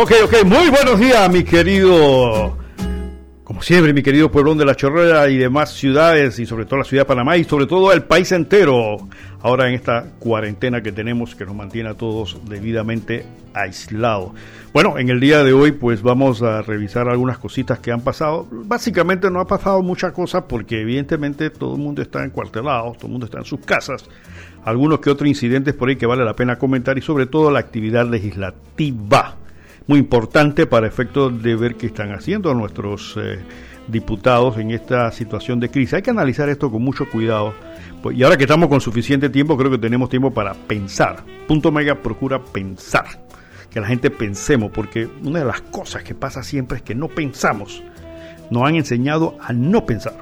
Ok, ok, muy buenos días, mi querido, como siempre, mi querido pueblón de la Chorrera y demás ciudades, y sobre todo la ciudad de Panamá, y sobre todo el país entero, ahora en esta cuarentena que tenemos que nos mantiene a todos debidamente aislados. Bueno, en el día de hoy, pues vamos a revisar algunas cositas que han pasado. Básicamente no ha pasado muchas cosas porque, evidentemente, todo el mundo está encuartelado, todo el mundo está en sus casas algunos que otros incidentes por ahí que vale la pena comentar y sobre todo la actividad legislativa muy importante para efectos de ver qué están haciendo nuestros eh, diputados en esta situación de crisis. Hay que analizar esto con mucho cuidado. Pues, y ahora que estamos con suficiente tiempo, creo que tenemos tiempo para pensar. Punto Mega procura pensar. Que la gente pensemos, porque una de las cosas que pasa siempre es que no pensamos. Nos han enseñado a no pensar.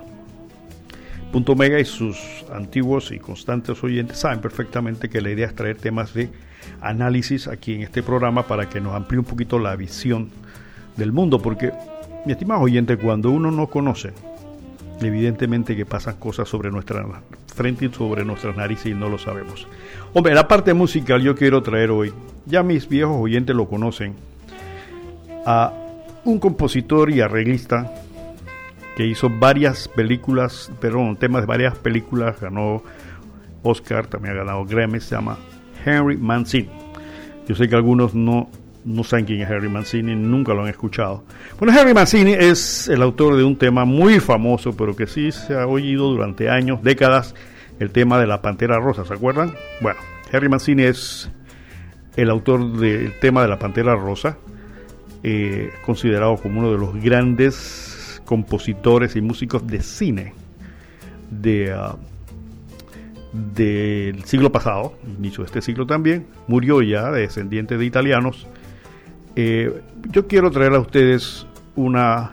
Punto Mega y sus antiguos y constantes oyentes saben perfectamente que la idea es traer temas de análisis aquí en este programa para que nos amplíe un poquito la visión del mundo, porque, mi estimado oyente, cuando uno no conoce, evidentemente que pasan cosas sobre nuestra frente y sobre nuestras narices y no lo sabemos. Hombre, la parte musical yo quiero traer hoy, ya mis viejos oyentes lo conocen, a un compositor y arreglista que hizo varias películas, perdón, temas de varias películas, ganó Oscar, también ha ganado Grammy, se llama Henry Mancini. Yo sé que algunos no, no saben quién es Henry Mancini, nunca lo han escuchado. Bueno, Henry Mancini es el autor de un tema muy famoso, pero que sí se ha oído durante años, décadas, el tema de la Pantera Rosa, ¿se acuerdan? Bueno, Henry Mancini es el autor del tema de la Pantera Rosa, eh, considerado como uno de los grandes compositores y músicos de cine de, uh, del siglo pasado, inicio de este siglo también, murió ya, descendiente de italianos. Eh, yo quiero traer a ustedes una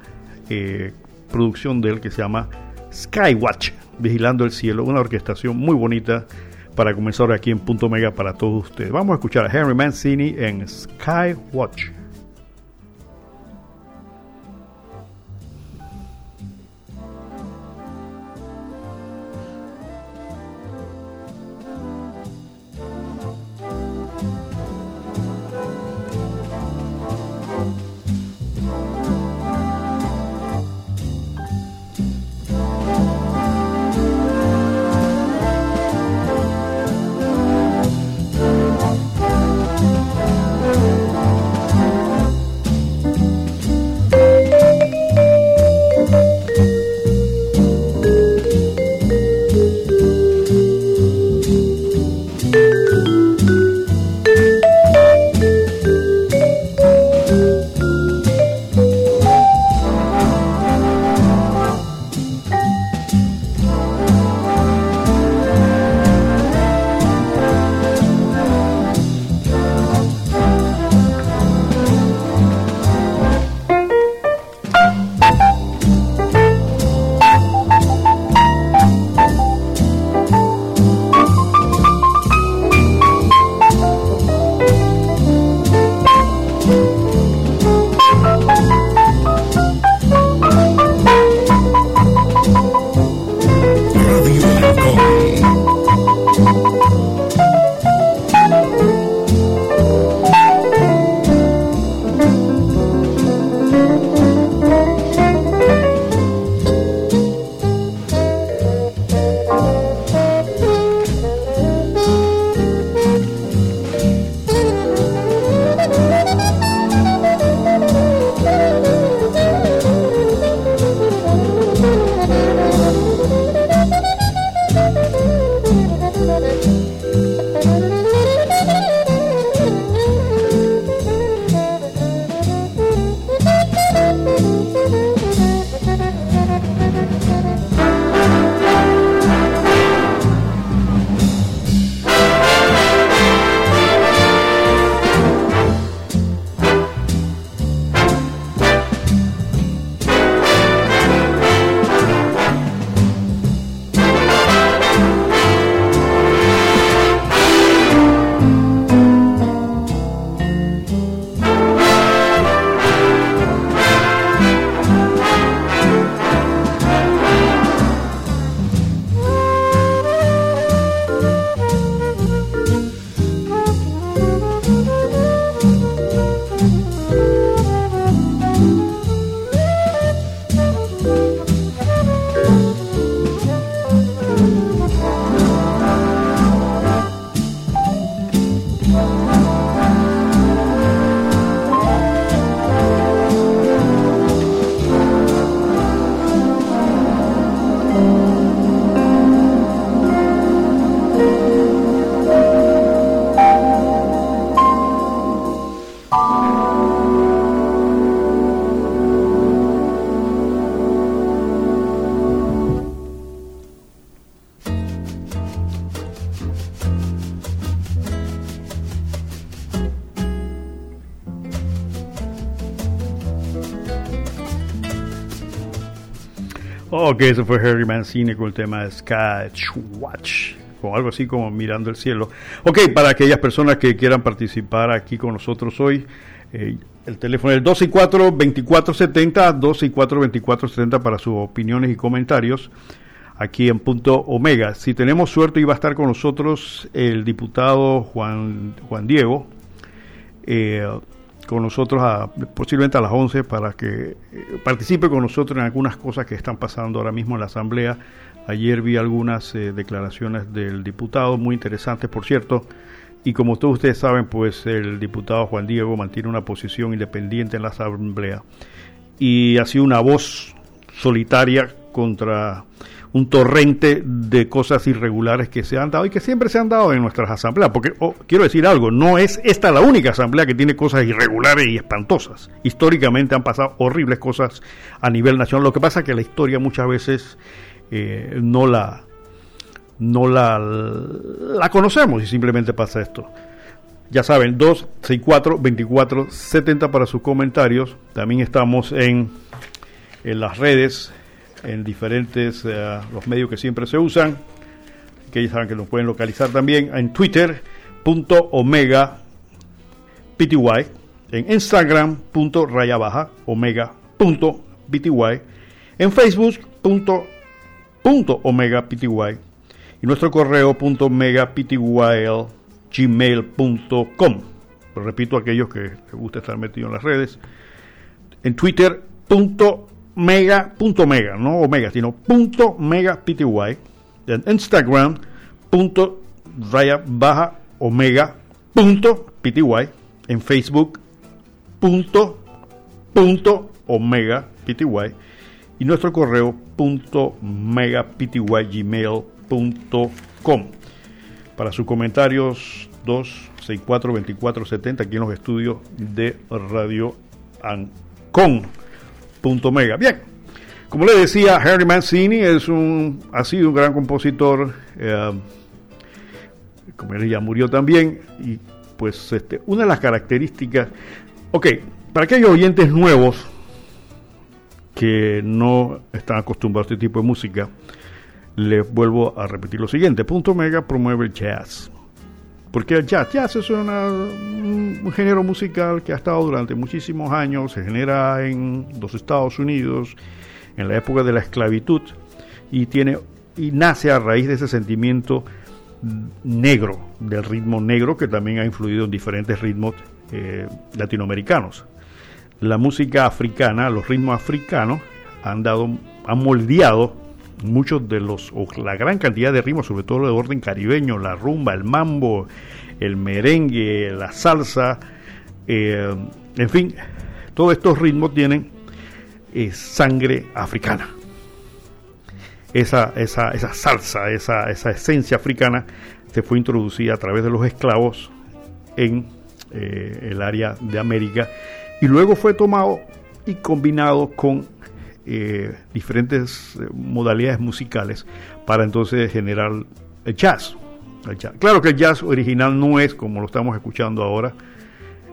eh, producción de él que se llama Skywatch, Vigilando el Cielo, una orquestación muy bonita para comenzar aquí en Punto Mega para todos ustedes. Vamos a escuchar a Henry Mancini en Skywatch. Ok, eso fue Harry Mancini con el tema de Watch, o algo así como mirando el cielo. Ok, para aquellas personas que quieran participar aquí con nosotros hoy, eh, el teléfono es el 264-2470, 264-2470 para sus opiniones y comentarios aquí en Punto Omega. Si tenemos suerte, iba a estar con nosotros el diputado Juan, Juan Diego. Eh, con nosotros a, posiblemente a las 11 para que eh, participe con nosotros en algunas cosas que están pasando ahora mismo en la Asamblea. Ayer vi algunas eh, declaraciones del diputado, muy interesantes por cierto, y como todos ustedes saben, pues el diputado Juan Diego mantiene una posición independiente en la Asamblea y ha sido una voz solitaria contra un torrente de cosas irregulares que se han dado y que siempre se han dado en nuestras asambleas. Porque oh, quiero decir algo, no es esta la única asamblea que tiene cosas irregulares y espantosas. Históricamente han pasado horribles cosas a nivel nacional. Lo que pasa es que la historia muchas veces eh, no la no la, la conocemos y simplemente pasa esto. Ya saben, 264 24 70 para sus comentarios. También estamos en, en las redes en diferentes eh, los medios que siempre se usan, que ya saben que nos pueden localizar también en Twitter punto omega pty, en Instagram punto raya baja omega punto pty, en Facebook punto, punto omega pty y nuestro correo punto omega gmail.com. Repito aquellos que les gusta estar metidos en las redes. En Twitter punto mega, punto mega, no omega, sino punto mega pty, en Instagram, punto raya baja omega, punto pty, en Facebook, punto, punto omega pty, y nuestro correo, punto mega pty, gmail.com. Para sus comentarios, 264 2470 aquí en los estudios de Radio Ancon punto mega. Bien, como le decía, Harry Mancini es un, ha sido un gran compositor, eh, como él ya murió también, y pues este, una de las características, ok, para aquellos oyentes nuevos que no están acostumbrados a este tipo de música, les vuelvo a repetir lo siguiente, punto mega promueve el jazz. Porque el jazz, jazz es un, género musical que ha estado durante muchísimos años, se genera en los Estados Unidos, en la época de la esclavitud, y, tiene, y nace a raíz de ese sentimiento negro, del ritmo negro que también ha influido en diferentes ritmos eh, latinoamericanos. La música africana, los ritmos africanos han dado, han moldeado muchos de los, o la gran cantidad de ritmos, sobre todo de orden caribeño, la rumba, el mambo, el merengue, la salsa, eh, en fin, todos estos ritmos tienen eh, sangre africana. Esa, esa, esa salsa, esa, esa esencia africana se fue introducida a través de los esclavos en eh, el área de América y luego fue tomado y combinado con eh, diferentes eh, modalidades musicales para entonces generar el jazz. Claro que el jazz original no es como lo estamos escuchando ahora,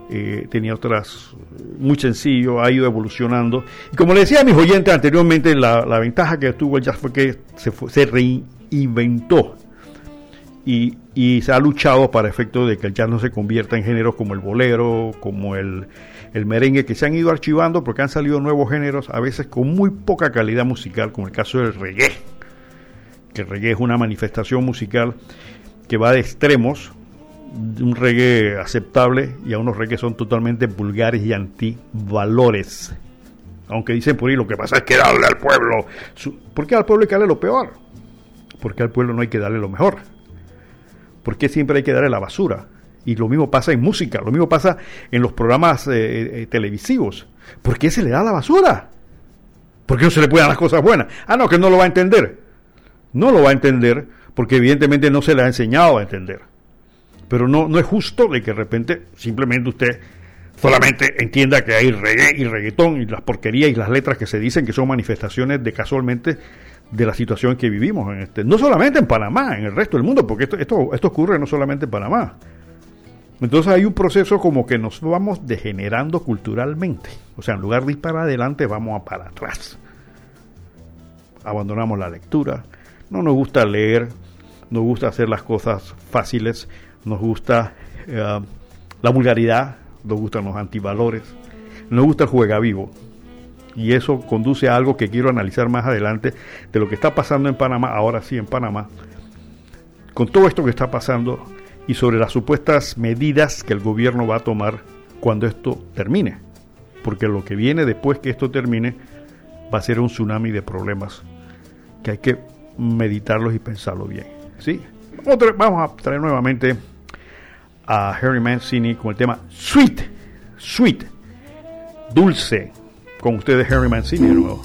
eh, tenía otras, muy sencillo, ha ido evolucionando. Y como le decía a mis oyentes anteriormente, la, ventaja que tuvo el jazz fue que se, reinventó y, y, se ha luchado para efecto de que el jazz no se convierta en géneros como el bolero, como el, el merengue, que se han ido archivando porque han salido nuevos géneros, a veces con muy poca calidad musical, como el caso del reggae, que el reggae es una manifestación musical que va de extremos, de un reggae aceptable y a unos reggae son totalmente vulgares y antivalores. Aunque dicen por ahí, lo que pasa es que darle al pueblo. ¿Por qué al pueblo hay que darle lo peor? Porque al pueblo no hay que darle lo mejor. ¿Por qué siempre hay que darle la basura? Y lo mismo pasa en música, lo mismo pasa en los programas eh, eh, televisivos. ¿Por qué se le da la basura? ¿Por qué no se le pueden dar las cosas buenas? Ah, no, que no lo va a entender. No lo va a entender porque evidentemente no se le ha enseñado a entender. Pero no, no es justo de que de repente simplemente usted solamente entienda que hay reggae y reggaetón y las porquerías y las letras que se dicen que son manifestaciones de casualmente de la situación que vivimos en este, no solamente en Panamá, en el resto del mundo, porque esto, esto, esto ocurre no solamente en Panamá. Entonces hay un proceso como que nos vamos degenerando culturalmente. O sea, en lugar de ir para adelante, vamos a para atrás. Abandonamos la lectura. No nos gusta leer. Nos gusta hacer las cosas fáciles. Nos gusta eh, la vulgaridad. Nos gustan los antivalores. Nos gusta el juega vivo. Y eso conduce a algo que quiero analizar más adelante de lo que está pasando en Panamá, ahora sí en Panamá. Con todo esto que está pasando, y sobre las supuestas medidas que el gobierno va a tomar cuando esto termine. Porque lo que viene después que esto termine va a ser un tsunami de problemas que hay que meditarlos y pensarlo bien. ¿sí? Vamos a traer nuevamente a Harry Mancini con el tema Sweet, Sweet, Dulce. Con ustedes Harry Mancini de nuevo.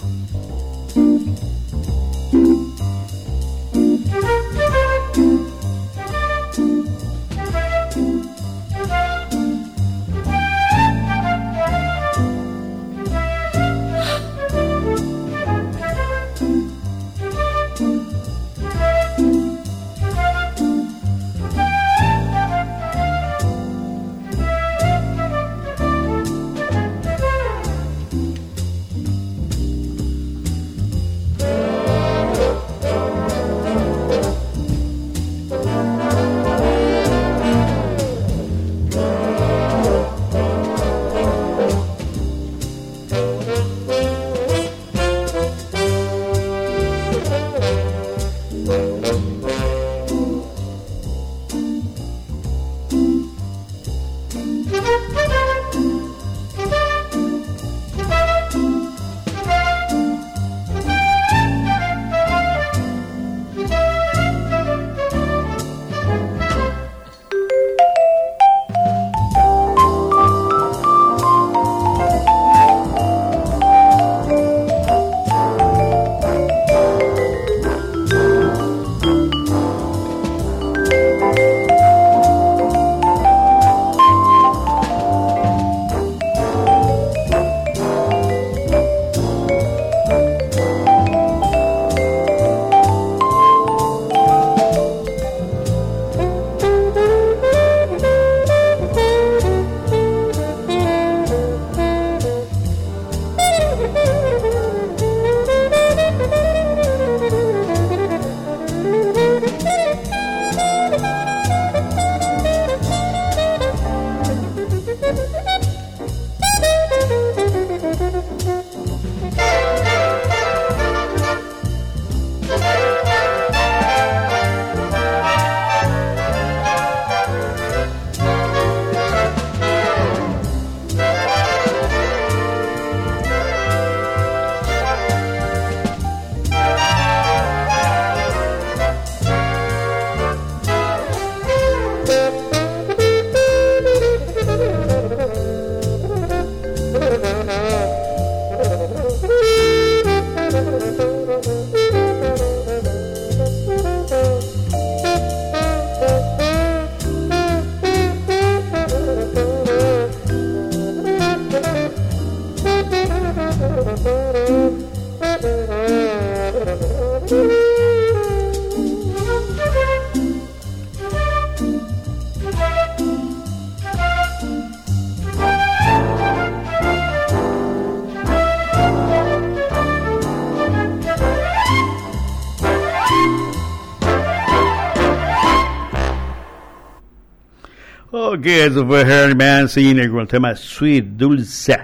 Ok, eso fue Harry Mancini con el tema Sweet Dulce.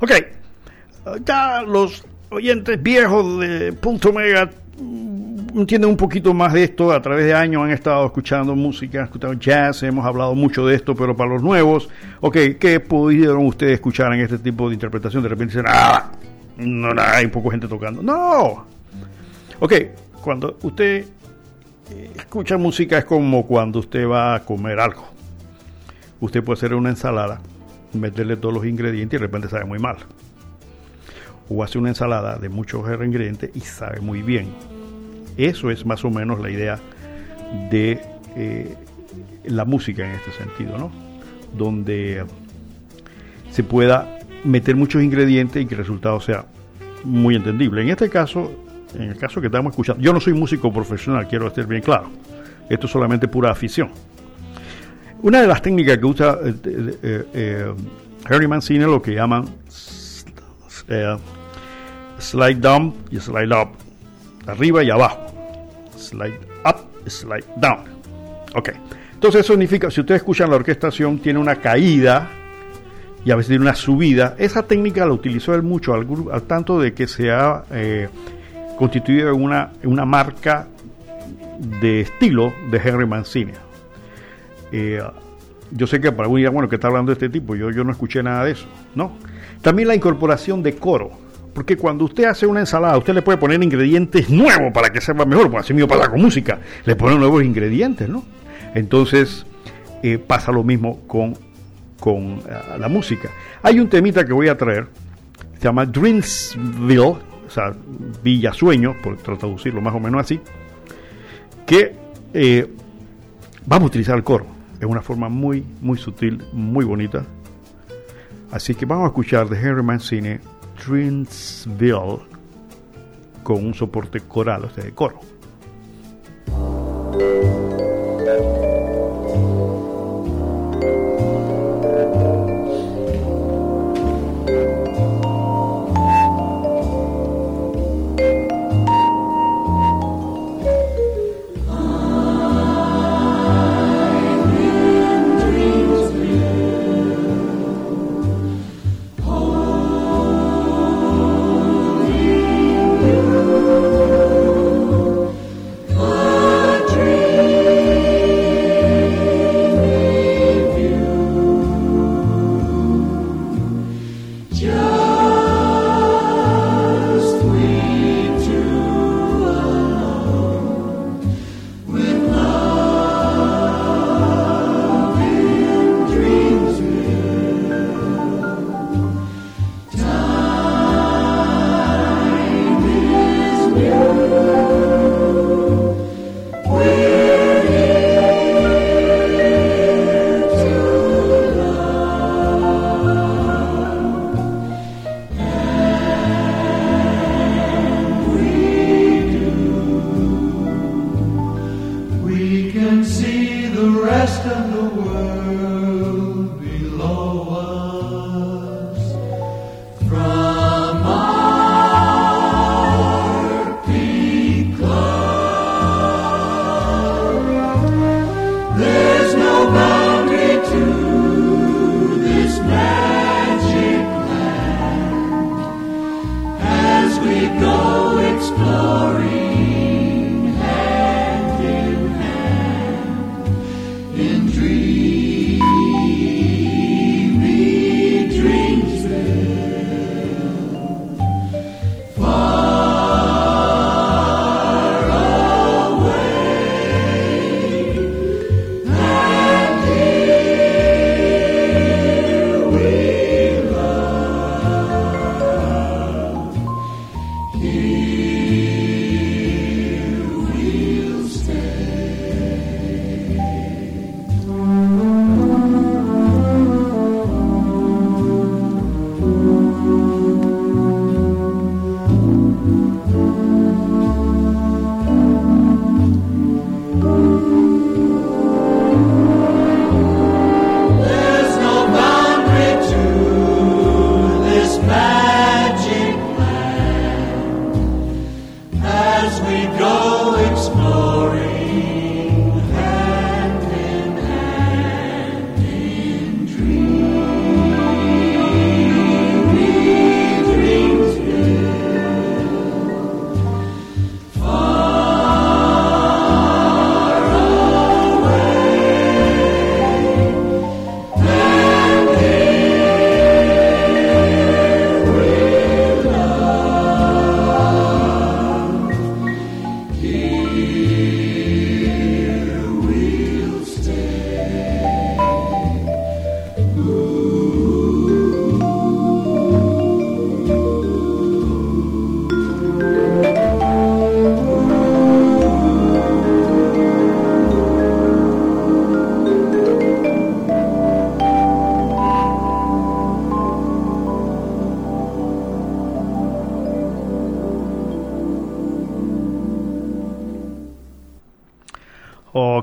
Ok, ya los oyentes viejos de Punto Mega mm, entienden un poquito más de esto. A través de años han estado escuchando música, escuchando jazz, hemos hablado mucho de esto, pero para los nuevos, ok, ¿qué pudieron ustedes escuchar en este tipo de interpretación? De repente dicen, ah, no, no hay poco gente tocando. No. Ok, cuando usted escucha música es como cuando usted va a comer algo usted puede hacer una ensalada, meterle todos los ingredientes y de repente sabe muy mal. O hace una ensalada de muchos ingredientes y sabe muy bien. Eso es más o menos la idea de eh, la música en este sentido, ¿no? Donde se pueda meter muchos ingredientes y que el resultado sea muy entendible. En este caso, en el caso que estamos escuchando, yo no soy músico profesional, quiero estar bien claro. Esto es solamente pura afición. Una de las técnicas que usa eh, eh, eh, Harry Mancini es lo que llaman slide down y slide up, arriba y abajo. Slide up, slide down. Ok. Entonces eso significa, si ustedes escuchan la orquestación, tiene una caída y a veces tiene una subida. Esa técnica la utilizó él mucho, al, al tanto de que se ha constituido una, una marca de estilo de Henry Mancini. Eh, yo sé que para algún día, bueno, que está hablando de este tipo, yo, yo no escuché nada de eso, ¿no? También la incorporación de coro, porque cuando usted hace una ensalada, usted le puede poner ingredientes nuevos para que sepa mejor, pues así mismo pasa con música, le ponen nuevos ingredientes, ¿no? Entonces eh, pasa lo mismo con, con eh, la música. Hay un temita que voy a traer, se llama Dreamsville, o sea, Villa Sueño, por traducirlo más o menos así, que eh, vamos a utilizar el coro. Es una forma muy, muy sutil, muy bonita. Así que vamos a escuchar de Henry Mancini Dreamsville con un soporte coral, o sea, de coro.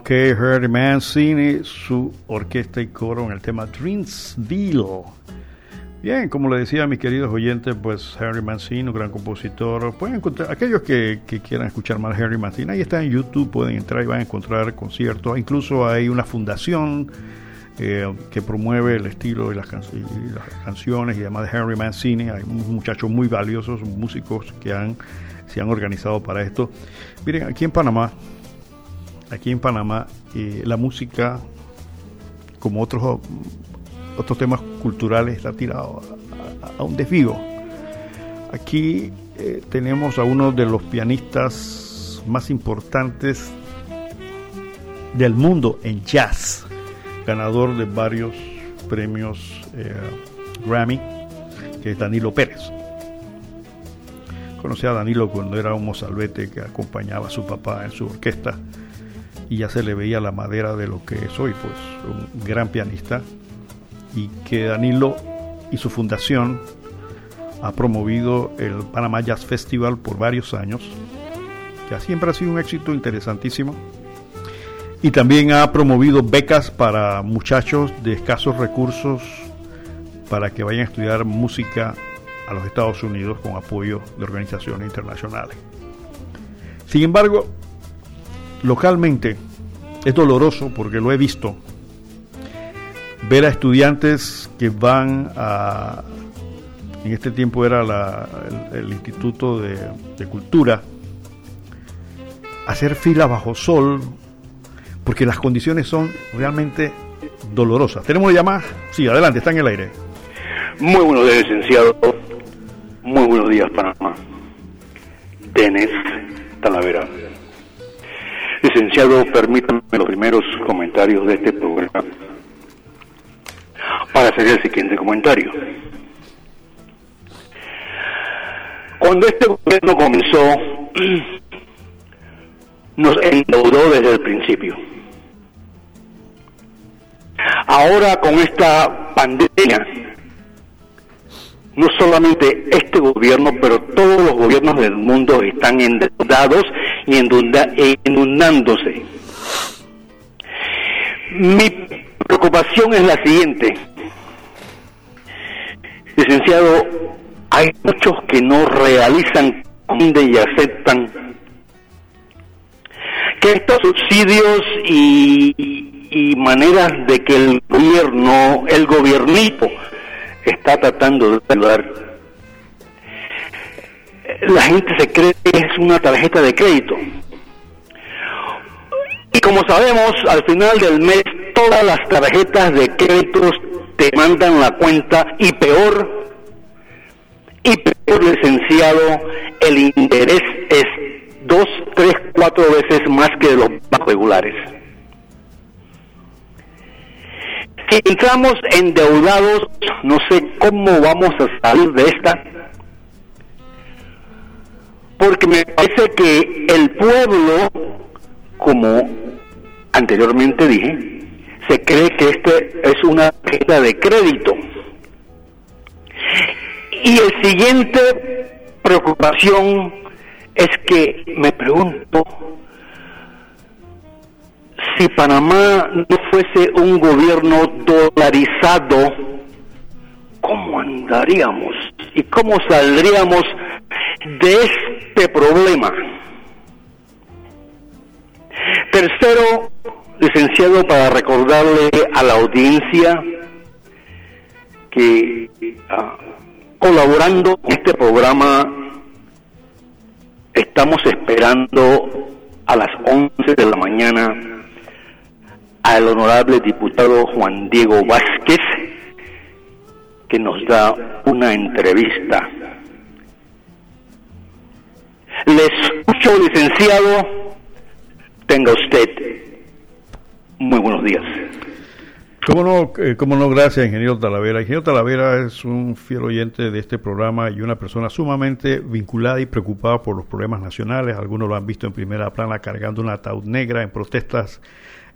Ok, Harry Mancini, su orquesta y coro en el tema Dreamsville. Bien, como le decía a mis queridos oyentes, pues Harry Mancini, un gran compositor. Pueden encontrar, aquellos que, quieran escuchar más Harry Mancini, ahí está en YouTube, pueden entrar y van a encontrar conciertos. Incluso hay una fundación eh, que promueve el estilo de las, canciones y además de Harry Mancini. Hay muchachos muy valiosos, músicos que se han organizado para esto. Miren, aquí en Panamá, aquí en Panamá, eh, la música, como otros, otros temas culturales, está tirado a, un desvío. Aquí eh, tenemos a uno de los pianistas más importantes del mundo en jazz, ganador de varios premios eh, Grammy, que es Danilo Pérez. Conocí a Danilo cuando era un mozalbete que acompañaba a su papá en su orquesta y ya se le veía la madera de lo que es hoy, pues un gran pianista y que Danilo y su fundación ha promovido el Panama Jazz Festival por varios años, que siempre ha sido un éxito interesantísimo. Y también ha promovido becas para muchachos de escasos recursos para que vayan a estudiar música a los Estados Unidos con apoyo de organizaciones internacionales. Sin embargo, localmente es doloroso porque lo he visto ver a estudiantes que van a en este tiempo era el, Instituto de, Cultura hacer fila bajo sol porque las condiciones son realmente dolorosas. ¿Tenemos llamada? Sí, adelante, está en el aire. Muy buenos días, licenciado. Muy buenos días, Panamá. Denis Talavera. Licenciado, permítame los primeros comentarios de este programa para hacer el siguiente comentario. Cuando este gobierno comenzó, nos endeudó desde el principio. Ahora con esta pandemia, no solamente este gobierno, pero todos los gobiernos del mundo están endeudados y inundándose. Mi preocupación es la siguiente. Licenciado, hay muchos que no realizan y aceptan que estos subsidios y, y maneras de que el gobierno, el gobiernito, está tratando de ayudar. La gente se cree que es una tarjeta de crédito. Y como sabemos, al final del mes todas las tarjetas de créditos te mandan la cuenta y peor, y peor licenciado, el interés es dos, tres, cuatro veces más que de los regulares. Si entramos endeudados, no sé cómo vamos a salir de esta, porque me parece que el pueblo, como anteriormente dije, se cree que este es una tarjeta de crédito. Y el siguiente preocupación es que me pregunto si Panamá no fuese un gobierno dolarizado, ¿cómo andaríamos? ¿Y cómo saldríamos de este problema? Tercero, licenciado, para recordarle a la audiencia que ah, colaborando en este programa estamos esperando a las 11 de la mañana al honorable diputado Juan Diego Vázquez, que nos da una entrevista. Le escucho, licenciado. Tenga usted muy buenos días. Cómo no, eh, no, gracias, ingeniero Talavera. Ingeniero Talavera es un fiel oyente de este programa y una persona sumamente vinculada y preocupada por los problemas nacionales. Algunos lo han visto en primera plana cargando una ataúd negra en protestas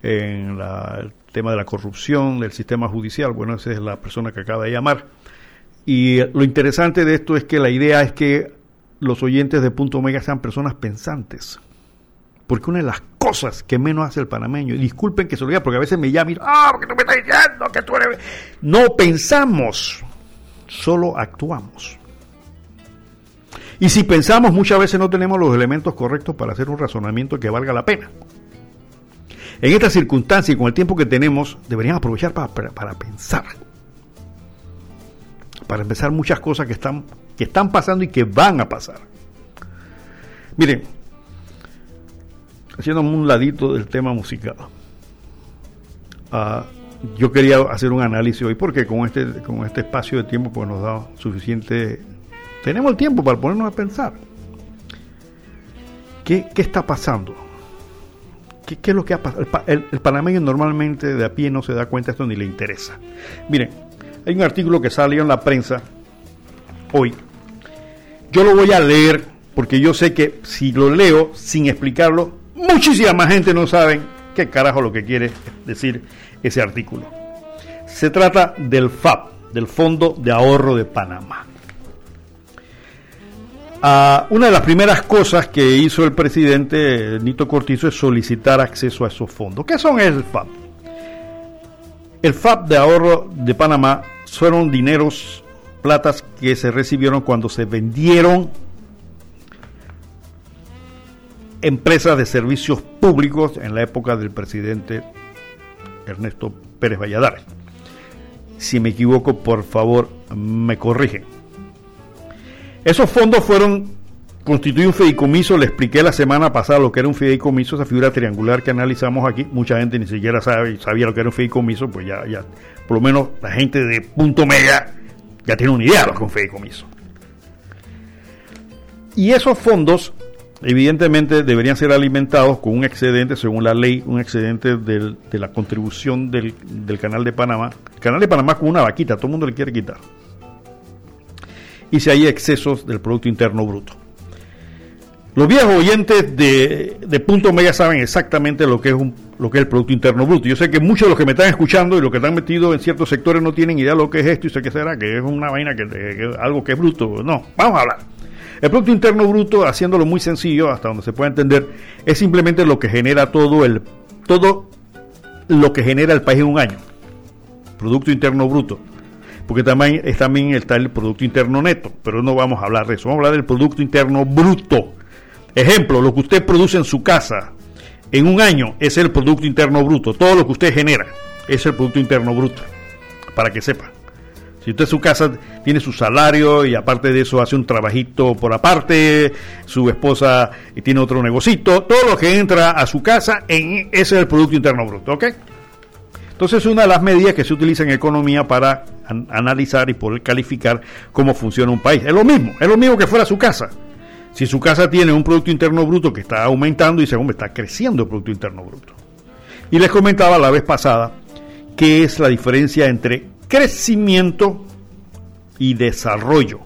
en el tema de la corrupción del sistema judicial. Bueno, esa es la persona que acaba de llamar. Y lo interesante de esto es que la idea es que los oyentes de Punto Omega sean personas pensantes, Porque una de las cosas que menos hace el panameño, y disculpen que se lo diga, porque a veces me llaman, ah, porque tú me estás diciendo que tú eres... No pensamos, solo actuamos. Y si pensamos, muchas veces no tenemos los elementos correctos para hacer un razonamiento que valga la pena. En esta circunstancia y con el tiempo que tenemos, deberíamos aprovechar para, para, pensar. Para empezar muchas cosas que están, que están pasando y que van a pasar. Miren, haciendo un ladito del tema musical. Ah, yo quería hacer un análisis hoy porque con este, con este espacio de tiempo pues nos da suficiente... Tenemos el tiempo para ponernos a pensar. ¿Qué, está pasando? ¿Qué, es lo que ha pasado? El, el, panameño normalmente de a pie no se da cuenta de esto ni le interesa. Miren, hay un artículo que salió en la prensa hoy. Yo lo voy a leer porque yo sé que si lo leo sin explicarlo, muchísima más gente no sabe qué carajo lo que quiere decir ese artículo. Se trata del FAP, del Fondo de Ahorro de Panamá. Ah, una de las primeras cosas que hizo el presidente Nito Cortizo es solicitar acceso a esos fondos. ¿Qué son el FAP? El FAP de ahorro de Panamá fueron dineros, platas que se recibieron cuando se vendieron empresas de servicios públicos en la época del presidente Ernesto Pérez Valladares. Si me equivoco, por favor, me corrigen. Esos fondos fueron constituir un fideicomiso, le expliqué la semana pasada lo que era un fideicomiso, esa figura triangular que analizamos aquí, mucha gente ni siquiera sabe, sabía lo que era un fideicomiso, pues ya, ya, por lo menos la gente de punto mega ya tiene una idea de lo que es un fideicomiso. Y esos fondos evidentemente deberían ser alimentados con un excedente, según la ley, un excedente de la contribución del, Canal de Panamá. El Canal de Panamá con una vaquita, todo el mundo le quiere quitar. Y si hay excesos del Producto Interno Bruto. Los viejos oyentes de, de Punto Media saben exactamente lo que, es lo que es el Producto Interno Bruto. Yo sé que muchos de los que me están escuchando y los que están metidos en ciertos sectores no tienen idea de lo que es esto y sé que será, que es una vaina, que, que algo que es bruto. No, vamos a hablar. El Producto Interno Bruto, haciéndolo muy sencillo, hasta donde se pueda entender, es simplemente lo que genera todo el todo lo que genera el país en un año. Producto Interno Bruto. Porque también, también está el Producto Interno Neto, pero no vamos a hablar de eso, vamos a hablar del Producto Interno Bruto. Ejemplo, lo que usted produce en su casa en un año es el Producto Interno Bruto. Todo lo que usted genera es el Producto Interno Bruto. Para que sepa. Si usted en su casa tiene su salario y aparte de eso hace un trabajito por aparte, su esposa tiene otro negocito, todo lo que entra a su casa, es el Producto Interno Bruto, ¿ok? Entonces es una de las medidas que se utiliza en economía para analizar y poder calificar cómo funciona un país. Es lo mismo, es lo mismo que fuera su casa. Si su casa tiene un Producto Interno Bruto que está aumentando y dice, hombre, está creciendo el Producto Interno Bruto. Y les comentaba la vez pasada qué es la diferencia entre crecimiento y desarrollo.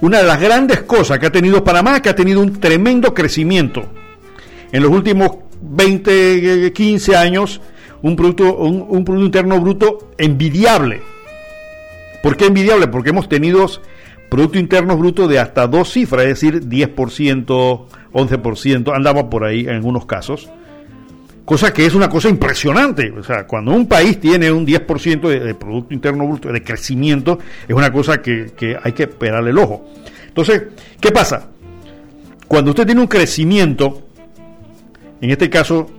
Una de las grandes cosas que ha tenido Panamá es que ha tenido un tremendo crecimiento. En los últimos 20, 15 años, un producto, un, producto interno bruto envidiable. ¿Por qué envidiable? Porque hemos tenido Producto Interno Bruto de hasta dos cifras, es decir, 10%, 11%, andamos por ahí en algunos casos cosa que es una cosa impresionante. O sea, cuando un país tiene un 10% de, Producto Interno Bruto, de crecimiento, es una cosa que, hay que esperarle el ojo. Entonces, ¿qué pasa? Cuando usted tiene un crecimiento, en este caso,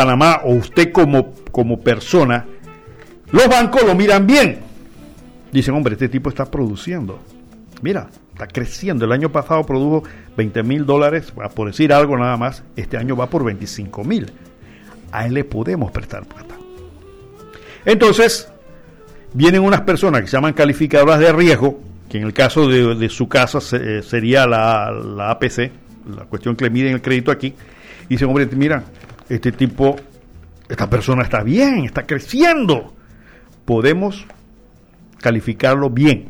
Panamá o usted como, como persona, los bancos lo miran bien. Dicen, hombre, este tipo está produciendo. Mira, está creciendo. El año pasado produjo 20 mil dólares, por decir algo nada más. Este año va por 25 mil a él le podemos prestar plata. Entonces, vienen unas personas que se llaman calificadoras de riesgo, que en el caso de, su casa eh, sería la, la, APC, la cuestión que le miden el crédito aquí, y dicen, hombre, mira, este tipo, esta persona está bien, está creciendo, podemos calificarlo bien.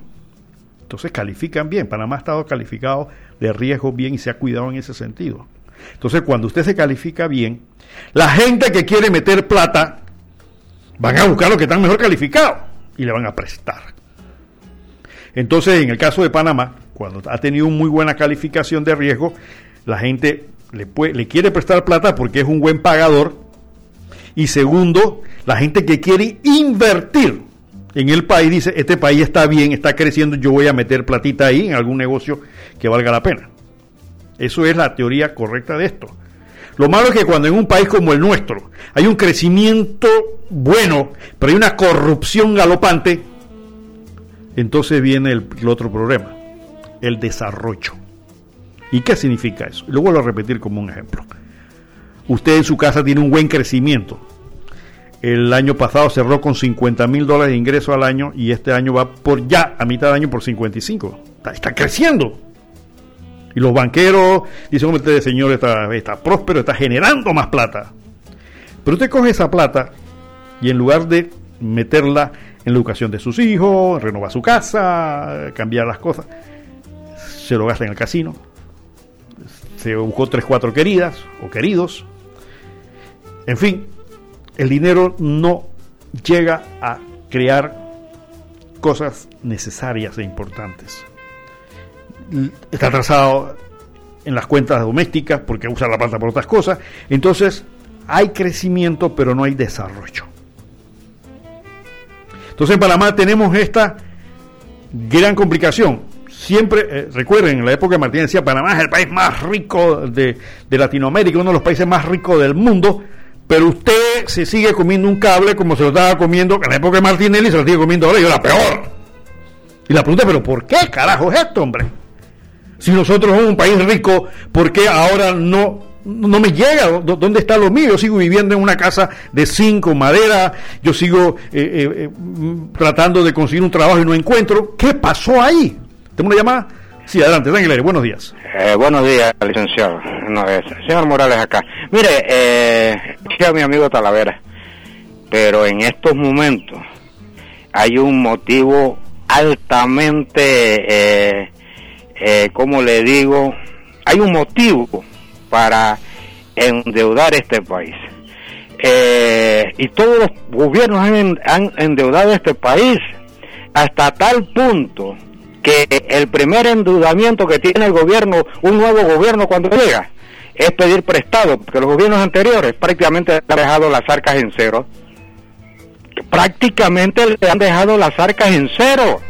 Entonces califican bien, Panamá ha estado calificado de riesgo bien y se ha cuidado en ese sentido. Entonces, cuando usted se califica bien, la gente que quiere meter plata van a buscar los que están mejor calificados y le van a prestar. Entonces, en el caso de Panamá, cuando ha tenido muy buena calificación de riesgo, la gente le, le quiere prestar plata porque es un buen pagador. Y segundo, la gente que quiere invertir en el país dice, este país está bien, está creciendo, yo voy a meter platita ahí en algún negocio que valga la pena. Eso es la teoría correcta de esto. Lo malo es que cuando en un país como el nuestro hay un crecimiento bueno, pero hay una corrupción galopante, entonces viene el, otro problema, el desarrollo. ¿Y qué significa eso? Lo vuelvo a repetir como un ejemplo. Usted en su casa tiene un buen crecimiento. El año pasado cerró con 50 mil dólares de ingreso al año y este año va por ya a mitad de año por 55. Está, está creciendo. Y los banqueros dicen, hombre, este señor está, está próspero, está generando más plata. Pero usted coge esa plata y en lugar de meterla en la educación de sus hijos, renovar su casa, cambiar las cosas, se lo gasta en el casino. Se buscó tres, cuatro queridas o queridos. En fin, el dinero no llega a crear cosas necesarias e importantes está atrasado en las cuentas domésticas porque usa la plata por otras cosas. Entonces, hay crecimiento, pero no hay desarrollo. Entonces, en Panamá tenemos esta gran complicación. Siempre, eh, recuerden, en la época de Martínez decía, Panamá es el país más rico de, Latinoamérica, uno de los países más ricos del mundo, pero usted se sigue comiendo un cable como se lo estaba comiendo en la época de Martinelli, se lo sigue comiendo ahora y la peor. Y la pregunta, ¿pero por qué carajo es esto, hombre? Si nosotros somos un país rico, ¿por qué ahora no, no me llega? ¿Dónde está lo mío? Yo sigo viviendo en una casa de cinco madera, yo sigo eh, eh, tratando de conseguir un trabajo y no encuentro. ¿Qué pasó ahí? ¿Tengo una llamada? Sí, adelante, Daniel, buenos días. buenos días, licenciado. No, señor Morales acá. Mire, eh, a mi amigo Talavera, pero en estos momentos hay un motivo altamente eh, como le digo, hay un motivo para endeudar este país. Eh, y todos los gobiernos han, han endeudado este país hasta tal punto que el primer endeudamiento que tiene el gobierno, un nuevo gobierno cuando llega, es pedir prestado, porque los gobiernos anteriores prácticamente han dejado las arcas en cero. Prácticamente le han dejado las arcas en cero.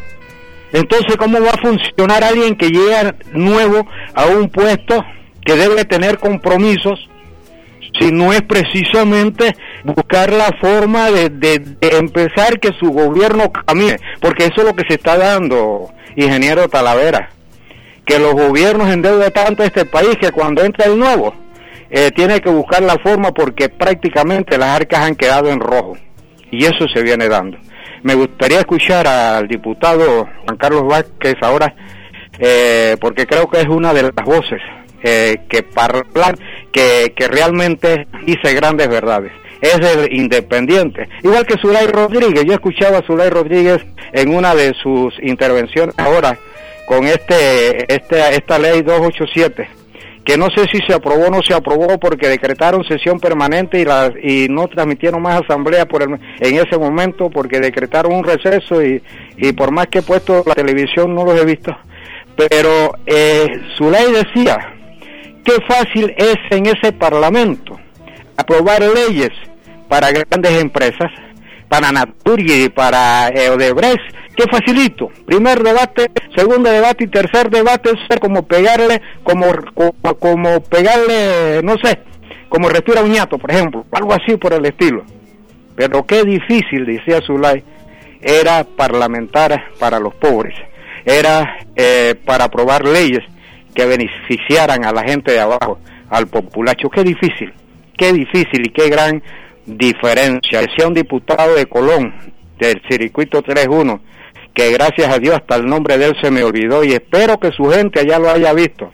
Entonces, ¿cómo va a funcionar alguien que llega nuevo a un puesto que debe tener compromisos si no es precisamente buscar la forma de, empezar que su gobierno camine? Porque eso es lo que se está dando, ingeniero Talavera, que los gobiernos endeudan tanto a este país que cuando entra el nuevo, eh, tiene que buscar la forma porque prácticamente las arcas han quedado en rojo. Y eso se viene dando. Me gustaría escuchar al diputado Juan Carlos Vázquez ahora, eh, porque creo que es una de las voces eh, que, parlan, que, que realmente dice grandes verdades es el independiente. Igual que Zulay Rodríguez, yo escuchaba a Zulay Rodríguez en una de sus intervenciones ahora con este, este esta ley 287 que no sé si se aprobó o no se aprobó porque decretaron sesión permanente y, la, y no transmitieron más asamblea por en ese momento porque decretaron un receso y, y por más que he puesto la televisión no los he visto. Pero eh, su ley decía, qué fácil es en ese parlamento aprobar leyes para grandes empresas, para Naturgy, para eh, Odebrecht, qué facilito. Primer debate, segundo debate y tercer debate es como pegarle, como, como, pegarle, no sé, como respira un ñato, por ejemplo, algo así por el estilo. Pero qué difícil, decía Zulay, era parlamentar para los pobres, era eh, para aprobar leyes que beneficiaran a la gente de abajo, al populacho. Qué difícil, qué difícil y qué gran diferencia. Decía un diputado de Colón, del circuito 31, que gracias a Dios hasta el nombre de él se me olvidó y espero que su gente allá lo haya visto.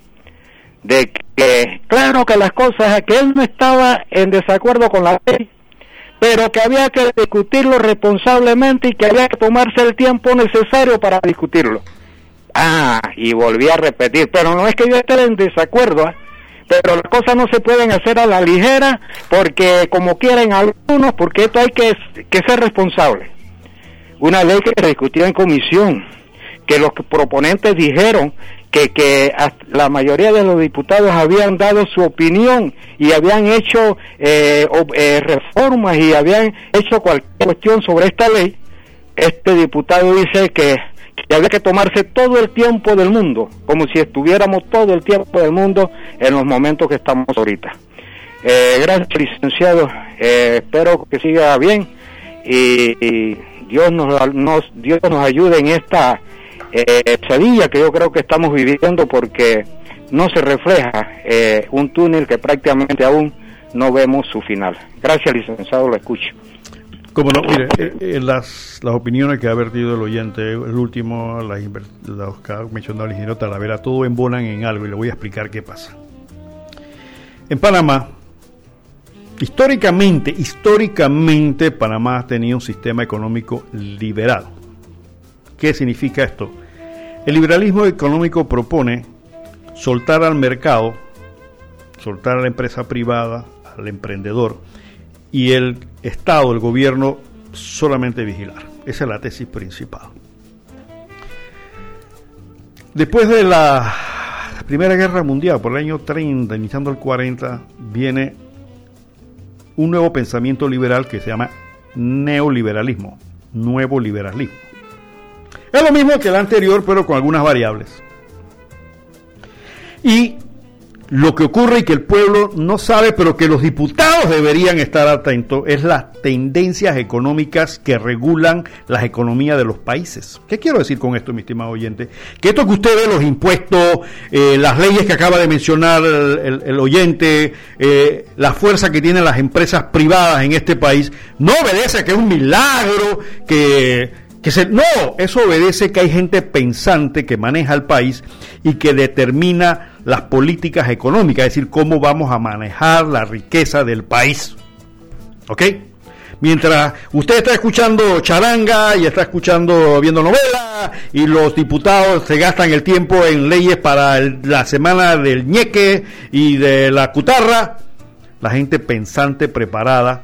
De que, claro que las cosas, que él no estaba en desacuerdo con la ley, pero que había que discutirlo responsablemente y que había que tomarse el tiempo necesario para discutirlo. Ah, y volví a repetir, pero no es que yo esté en desacuerdo, ¿eh? Pero las cosas no se pueden hacer a la ligera porque como quieren algunos, porque esto hay que, que ser responsable. Una ley que se discutió en comisión, que los proponentes dijeron que, que la mayoría de los diputados habían dado su opinión y habían hecho eh, eh, reformas y habían hecho cualquier cuestión sobre esta ley, este diputado dice que, había que tomarse todo el tiempo del mundo, como si estuviéramos todo el tiempo del mundo en los momentos que estamos ahorita. Eh, gracias, licenciado. Eh, espero que siga bien y, Dios nos, Dios nos ayude en esta eh, que yo creo que estamos viviendo porque no se refleja eh, un túnel que prácticamente aún no vemos su final. Gracias, licenciado, lo escucho. Como no, mire, eh, las, las opiniones que ha vertido el oyente, el último, las, que ha mencionado el ingeniero Talavera, todo embonan en algo y le voy a explicar qué pasa. En Panamá, históricamente, históricamente Panamá ha tenido un sistema económico liberal. ¿Qué significa esto? El liberalismo económico propone soltar al mercado, soltar a la empresa privada, al emprendedor, y el Estado, el gobierno, solamente vigilar. Esa es la tesis principal. Después de la Primera Guerra Mundial, por el año 30, iniciando el 40, viene un nuevo pensamiento liberal que se llama neoliberalismo, nuevo liberalismo. Es lo mismo que el anterior, pero con algunas variables. Y lo que ocurre y que el pueblo no sabe, pero que los diputados deberían estar atentos, es las tendencias económicas que regulan las economías de los países. ¿Qué quiero decir con esto, mi estimado oyente? Que esto que usted ve, los impuestos, eh, las leyes que acaba de mencionar el, oyente, eh, la fuerza que tienen las empresas privadas en este país, no obedece a que es un milagro, que no, eso obedece que hay gente pensante que maneja el país y que determina las políticas económicas, es decir, cómo vamos a manejar la riqueza del país. ¿Ok? Mientras usted está escuchando charanga y está escuchando, viendo novelas, y los diputados se gastan el tiempo en leyes para la semana del ñeque y de la cutarra, la gente pensante, preparada,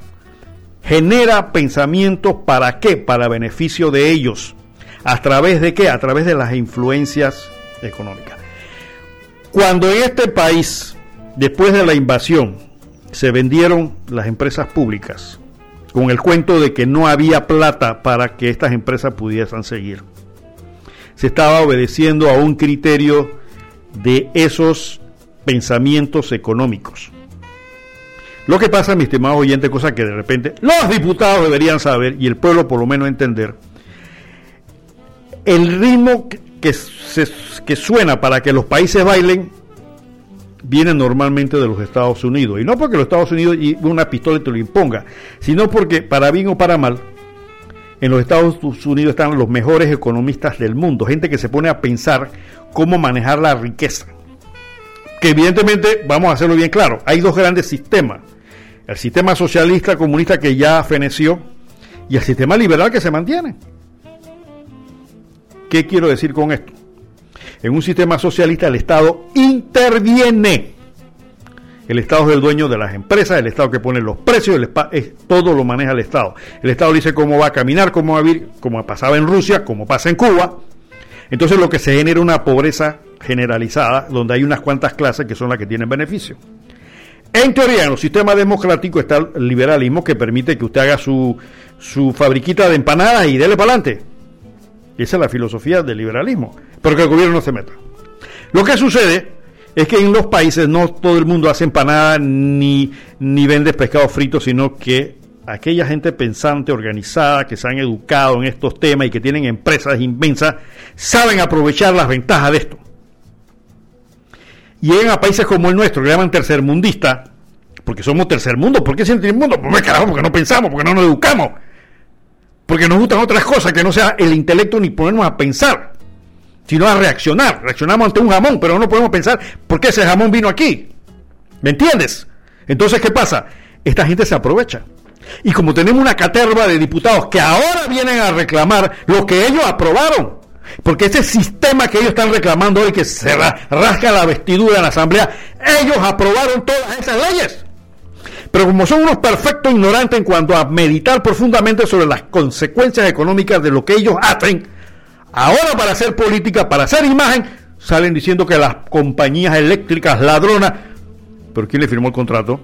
genera pensamientos para qué? Para beneficio de ellos. ¿A través de qué? A través de las influencias económicas. Cuando en este país, después de la invasión, se vendieron las empresas públicas, con el cuento de que no había plata para que estas empresas pudiesen seguir, se estaba obedeciendo a un criterio de esos pensamientos económicos. Lo que pasa, mi estimado oyente, cosa que de repente los diputados deberían saber y el pueblo por lo menos entender, el ritmo que, que suena para que los países bailen viene normalmente de los Estados Unidos. Y no porque los Estados Unidos y una pistola te lo imponga, sino porque para bien o para mal, en los Estados Unidos están los mejores economistas del mundo, gente que se pone a pensar cómo manejar la riqueza. Que evidentemente, vamos a hacerlo bien claro, hay dos grandes sistemas el sistema socialista comunista que ya feneció y el sistema liberal que se mantiene. ¿Qué quiero decir con esto? En un sistema socialista el Estado interviene. El Estado es el dueño de las empresas, el Estado que pone los precios, el es, todo lo maneja el Estado. El Estado dice cómo va a caminar, cómo va a vivir, como pasaba en Rusia, como pasa en Cuba. Entonces lo que se genera una pobreza generalizada, donde hay unas cuantas clases que son las que tienen beneficio. En teoría, en los sistemas democráticos está el liberalismo que permite que usted haga su, su fabriquita de empanadas y dele para adelante. Esa es la filosofía del liberalismo, pero que el gobierno no se meta. Lo que sucede es que en los países no todo el mundo hace empanadas ni, ni vende pescado frito, sino que aquella gente pensante, organizada, que se han educado en estos temas y que tienen empresas inmensas, saben aprovechar las ventajas de esto llegan a países como el nuestro, que llaman tercermundista, porque somos tercer mundo. ¿Por qué el mundo? Pues carajo, porque no pensamos, porque no nos educamos, porque nos gustan otras cosas que no sea el intelecto ni ponernos a pensar, sino a reaccionar. Reaccionamos ante un jamón, pero no podemos pensar por qué ese jamón vino aquí. ¿Me entiendes? Entonces, ¿qué pasa? Esta gente se aprovecha. Y como tenemos una caterva de diputados que ahora vienen a reclamar lo que ellos aprobaron, porque ese sistema que ellos están reclamando hoy, que se rasca la vestidura en la Asamblea, ellos aprobaron todas esas leyes. Pero como son unos perfectos ignorantes en cuanto a meditar profundamente sobre las consecuencias económicas de lo que ellos hacen, Ahora para hacer política, para hacer imagen, salen diciendo que las compañías eléctricas ladronas. ¿Pero quién le firmó el contrato?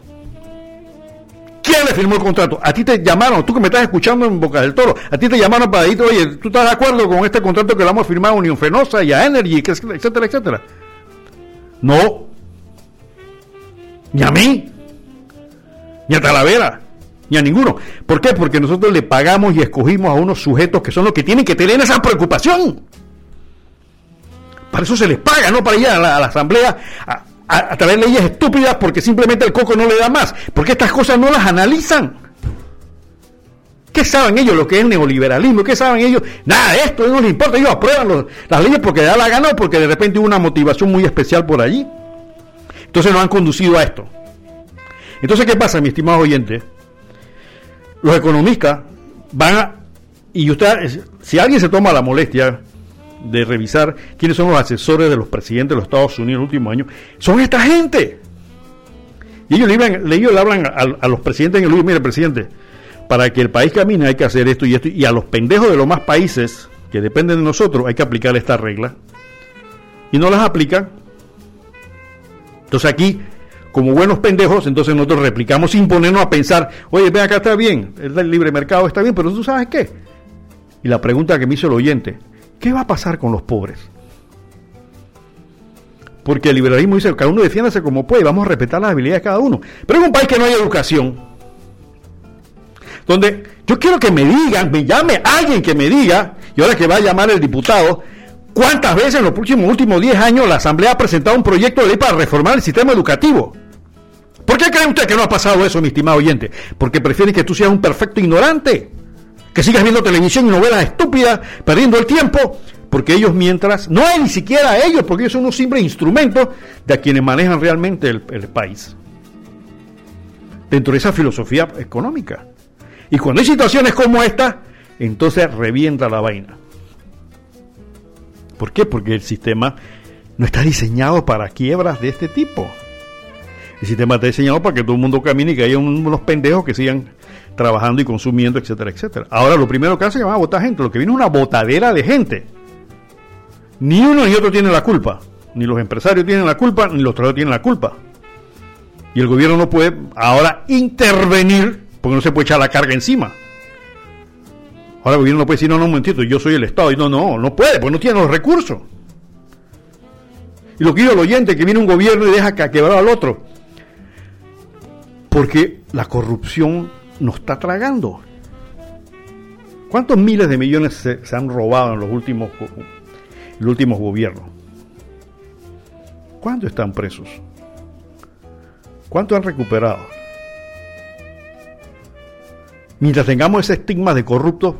¿Quién le firmó el contrato? A ti te llamaron, tú que me estás escuchando en Boca del Toro, a ti te llamaron para decir, oye, ¿tú estás de acuerdo con este contrato que le hemos firmado a Unión Fenosa y a Energy, etcétera, etcétera? No. Ni a mí. Ni a Talavera. Ni a ninguno. ¿Por qué? Porque nosotros le pagamos y escogimos a unos sujetos que son los que tienen que tener esa preocupación. Para eso se les paga, no para ir a la, asamblea a, traer leyes estúpidas porque simplemente el coco no le da más. Porque estas cosas no las analizan. ¿Qué saben ellos lo que es neoliberalismo? ¿Qué saben ellos? Nada de esto, no les importa. Ellos aprueban las leyes porque da la gana porque de repente hubo una motivación muy especial por allí. Entonces nos han conducido a esto. Entonces, ¿qué pasa, mi estimado oyente? Los economistas van a... Y usted, si alguien se toma la molestia de revisar quiénes son los asesores de los presidentes de los Estados Unidos en el último año, son esta gente. Y ellos le, hablan, ellos le hablan a, los presidentes en el mire presidente, para que el país camine hay que hacer esto y esto, y a los pendejos de los más países que dependen de nosotros hay que aplicar esta regla. Y no las aplican. Entonces aquí, como buenos pendejos, entonces nosotros replicamos sin ponernos a pensar, oye, ven acá está bien, el libre mercado está bien, pero tú sabes qué. Y la pregunta que me hizo el oyente, ¿Qué va a pasar con los pobres? Porque el liberalismo dice cada uno defiéndase como puede, vamos a respetar las habilidades de cada uno. Pero en un país que no hay educación, donde yo quiero que me digan, me llame alguien que me diga, y ahora que va a llamar el diputado, cuántas veces en los próximos últimos 10 años la Asamblea ha presentado un proyecto de ley para reformar el sistema educativo. ¿Por qué cree usted que no ha pasado eso, mi estimado oyente? Porque prefieren que tú seas un perfecto ignorante que sigas viendo televisión y novelas estúpidas, perdiendo el tiempo, porque ellos mientras, no hay ni siquiera ellos, porque ellos son unos simples instrumentos de quienes manejan realmente el, el país. Dentro de esa filosofía económica. Y cuando hay situaciones como esta, entonces revienta la vaina. ¿Por qué? Porque el sistema no está diseñado para quiebras de este tipo. El sistema está diseñado para que todo el mundo camine y que haya unos pendejos que sigan trabajando y consumiendo, etcétera, etcétera. Ahora lo primero que hace es van a votar gente, lo que viene es una botadera de gente. Ni uno ni otro tiene la culpa. Ni los empresarios tienen la culpa, ni los trabajadores tienen la culpa. Y el gobierno no puede ahora intervenir porque no se puede echar la carga encima. Ahora el gobierno no puede decir, no, no, un momentito, yo soy el Estado. Y no, no, no puede, porque no tiene los recursos. Y lo que digo el oyente, que viene un gobierno y deja que quebrar al otro. Porque la corrupción nos está tragando. ¿Cuántos miles de millones se, han robado en los últimos, los últimos gobiernos? ¿Cuántos están presos? ¿Cuántos han recuperado? Mientras tengamos ese estigma de corruptos,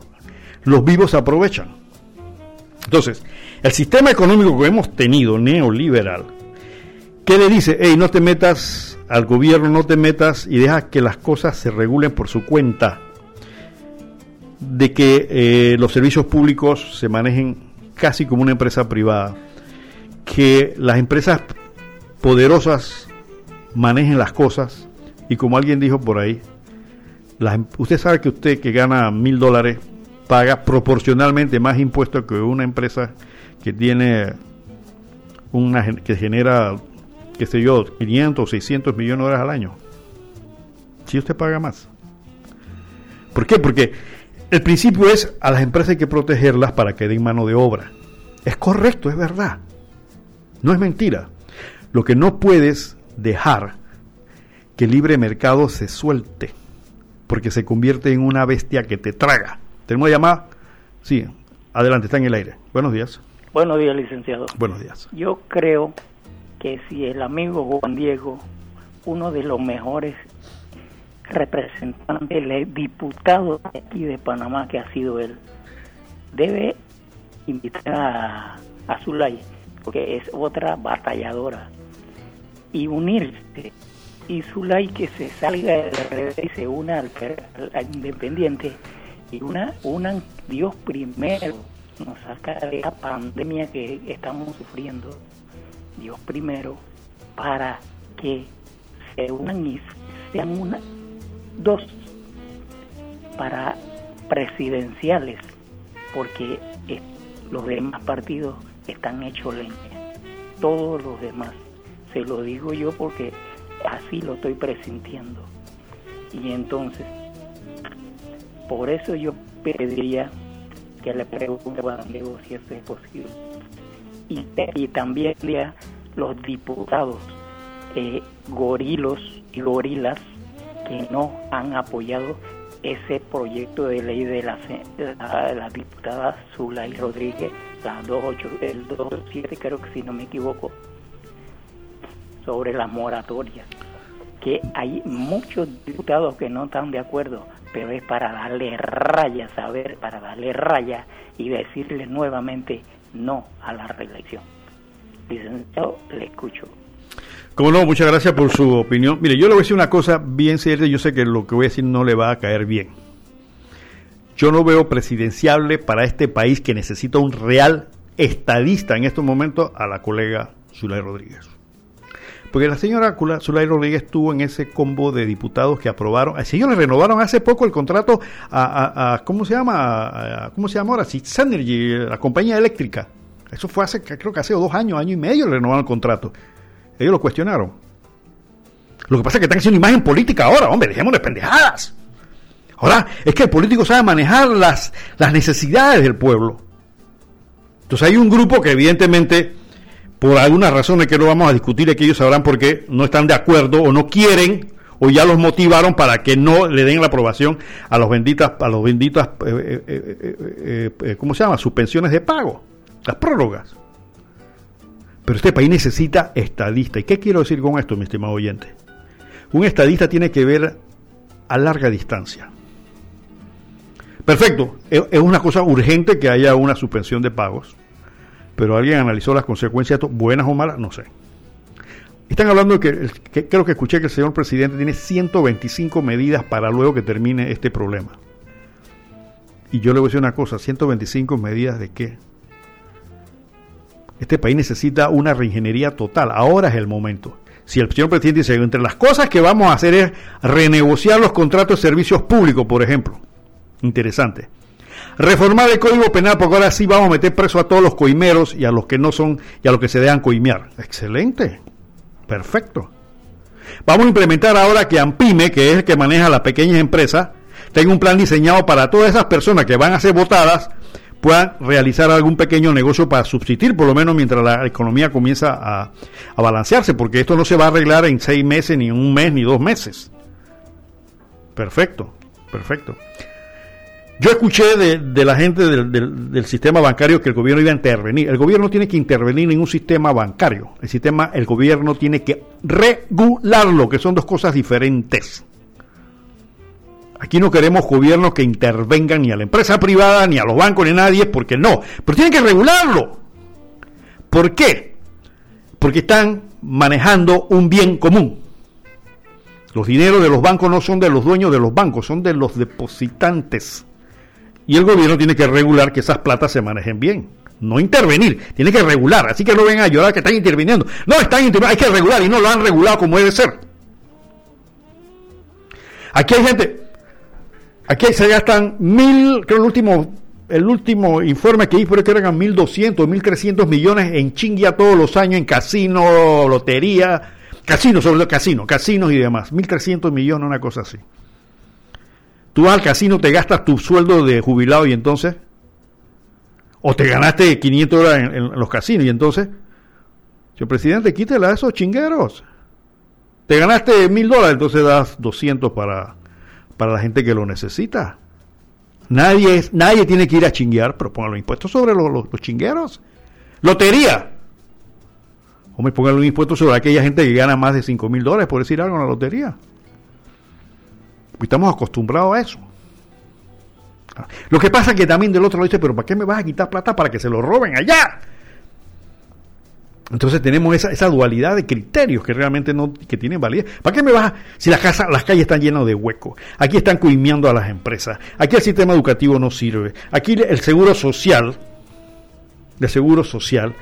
los vivos se aprovechan. Entonces, el sistema económico que hemos tenido, neoliberal, ¿qué le dice? Hey, no te metas al gobierno no te metas y deja que las cosas se regulen por su cuenta, de que eh, los servicios públicos se manejen casi como una empresa privada, que las empresas poderosas manejen las cosas. Y como alguien dijo por ahí, em, usted sabe que usted que gana mil dólares paga proporcionalmente más impuestos que una empresa que tiene una que genera qué sé yo, 500 o 600 millones de dólares al año. Si usted paga más. ¿Por qué? Porque el principio es a las empresas hay que protegerlas para que den mano de obra. Es correcto, es verdad. No es mentira. Lo que no puedes dejar que el libre mercado se suelte, porque se convierte en una bestia que te traga. ¿Tenemos llamada? Sí, adelante, está en el aire. Buenos días. Buenos días, licenciado. Buenos días. Yo creo que si el amigo Juan Diego, uno de los mejores representantes, diputado de aquí de Panamá que ha sido él, debe invitar a, a Zulay, porque es otra batalladora, y unirse. Y Zulay que se salga de y se una al, independiente y una, unan Dios primero, nos saca de la pandemia que estamos sufriendo Dios primero, para que se unan y sean una, dos para presidenciales, porque los demás partidos están hechos leña. Todos los demás. Se lo digo yo porque así lo estoy presintiendo. Y entonces, por eso yo pediría que le pregunte a Diego si eso es posible. Y, también los diputados eh, gorilos y gorilas que no han apoyado ese proyecto de ley de la, la, diputada Zulay Rodríguez, la 28, el 27 creo que si no me equivoco, sobre la moratoria. Que hay muchos diputados que no están de acuerdo, pero es para darle raya, saber, para darle raya y decirle nuevamente no a la reelección. Licenciado, le escucho. Como no, muchas gracias por su opinión. Mire, yo le voy a decir una cosa bien seria, yo sé que lo que voy a decir no le va a caer bien. Yo no veo presidenciable para este país que necesita un real estadista en estos momentos a la colega Zulay Rodríguez. Porque la señora Zulay Rodríguez estuvo en ese combo de diputados que aprobaron. A ellos le renovaron hace poco el contrato a, ¿cómo se llama? ¿Cómo se llama ahora? Synergy, la compañía eléctrica. Eso fue hace, creo que hace dos años, año y medio le renovaron el contrato. Ellos lo cuestionaron. Lo que pasa es que están haciendo imagen política ahora, hombre, dejemos de pendejadas. Ahora, es que el político sabe manejar las, las necesidades del pueblo. Entonces hay un grupo que evidentemente, por algunas razones que no vamos a discutir, que ellos sabrán por qué no están de acuerdo o no quieren o ya los motivaron para que no le den la aprobación a los benditas, a los benditas, eh, eh, eh, ¿cómo se llama? Suspensiones de pago, las prórrogas. Pero este país necesita estadista. ¿Y qué quiero decir con esto, mi estimado oyente? Un estadista tiene que ver a larga distancia. Perfecto, es una cosa urgente que haya una suspensión de pagos, pero alguien analizó las consecuencias, buenas o malas, no sé. Están hablando de que, creo que escuché que el señor presidente tiene 125 medidas para luego que termine este problema. Y yo le voy a decir una cosa, 125 medidas de qué? Este país necesita una reingeniería total. Ahora es el momento. Si el señor presidente dice, entre las cosas que vamos a hacer es renegociar los contratos de servicios públicos, por ejemplo. Interesante. Reformar el Código Penal, porque ahora sí vamos a meter preso a todos los coimeros y a los que no son y a los que se dejan coimear. Excelente. Perfecto. Vamos a implementar ahora que AMPIME, que es el que maneja las pequeñas empresas, tenga un plan diseñado para todas esas personas que van a ser votadas puedan realizar algún pequeño negocio para subsistir, por lo menos mientras la economía comienza a, balancearse, porque esto no se va a arreglar en seis meses, ni un mes, ni dos meses. Perfecto, perfecto. Yo escuché de, la gente del, del, sistema bancario que el gobierno iba a intervenir. El gobierno tiene que intervenir en un sistema bancario. El sistema, el gobierno tiene que regularlo, que son dos cosas diferentes. Aquí no queremos gobiernos que intervengan ni a la empresa privada, ni a los bancos, ni a nadie, porque no. Pero tienen que regularlo. ¿Por qué? Porque están manejando un bien común. Los dineros de los bancos no son de los dueños de los bancos, son de los depositantes. Y el gobierno tiene que regular que esas platas se manejen bien. No intervenir, tiene que regular. Así que no vengan a llorar que están interviniendo. No, están interviniendo, hay que regular y no lo han regulado como debe ser. Aquí hay gente, Aquí se gastan mil, creo el último, el último informe que hice creo que eran mil doscientos, mil trescientos millones en chingia todos los años en casino, lotería, casino, sobre todo casino, casinos y demás. Mil trescientos millones, una cosa así. Tú vas al casino, te gastas tu sueldo de jubilado y entonces, o te ganaste 500 horas en, los casinos y entonces, señor presidente, quítela a esos chingueros. Te ganaste mil dólares, entonces das 200 para para la gente que lo necesita. Nadie, nadie tiene que ir a chinguear, pero pongan los impuestos sobre los, los, chingueros. Lotería. Hombre, pongan los impuestos sobre aquella gente que gana más de 5 mil dólares, por decir algo, en la lotería. Estamos acostumbrados a eso. Lo que pasa es que también del otro lado dice, pero ¿para qué me vas a quitar plata para que se lo roben allá? Entonces tenemos esa, dualidad de criterios que realmente no que tienen validez. ¿Para qué me vas si las casas, las calles están llenas de huecos? Aquí están coimeando a las empresas. Aquí el sistema educativo no sirve. Aquí el seguro social, de seguro social,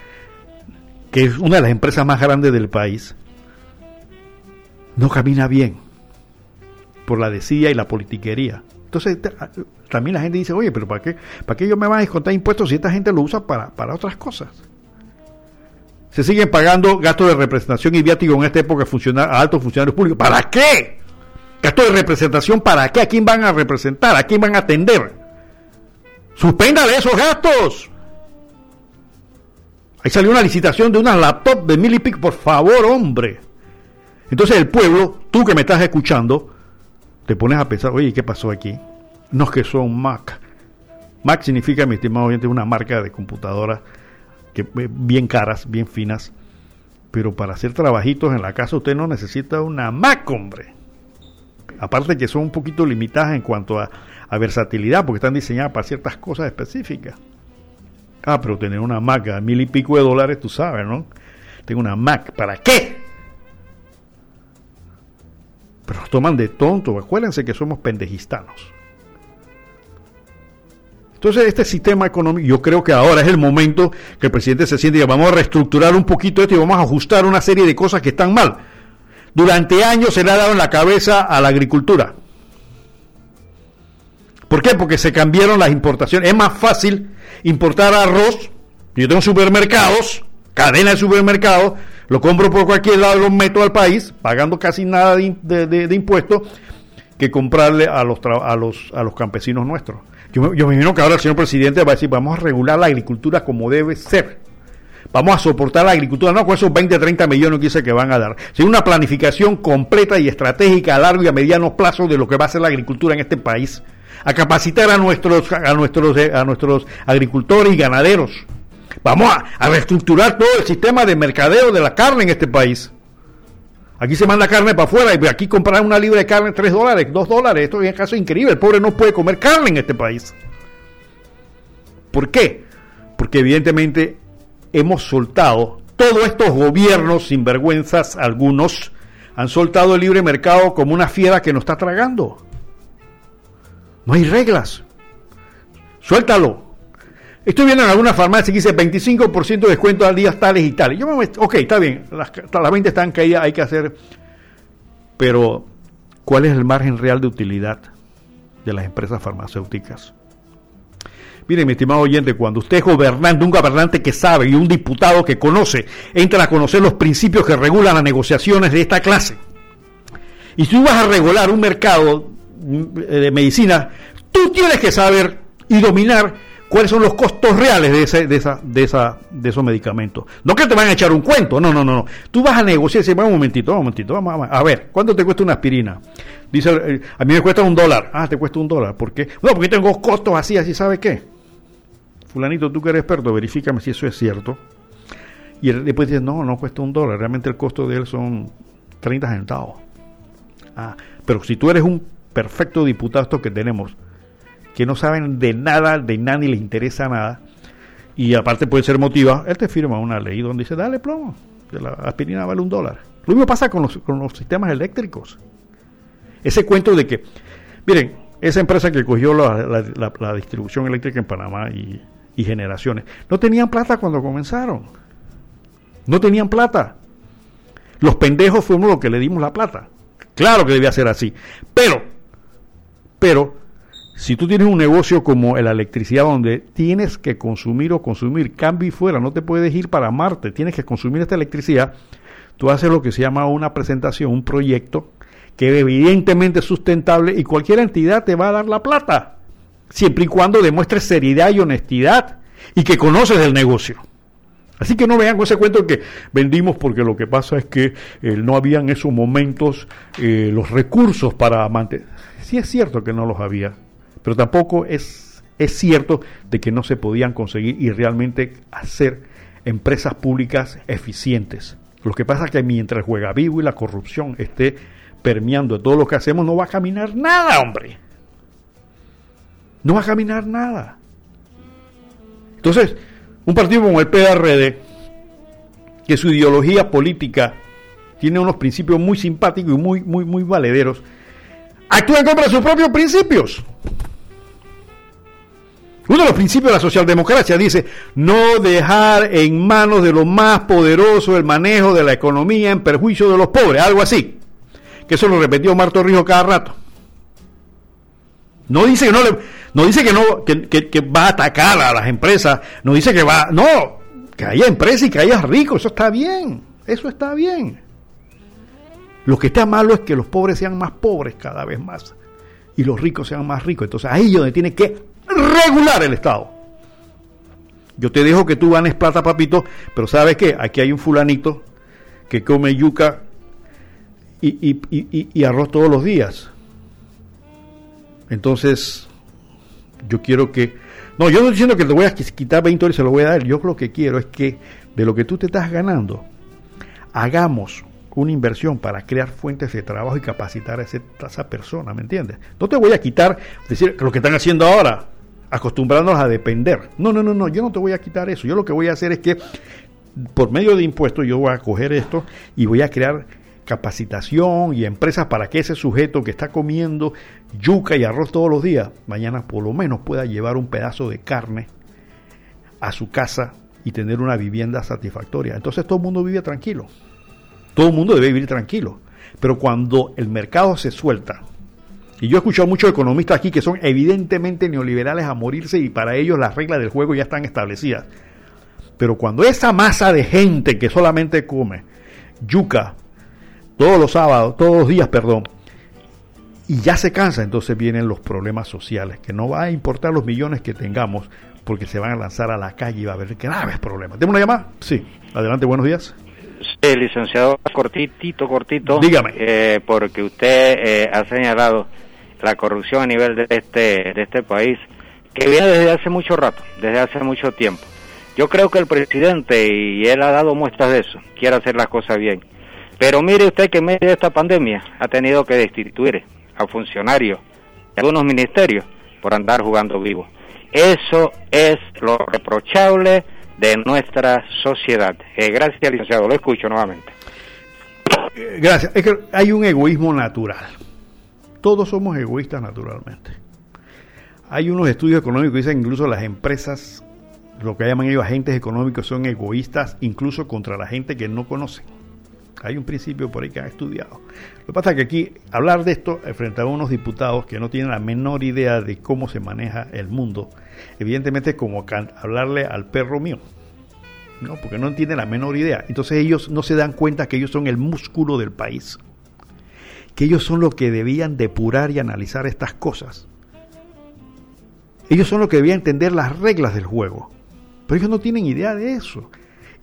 que es una de las empresas más grandes del país, no camina bien por la decía y la politiquería. Entonces, También la gente dice, oye, pero ¿para qué, ¿para qué ellos me van a descontar impuestos si esta gente lo usa para, para otras cosas? Se siguen pagando gastos de representación y viático en esta época a altos funcionarios públicos. ¿Para qué? ¿Gastos de representación para qué? ¿A quién van a representar? ¿A quién van a atender? Suspéndale esos gastos. Ahí salió una licitación de una laptop de mil y pico. Por favor, hombre. Entonces el pueblo, tú que me estás escuchando, te pones a pensar, oye, ¿qué pasó aquí? No es que son Mac. Mac significa, mi estimado oyente, una marca de computadora que, eh, bien caras, bien finas. Pero para hacer trabajitos en la casa usted no necesita una Mac, hombre. Aparte que son un poquito limitadas en cuanto a, a versatilidad, porque están diseñadas para ciertas cosas específicas. Ah, pero tener una Mac a mil y pico de dólares, tú sabes, ¿no? Tengo una Mac, ¿para qué? Pero nos toman de tonto. Acuérdense que somos pendejistanos. Entonces, este sistema económico, yo creo que ahora es el momento que el presidente se siente y vamos a reestructurar un poquito esto y vamos a ajustar una serie de cosas que están mal. Durante años se le ha dado en la cabeza a la agricultura. ¿Por qué? Porque se cambiaron las importaciones. Es más fácil importar arroz. Yo tengo supermercados, cadena de supermercados, lo compro por cualquier lado lo meto al país, pagando casi nada de, impuestos, que comprarle a los, a los, a los campesinos nuestros. Yo, me imagino que ahora el señor presidente va a decir, vamos a regular la agricultura como debe ser. Vamos a soportar la agricultura, no con esos 20, 30 millones que dice que van a dar, sino una planificación completa y estratégica a largo y a mediano plazo de lo que va a ser la agricultura en este país. A capacitar a nuestros, a nuestros, a nuestros agricultores y ganaderos Vamos a, reestructurar todo el sistema de mercadeo de la carne en este país. Aquí se manda carne para afuera y aquí comprar una libra de carne 3 dólares, 2 dólares. Esto es un caso increíble. El pobre no puede comer carne en este país. ¿Por qué? Porque evidentemente hemos soltado, todos estos gobiernos sinvergüenzas, algunos, han soltado el libre mercado como una fiera que nos está tragando. No hay reglas. Suéltalo. Estoy viendo en alguna farmacia que dice 25% de descuento al día tales y tales. Yo me ok, está bien, las, las 20 están caídas, hay que hacer. Pero, ¿cuál es el margen real de utilidad de las empresas farmacéuticas? Mire, mi estimado oyente, cuando usted es gobernante, un gobernante que sabe y un diputado que conoce, entra a conocer los principios que regulan las negociaciones de esta clase. Y si tú vas a regular un mercado de medicina, tú tienes que saber y dominar cuáles son los costos reales de, ese, de, esa, de, esa, de esos medicamentos. No que te van a echar un cuento, no, no, no. no. Tú vas a negociar y dices, un momentito, un momentito, vamos a, ver, ¿cuánto te cuesta una aspirina? Dice, eh, a mí me cuesta un dólar. Ah, te cuesta un dólar. ¿Por qué? No, porque tengo costos así, así, ¿sabe qué? Fulanito, tú que eres experto, verifícame si eso es cierto. Y después dices, no, no cuesta un dólar, realmente el costo de él son 30 centavos. Ah, pero si tú eres un perfecto diputado, esto que tenemos, que no saben de nada, de nada ni les interesa nada, y aparte puede ser motiva, él te firma una ley donde dice, dale plomo, que la aspirina vale un dólar. Lo mismo pasa con los, con los sistemas eléctricos. Ese cuento de que, miren, esa empresa que cogió la, distribución eléctrica en Panamá y, y generaciones, no tenían plata cuando comenzaron. No tenían plata. Los pendejos fuimos los que le dimos la plata. Claro que debía ser así. Pero, pero, si tú tienes un negocio como la electricidad donde tienes que consumir o consumir, cambio y fuera, no te puedes ir para Marte, tienes que consumir esta electricidad, tú haces lo que se llama una presentación, un proyecto que evidentemente es sustentable y cualquier entidad te va a dar la plata, siempre y cuando demuestres seriedad y honestidad y que conoces el negocio. Así que no vean con ese cuento que vendimos porque lo que pasa es que eh, no había en esos momentos eh, los recursos para mantener. Sí es cierto que no los había, pero tampoco es, es cierto de que no se podían conseguir y realmente hacer empresas públicas eficientes. Lo que pasa es que mientras juega vivo y la corrupción esté permeando todo lo que hacemos, no va a caminar nada, hombre. No va a caminar nada. Entonces, un partido como el PRD, que su ideología política tiene unos principios muy simpáticos y muy, muy, muy valederos, actúa en contra de sus propios principios. Uno de los principios de la socialdemocracia dice no dejar en manos de los más poderosos el manejo de la economía en perjuicio de los pobres, algo así. Que eso lo repetió Marto Rijo cada rato. No dice que no le, no dice que no, que, va a atacar a las empresas, no dice que va, no, que haya empresas y que haya ricos, eso está bien, eso está bien. Lo que está malo es que los pobres sean más pobres cada vez más y los ricos sean más ricos. Entonces ahí es donde tiene que regular el Estado. Yo te dejo que tú ganes plata, papito, pero ¿sabes qué? Aquí hay un fulanito que come yuca y, arroz todos los días. Entonces, yo quiero que... No, yo no estoy diciendo que te voy a quitar 20 dólares y se lo voy a dar. Yo lo que quiero es que de lo que tú te estás ganando, hagamos una inversión para crear fuentes de trabajo y capacitar a, esa persona, ¿me entiendes? No te voy a quitar, decir, lo que están haciendo ahora, acostumbrándonos a depender. No, no, no, no, yo no te voy a quitar eso. Yo lo que voy a hacer es que por medio de impuestos yo voy a coger esto y voy a crear capacitación y empresas para que ese sujeto que está comiendo yuca y arroz todos los días, mañana por lo menos pueda llevar un pedazo de carne a su casa y tener una vivienda satisfactoria. Entonces todo el mundo vive tranquilo. Todo el mundo debe vivir tranquilo. Pero cuando el mercado se suelta, y yo he escuchado muchos economistas aquí que son evidentemente neoliberales a morirse y para ellos las reglas del juego ya están establecidas. Pero cuando esa masa de gente que solamente come yuca todos los sábados, todos los días, perdón, y ya se cansa, entonces vienen los problemas sociales, que no va a importar los millones que tengamos, porque se van a lanzar a la calle y va a haber graves problemas. ¿Tengo una llamada? Sí. Adelante, buenos días. Sí, licenciado, cortito, cortito. Dígame. Eh, porque usted eh, ha señalado la corrupción a nivel de este, de este país, que viene desde hace mucho rato, desde hace mucho tiempo. Yo creo que el presidente, y él ha dado muestras de eso, quiere hacer las cosas bien. Pero mire usted que en medio de esta pandemia ha tenido que destituir a funcionarios de algunos ministerios por andar jugando vivo. Eso es lo reprochable de nuestra sociedad. Eh, gracias, licenciado. Lo escucho nuevamente. Eh, gracias. Es que hay un egoísmo natural. Todos somos egoístas naturalmente. Hay unos estudios económicos que dicen incluso las empresas, lo que llaman ellos agentes económicos, son egoístas incluso contra la gente que no conocen. Hay un principio por ahí que han estudiado. Lo que pasa es que aquí hablar de esto eh, frente a unos diputados que no tienen la menor idea de cómo se maneja el mundo, evidentemente es como hablarle al perro mío. ¿no? Porque no tiene la menor idea. Entonces ellos no se dan cuenta que ellos son el músculo del país. Que ellos son los que debían depurar y analizar estas cosas. Ellos son los que debían entender las reglas del juego. Pero ellos no tienen idea de eso.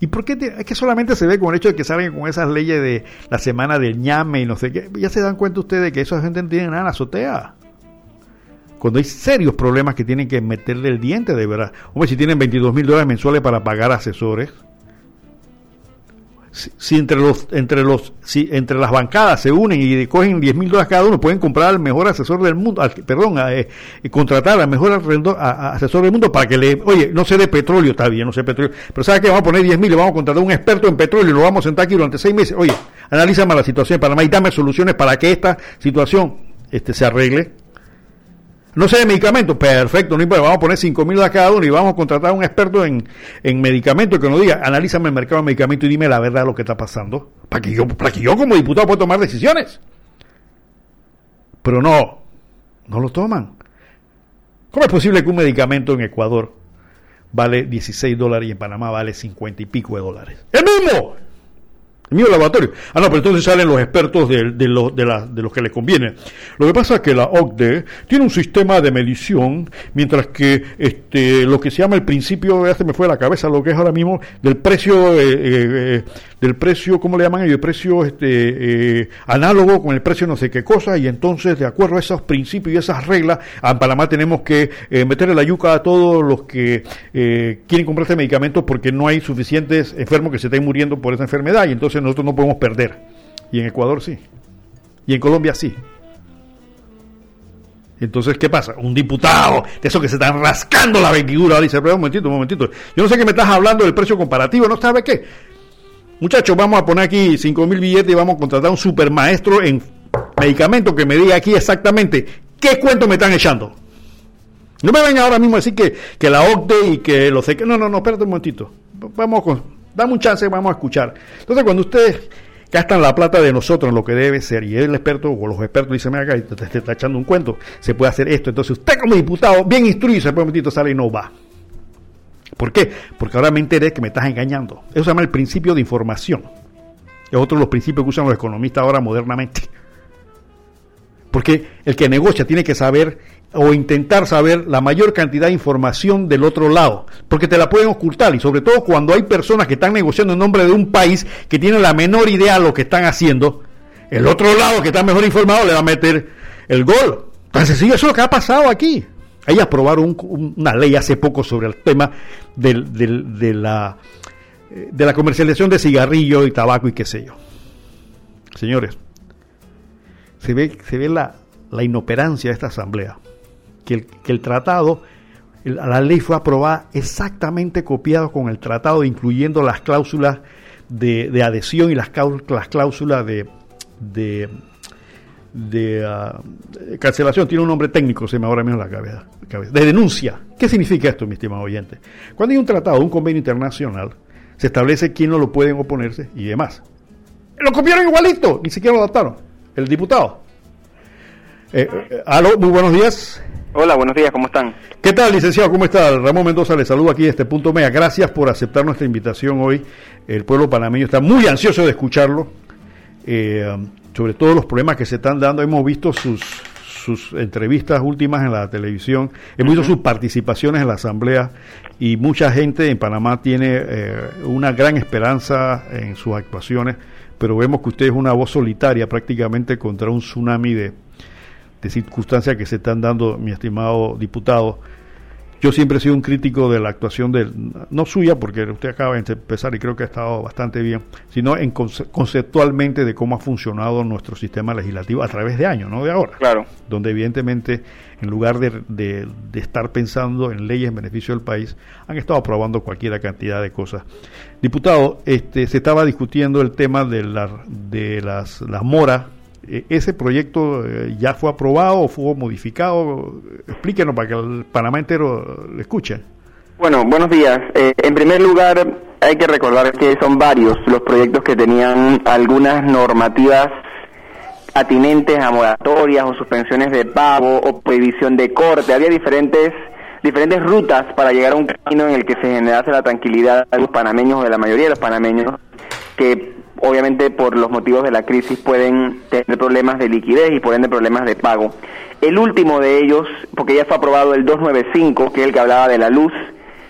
¿Y por qué? es que solamente se ve con el hecho de que salen con esas leyes de la semana del ñame y no sé qué. Ya se dan cuenta ustedes de que esa gente no tiene nada en la azotea. Cuando hay serios problemas que tienen que meterle el diente de verdad. Hombre, si tienen 22 mil dólares mensuales para pagar asesores, si, entre los entre los si entre las bancadas se unen y cogen 10 mil dólares cada uno pueden comprar al mejor asesor del mundo perdón eh, contratar al mejor asesor del mundo para que le oye no sé de petróleo está bien no sé de petróleo pero sabes que vamos a poner 10 mil le vamos a contratar a un experto en petróleo y lo vamos a sentar aquí durante seis meses. Oye analízame la situación en Panamá y dame soluciones para que esta situación este se arregle no sé de medicamentos, perfecto, no importa, vamos a poner 5 mil a cada uno y vamos a contratar a un experto en, en medicamentos que nos diga, analízame el mercado de medicamentos y dime la verdad de lo que está pasando, para que yo, para que yo como diputado pueda tomar decisiones. Pero no, no lo toman. ¿Cómo es posible que un medicamento en Ecuador vale 16 dólares y en Panamá vale 50 y pico de dólares? ¡El mismo! Mío laboratorio. Ah, no, pero entonces salen los expertos de, de, de, los que les conviene. Lo que pasa es que la OCDE tiene un sistema de medición, mientras que este, lo que se llama el principio, ya se me fue a la cabeza lo que es ahora mismo, del precio, eh, eh, del precio, ¿cómo le llaman ellos? El precio este, eh, análogo con el precio no sé qué cosa, y entonces, de acuerdo a esos principios y esas reglas, en Panamá tenemos que meterle la yuca a todos los que quieren comprar este medicamento porque no hay suficientes enfermos que se estén muriendo por esa enfermedad, y entonces nosotros no podemos perder. Y en Ecuador sí. Y en Colombia sí. Entonces, ¿qué pasa? Un diputado de esos que se están rascando la vestidura dice, pero un momentito, un momentito. Yo no sé qué me estás hablando del precio comparativo, ¿no sabes qué? Muchachos, vamos a poner aquí 5 mil billetes y vamos a contratar un supermaestro en medicamentos que me diga aquí exactamente qué cuento me están echando. No me vengan ahora mismo a decir que, que la OCDE y que lo sé que. No, no, no, espérate un momentito. Vamos con, Dame un chance, vamos a escuchar. Entonces, cuando ustedes gastan la plata de nosotros en lo que debe ser. Y el experto o los expertos dicen, acá, te, te, está echando un cuento, se puede hacer esto. Entonces usted como diputado, bien instruido, se puede meter, sale y no va. ¿Por qué? Porque ahora me enteré que me estás engañando. Eso se llama el principio de información. Es otro de los principios que usan los economistas ahora modernamente. Porque el que negocia tiene que saber o intentar saber la mayor cantidad de información del otro lado, porque te la pueden ocultar y sobre todo cuando hay personas que están negociando en nombre de un país que tiene la menor idea de lo que están haciendo, el otro lado que está mejor informado le va a meter el gol. Tan sencillo, eso es lo que ha pasado aquí. Ahí aprobaron una ley hace poco sobre el tema de, la, eh, de la comercialización de cigarrillos y tabaco y qué sé yo. Señores, se ve, se ve la, la inoperancia de esta asamblea, que el, que el tratado, la ley fue aprobada exactamente copiado con el tratado, incluyendo las cláusulas de, adhesión y las, las cláusulas de, de, de ah, cancelación. Tiene un nombre técnico, se me ahora mismo la cabeza, De denuncia. ¿Qué significa esto, mi estimado oyente? Cuando hay un tratado, un convenio internacional, se establece quién no lo pueden oponerse y demás. Lo copiaron igualito, ni siquiera lo adaptaron el diputado. Eh, eh, aló, muy buenos días. Hola, buenos días, ¿cómo están? ¿Qué tal, licenciado? ¿Cómo está? Ramón Mendoza le saludo aquí de este punto media. Gracias por aceptar nuestra invitación hoy. El pueblo panameño está muy ansioso de escucharlo, eh, sobre todos los problemas que se están dando. Hemos visto sus, sus entrevistas últimas en la televisión, hemos visto sus participaciones en la Asamblea y mucha gente en Panamá tiene una gran esperanza en sus actuaciones pero vemos que usted es una voz solitaria prácticamente contra un tsunami de, circunstancias que se están dando, mi estimado diputado. Yo siempre he sido un crítico de la actuación del, no suya, porque usted acaba de empezar y creo que ha estado bastante bien, sino en conceptualmente de cómo ha funcionado nuestro sistema legislativo a través de años, no de ahora. Claro. Donde evidentemente, en lugar de, de, de estar pensando en leyes en beneficio del país, han estado aprobando cualquier cantidad de cosas. Diputado, este, se estaba discutiendo el tema de, la, de las, las moras ¿Ese proyecto eh, ya fue aprobado o fue modificado? Explíquenos para que el Panamá entero lo escuche. Bueno, buenos días. Eh, en primer lugar, hay que recordar que son varios los proyectos que tenían algunas normativas atinentes a moratorias o suspensiones de pago o prohibición de corte. Había diferentes diferentes rutas para llegar a un camino en el que se generase la tranquilidad de los panameños o de la mayoría de los panameños que obviamente por los motivos de la crisis pueden tener problemas de liquidez y por ende problemas de pago. El último de ellos, porque ya fue aprobado el 295, que es el que hablaba de la luz,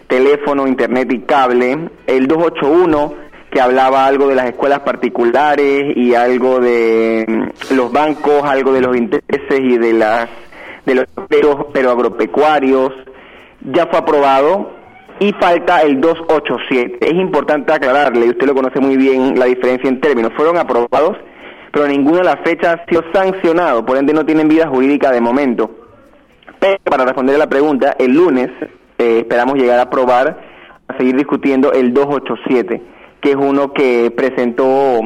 teléfono, internet y cable, el 281 que hablaba algo de las escuelas particulares y algo de mm, los bancos, algo de los intereses y de las de los pero, pero agropecuarios, ya fue aprobado y falta el 287. Es importante aclararle, y usted lo conoce muy bien, la diferencia en términos. Fueron aprobados, pero ninguno de las fechas ha sido sancionado, por ende no tienen vida jurídica de momento. Pero para responder a la pregunta, el lunes eh, esperamos llegar a aprobar, a seguir discutiendo el 287, que es uno que presentó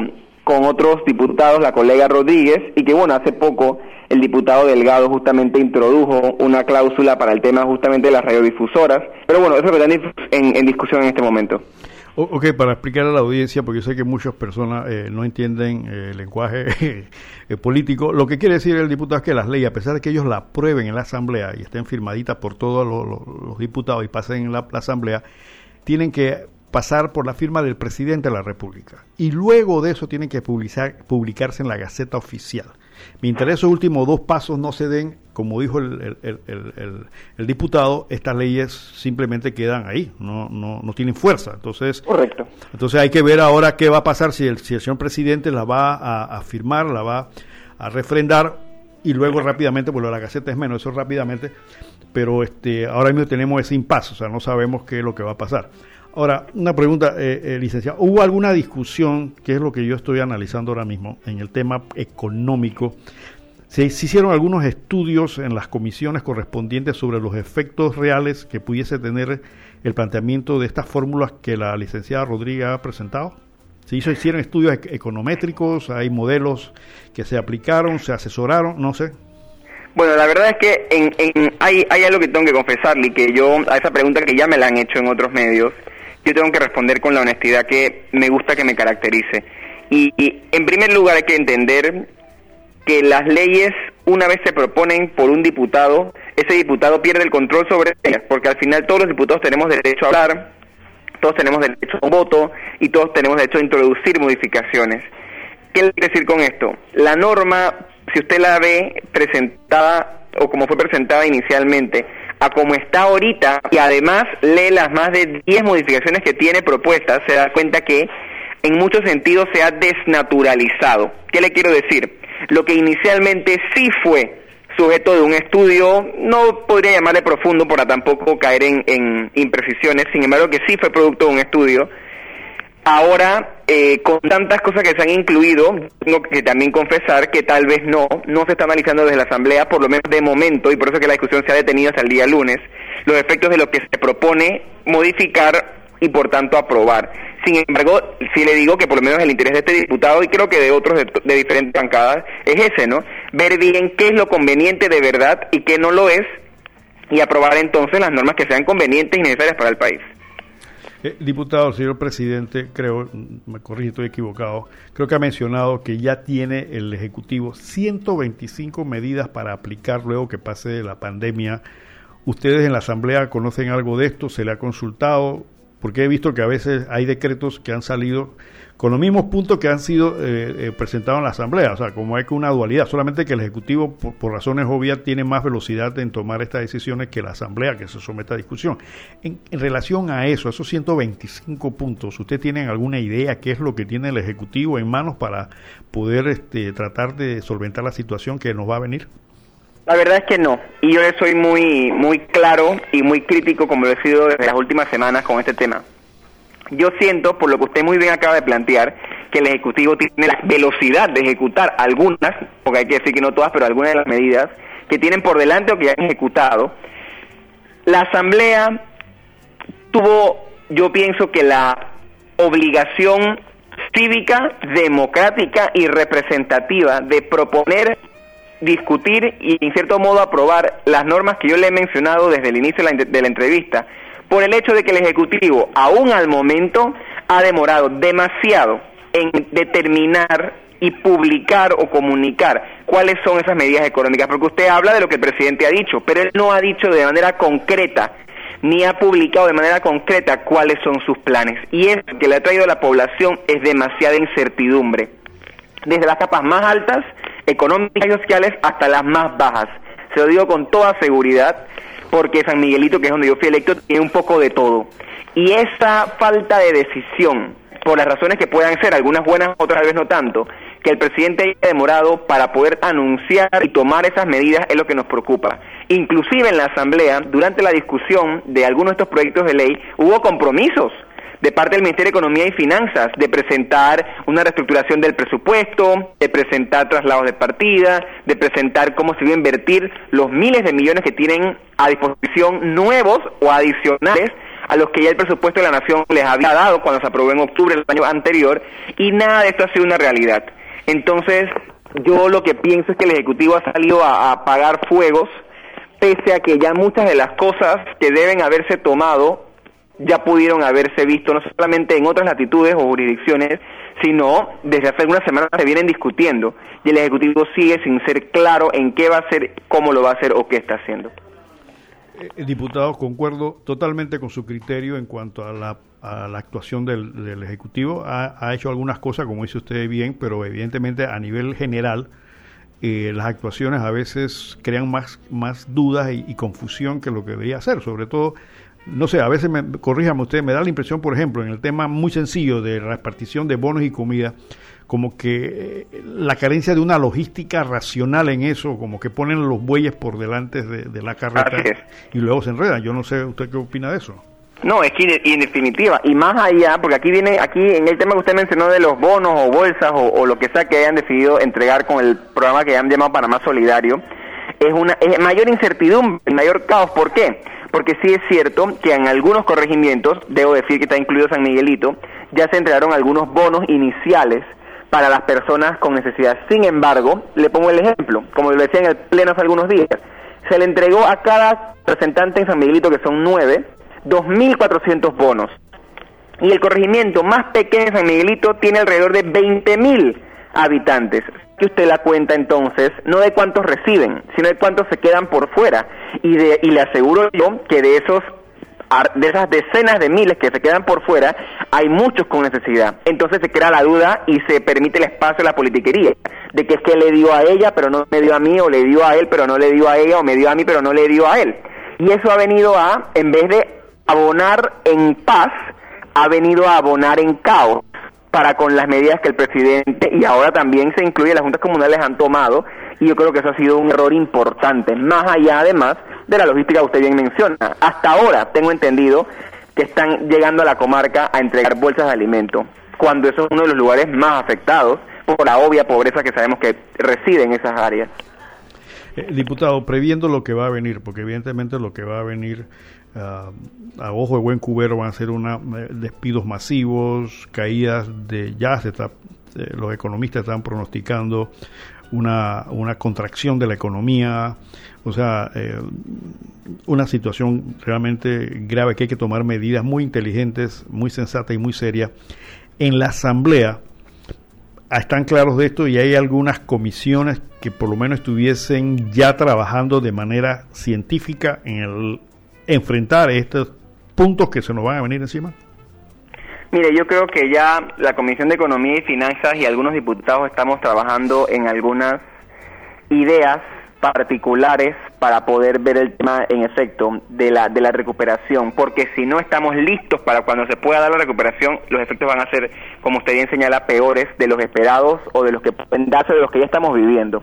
con otros diputados la colega Rodríguez y que bueno, hace poco el diputado Delgado justamente introdujo una cláusula para el tema justamente de las radiodifusoras, pero bueno, eso está en, en discusión en este momento. Ok, para explicar a la audiencia, porque yo sé que muchas personas eh, no entienden eh, el lenguaje eh, político, lo que quiere decir el diputado es que las leyes, a pesar de que ellos la aprueben en la Asamblea y estén firmaditas por todos los, diputados y pasen en la Asamblea, tienen que pasar por la firma del presidente de la República. Y luego de eso tienen que publicar, publicarse en la Gaceta Oficial. Mi interés, esos últimos dos pasos no se den, como dijo el, el, diputado, estas leyes simplemente quedan ahí, no, no, no tienen fuerza. Entonces, Correcto. entonces hay que ver ahora qué va a pasar si el, si el señor presidente la va a, firmar, la va a refrendar y luego rápidamente, bueno, la Gaceta es menos, eso rápidamente, pero este, ahora mismo tenemos ese impasse, o sea, no sabemos qué es lo que va a pasar. Ahora, una pregunta, eh, eh, licenciado. ¿Hubo alguna discusión, que es lo que yo estoy analizando ahora mismo, en el tema económico? ¿Se, hicieron algunos estudios en las comisiones correspondientes sobre los efectos reales que pudiese tener el planteamiento de estas fórmulas que la licenciada Rodríguez ha presentado? ¿Se hizo, hicieron estudios econométricos? ¿Hay modelos que se aplicaron, se asesoraron? No sé. Bueno, la verdad es que en, hay, hay algo que tengo que confesarle, que yo, a esa pregunta que ya me la han hecho en otros medios, yo tengo que responder con la honestidad que me gusta que me caracterice. Y, en primer lugar hay que entender que las leyes, una vez se proponen por un diputado, ese diputado pierde el control sobre ellas, porque al final todos los diputados tenemos derecho a hablar, todos tenemos derecho a un voto y todos tenemos derecho a introducir modificaciones. ¿Qué quiere decir con esto? La norma, si usted la ve presentada o como fue presentada inicialmente, a como está ahorita y además lee las más de 10 modificaciones que tiene propuestas, se da cuenta que en muchos sentidos se ha desnaturalizado. ¿Qué le quiero decir? Lo que inicialmente sí fue sujeto de un estudio, no podría llamarle profundo para tampoco caer en, en imprecisiones, sin embargo que sí fue producto de un estudio, ahora eh, con tantas cosas que se han incluido, tengo que también confesar que tal vez no, no se está analizando desde la Asamblea, por lo menos de momento, y por eso es que la discusión se ha detenido hasta el día lunes, los efectos de lo que se propone modificar y por tanto aprobar. Sin embargo, sí le digo que por lo menos el interés de este diputado y creo que de otros de, de diferentes bancadas es ese, ¿no? Ver bien qué es lo conveniente de verdad y qué no lo es y aprobar entonces las normas que sean convenientes y necesarias para el país. Eh, diputado, señor presidente, creo, me corrige, estoy equivocado, creo que ha mencionado que ya tiene el Ejecutivo 125 medidas para aplicar luego que pase la pandemia. ¿Ustedes en la Asamblea conocen algo de esto? ¿Se le ha consultado? porque he visto que a veces hay decretos que han salido con los mismos puntos que han sido eh, eh, presentados en la Asamblea, o sea, como hay que una dualidad, solamente que el Ejecutivo, por, razones obvias, tiene más velocidad en tomar estas decisiones que la Asamblea que se somete a discusión. En, relación a eso, a esos 125 puntos, ¿usted tiene alguna idea qué es lo que tiene el Ejecutivo en manos para poder este, tratar de solventar la situación que nos va a venir? La verdad es que no, y yo soy muy muy claro y muy crítico como lo he sido desde las últimas semanas con este tema. Yo siento, por lo que usted muy bien acaba de plantear, que el Ejecutivo tiene la velocidad de ejecutar algunas, porque hay que decir que no todas, pero algunas de las medidas que tienen por delante o que ya han ejecutado. La Asamblea tuvo, yo pienso que la obligación cívica, democrática y representativa de proponer discutir y en cierto modo aprobar las normas que yo le he mencionado desde el inicio de la, de la, entrevista, por el hecho de que el Ejecutivo, aún al momento, ha demorado demasiado en determinar y publicar o comunicar cuáles son esas medidas económicas, porque usted habla de lo que el presidente ha dicho, pero él no ha dicho de manera concreta ni ha publicado de manera concreta cuáles son sus planes. Y eso que le ha traído a la población es demasiada incertidumbre. Desde las capas más altas económicas y sociales hasta las más bajas. Se lo digo con toda seguridad porque San Miguelito, que es donde yo fui electo, tiene un poco de todo. Y esa falta de decisión, por las razones que puedan ser, algunas buenas, otras vez no tanto, que el presidente haya demorado para poder anunciar y tomar esas medidas es lo que nos preocupa. Inclusive en la Asamblea, durante la discusión de algunos de estos proyectos de ley, hubo compromisos de parte del Ministerio de Economía y Finanzas de presentar una reestructuración del presupuesto, de presentar traslados de partida, de presentar cómo se iba a invertir los miles de millones que tienen a disposición nuevos o adicionales a los que ya el presupuesto de la Nación les había dado cuando se aprobó en octubre del año anterior y nada de esto ha sido una realidad. Entonces, yo lo que pienso es que el Ejecutivo ha salido a, a apagar fuegos pese a que ya muchas de las cosas que deben haberse tomado ya pudieron haberse visto no solamente en otras latitudes o jurisdicciones, sino desde hace algunas semanas se vienen discutiendo y el Ejecutivo sigue sin ser claro en qué va a hacer, cómo lo va a hacer o qué está haciendo. Eh, diputado, concuerdo totalmente con su criterio en cuanto a la, a la actuación del, del Ejecutivo. Ha, ha, hecho algunas cosas, como dice usted bien, pero evidentemente a nivel general eh, las actuaciones a veces crean más, más dudas y, y, confusión que lo que debería hacer, sobre todo no sé, a veces, me, corríjame usted, me da la impresión, por ejemplo, en el tema muy sencillo de repartición de bonos y comida, como que eh, la carencia de una logística racional en eso, como que ponen los bueyes por delante de, de la carreta y luego se enredan. Yo no sé, ¿usted qué opina de eso? No, es que en definitiva, y más allá, porque aquí viene, aquí en el tema que usted mencionó de los bonos o bolsas o, o lo que sea que hayan decidido entregar con el programa que han llamado Panamá Solidario, es una es mayor incertidumbre, mayor caos. ¿Por qué? Porque sí es cierto que en algunos corregimientos, debo decir que está incluido San Miguelito, ya se entregaron algunos bonos iniciales para las personas con necesidad. Sin embargo, le pongo el ejemplo, como lo decía en el pleno hace algunos días, se le entregó a cada representante en San Miguelito, que son nueve, 2.400 bonos. y el corregimiento más pequeño San Miguelito tiene alrededor de 20 mil habitantes. Que usted la cuenta entonces, no de cuántos reciben, sino de cuántos se quedan por fuera. Y, de, y le aseguro yo que de esos de esas decenas de miles que se quedan por fuera, hay muchos con necesidad. Entonces se crea la duda y se permite el espacio a la politiquería, de que es que le dio a ella pero no me dio a mí, o le dio a él pero no le dio a ella, o me dio a mí pero no le dio a él. Y eso ha venido a, en vez de abonar en paz, ha venido a abonar en caos para con las medidas que el presidente y ahora también se incluye las juntas comunales han tomado y yo creo que eso ha sido un error importante, más allá además de la logística que usted bien menciona. Hasta ahora tengo entendido que están llegando a la comarca a entregar bolsas de alimento, cuando eso es uno de los lugares más afectados por la obvia pobreza que sabemos que reside en esas áreas. Eh, diputado, previendo lo que va a venir, porque evidentemente lo que va a venir uh, a ojo de buen cubero van a ser una, eh, despidos masivos, caídas de ya se está, eh, los economistas están pronosticando una, una contracción de la economía, o sea, eh, una situación realmente grave que hay que tomar medidas muy inteligentes, muy sensatas y muy serias. En la Asamblea están claros de esto y hay algunas comisiones que por lo menos estuviesen ya trabajando de manera científica en el enfrentar estos puntos que se nos van a venir encima. Mire, yo creo que ya la Comisión de Economía y Finanzas y algunos diputados estamos trabajando en algunas ideas particulares para poder ver el tema en efecto de la, de la recuperación, porque si no estamos listos para cuando se pueda dar la recuperación, los efectos van a ser, como usted bien señala, peores de los esperados o de los que pueden darse de los que ya estamos viviendo.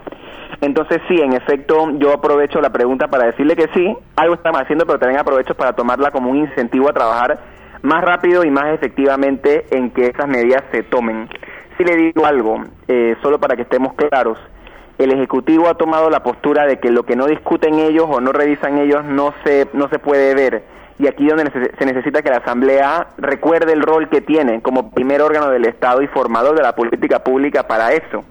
Entonces sí, en efecto, yo aprovecho la pregunta para decirle que sí, algo estamos haciendo, pero también aprovecho para tomarla como un incentivo a trabajar más rápido y más efectivamente en que esas medidas se tomen. Si le digo algo, eh, solo para que estemos claros, el Ejecutivo ha tomado la postura de que lo que no discuten ellos o no revisan ellos no se, no se puede ver. Y aquí donde se necesita que la Asamblea recuerde el rol que tiene como primer órgano del Estado y formador de la política pública para eso.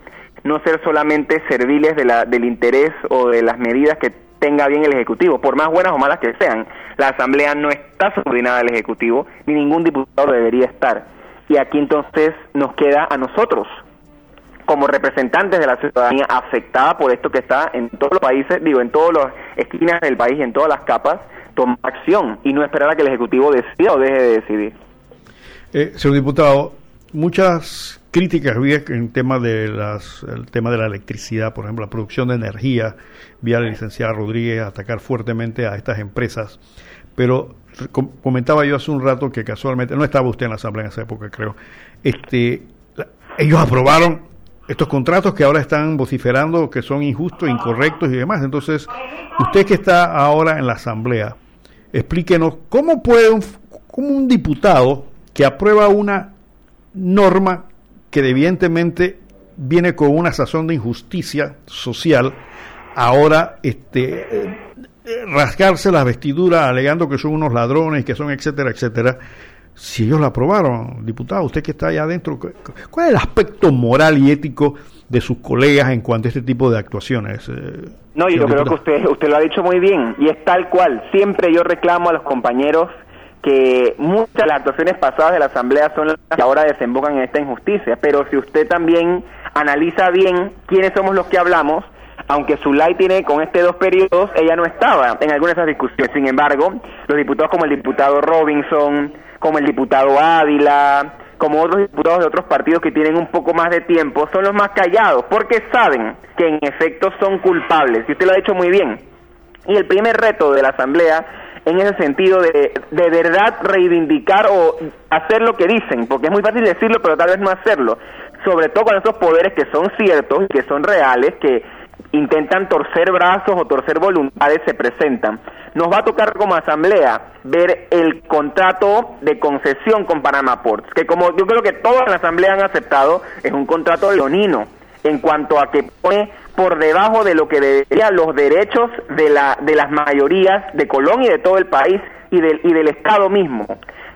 No ser solamente serviles de la, del interés o de las medidas que tenga bien el Ejecutivo, por más buenas o malas que sean. La Asamblea no está subordinada al Ejecutivo, ni ningún diputado debería estar. Y aquí entonces nos queda a nosotros, como representantes de la ciudadanía afectada por esto que está en todos los países, digo, en todas las esquinas del país, en todas las capas, tomar acción y no esperar a que el Ejecutivo decida o deje de decidir. Eh, señor diputado, muchas críticas vi en tema de las, el tema de la electricidad, por ejemplo, la producción de energía, vía la licenciada Rodríguez atacar fuertemente a estas empresas, pero comentaba yo hace un rato que casualmente, no estaba usted en la asamblea en esa época creo, este, ellos aprobaron estos contratos que ahora están vociferando que son injustos, incorrectos y demás. Entonces, usted que está ahora en la Asamblea, explíquenos cómo puede un, un diputado que aprueba una norma que evidentemente viene con una sazón de injusticia social, ahora este, eh, rasgarse las vestiduras alegando que son unos ladrones, que son etcétera, etcétera, si ellos la aprobaron, diputado, usted que está allá adentro, ¿cuál es el aspecto moral y ético de sus colegas en cuanto a este tipo de actuaciones? Eh, no, yo creo que usted, usted lo ha dicho muy bien y es tal cual. Siempre yo reclamo a los compañeros que muchas de las actuaciones pasadas de la Asamblea son las que ahora desembocan en esta injusticia, pero si usted también analiza bien quiénes somos los que hablamos, aunque Zulay tiene con este dos periodos, ella no estaba en alguna de esas discusiones. Sin embargo, los diputados como el diputado Robinson, como el diputado Ávila, como otros diputados de otros partidos que tienen un poco más de tiempo, son los más callados, porque saben que en efecto son culpables, y usted lo ha dicho muy bien. Y el primer reto de la Asamblea en ese sentido de de verdad reivindicar o hacer lo que dicen, porque es muy fácil decirlo, pero tal vez no hacerlo, sobre todo con esos poderes que son ciertos que son reales, que intentan torcer brazos o torcer voluntades se presentan. Nos va a tocar como asamblea ver el contrato de concesión con Panama Ports, que como yo creo que toda la asamblea han aceptado, es un contrato leonino en cuanto a que pone por debajo de lo que deberían los derechos de, la, de las mayorías de Colón y de todo el país y del, y del Estado mismo.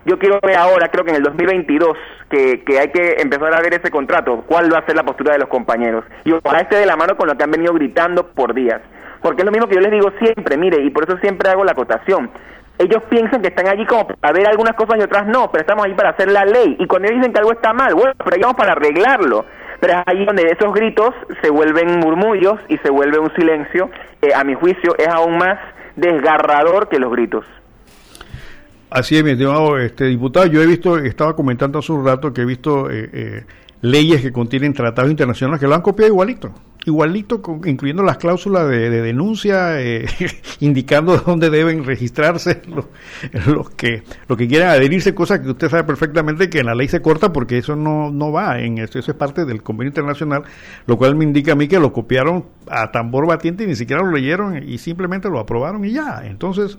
Yo quiero ver ahora, creo que en el 2022, que, que hay que empezar a ver ese contrato, cuál va a ser la postura de los compañeros. Y ojalá esté de la mano con lo que han venido gritando por días. Porque es lo mismo que yo les digo siempre, mire, y por eso siempre hago la acotación. ellos piensan que están allí como para ver algunas cosas y otras no, pero estamos allí para hacer la ley. Y cuando ellos dicen que algo está mal, bueno, pero ahí vamos para arreglarlo. Pero es ahí donde esos gritos se vuelven murmullos y se vuelve un silencio, que a mi juicio es aún más desgarrador que los gritos. Así es, mi estimado este, diputado. Yo he visto, estaba comentando hace un rato que he visto eh, eh, leyes que contienen tratados internacionales que lo han copiado igualito igualito, incluyendo las cláusulas de, denuncia, eh, indicando dónde deben registrarse los, que lo que quieran adherirse, cosa que usted sabe perfectamente que en la ley se corta porque eso no, no va, en eso, eso es parte del convenio internacional, lo cual me indica a mí que lo copiaron a tambor batiente y ni siquiera lo leyeron y simplemente lo aprobaron y ya. Entonces,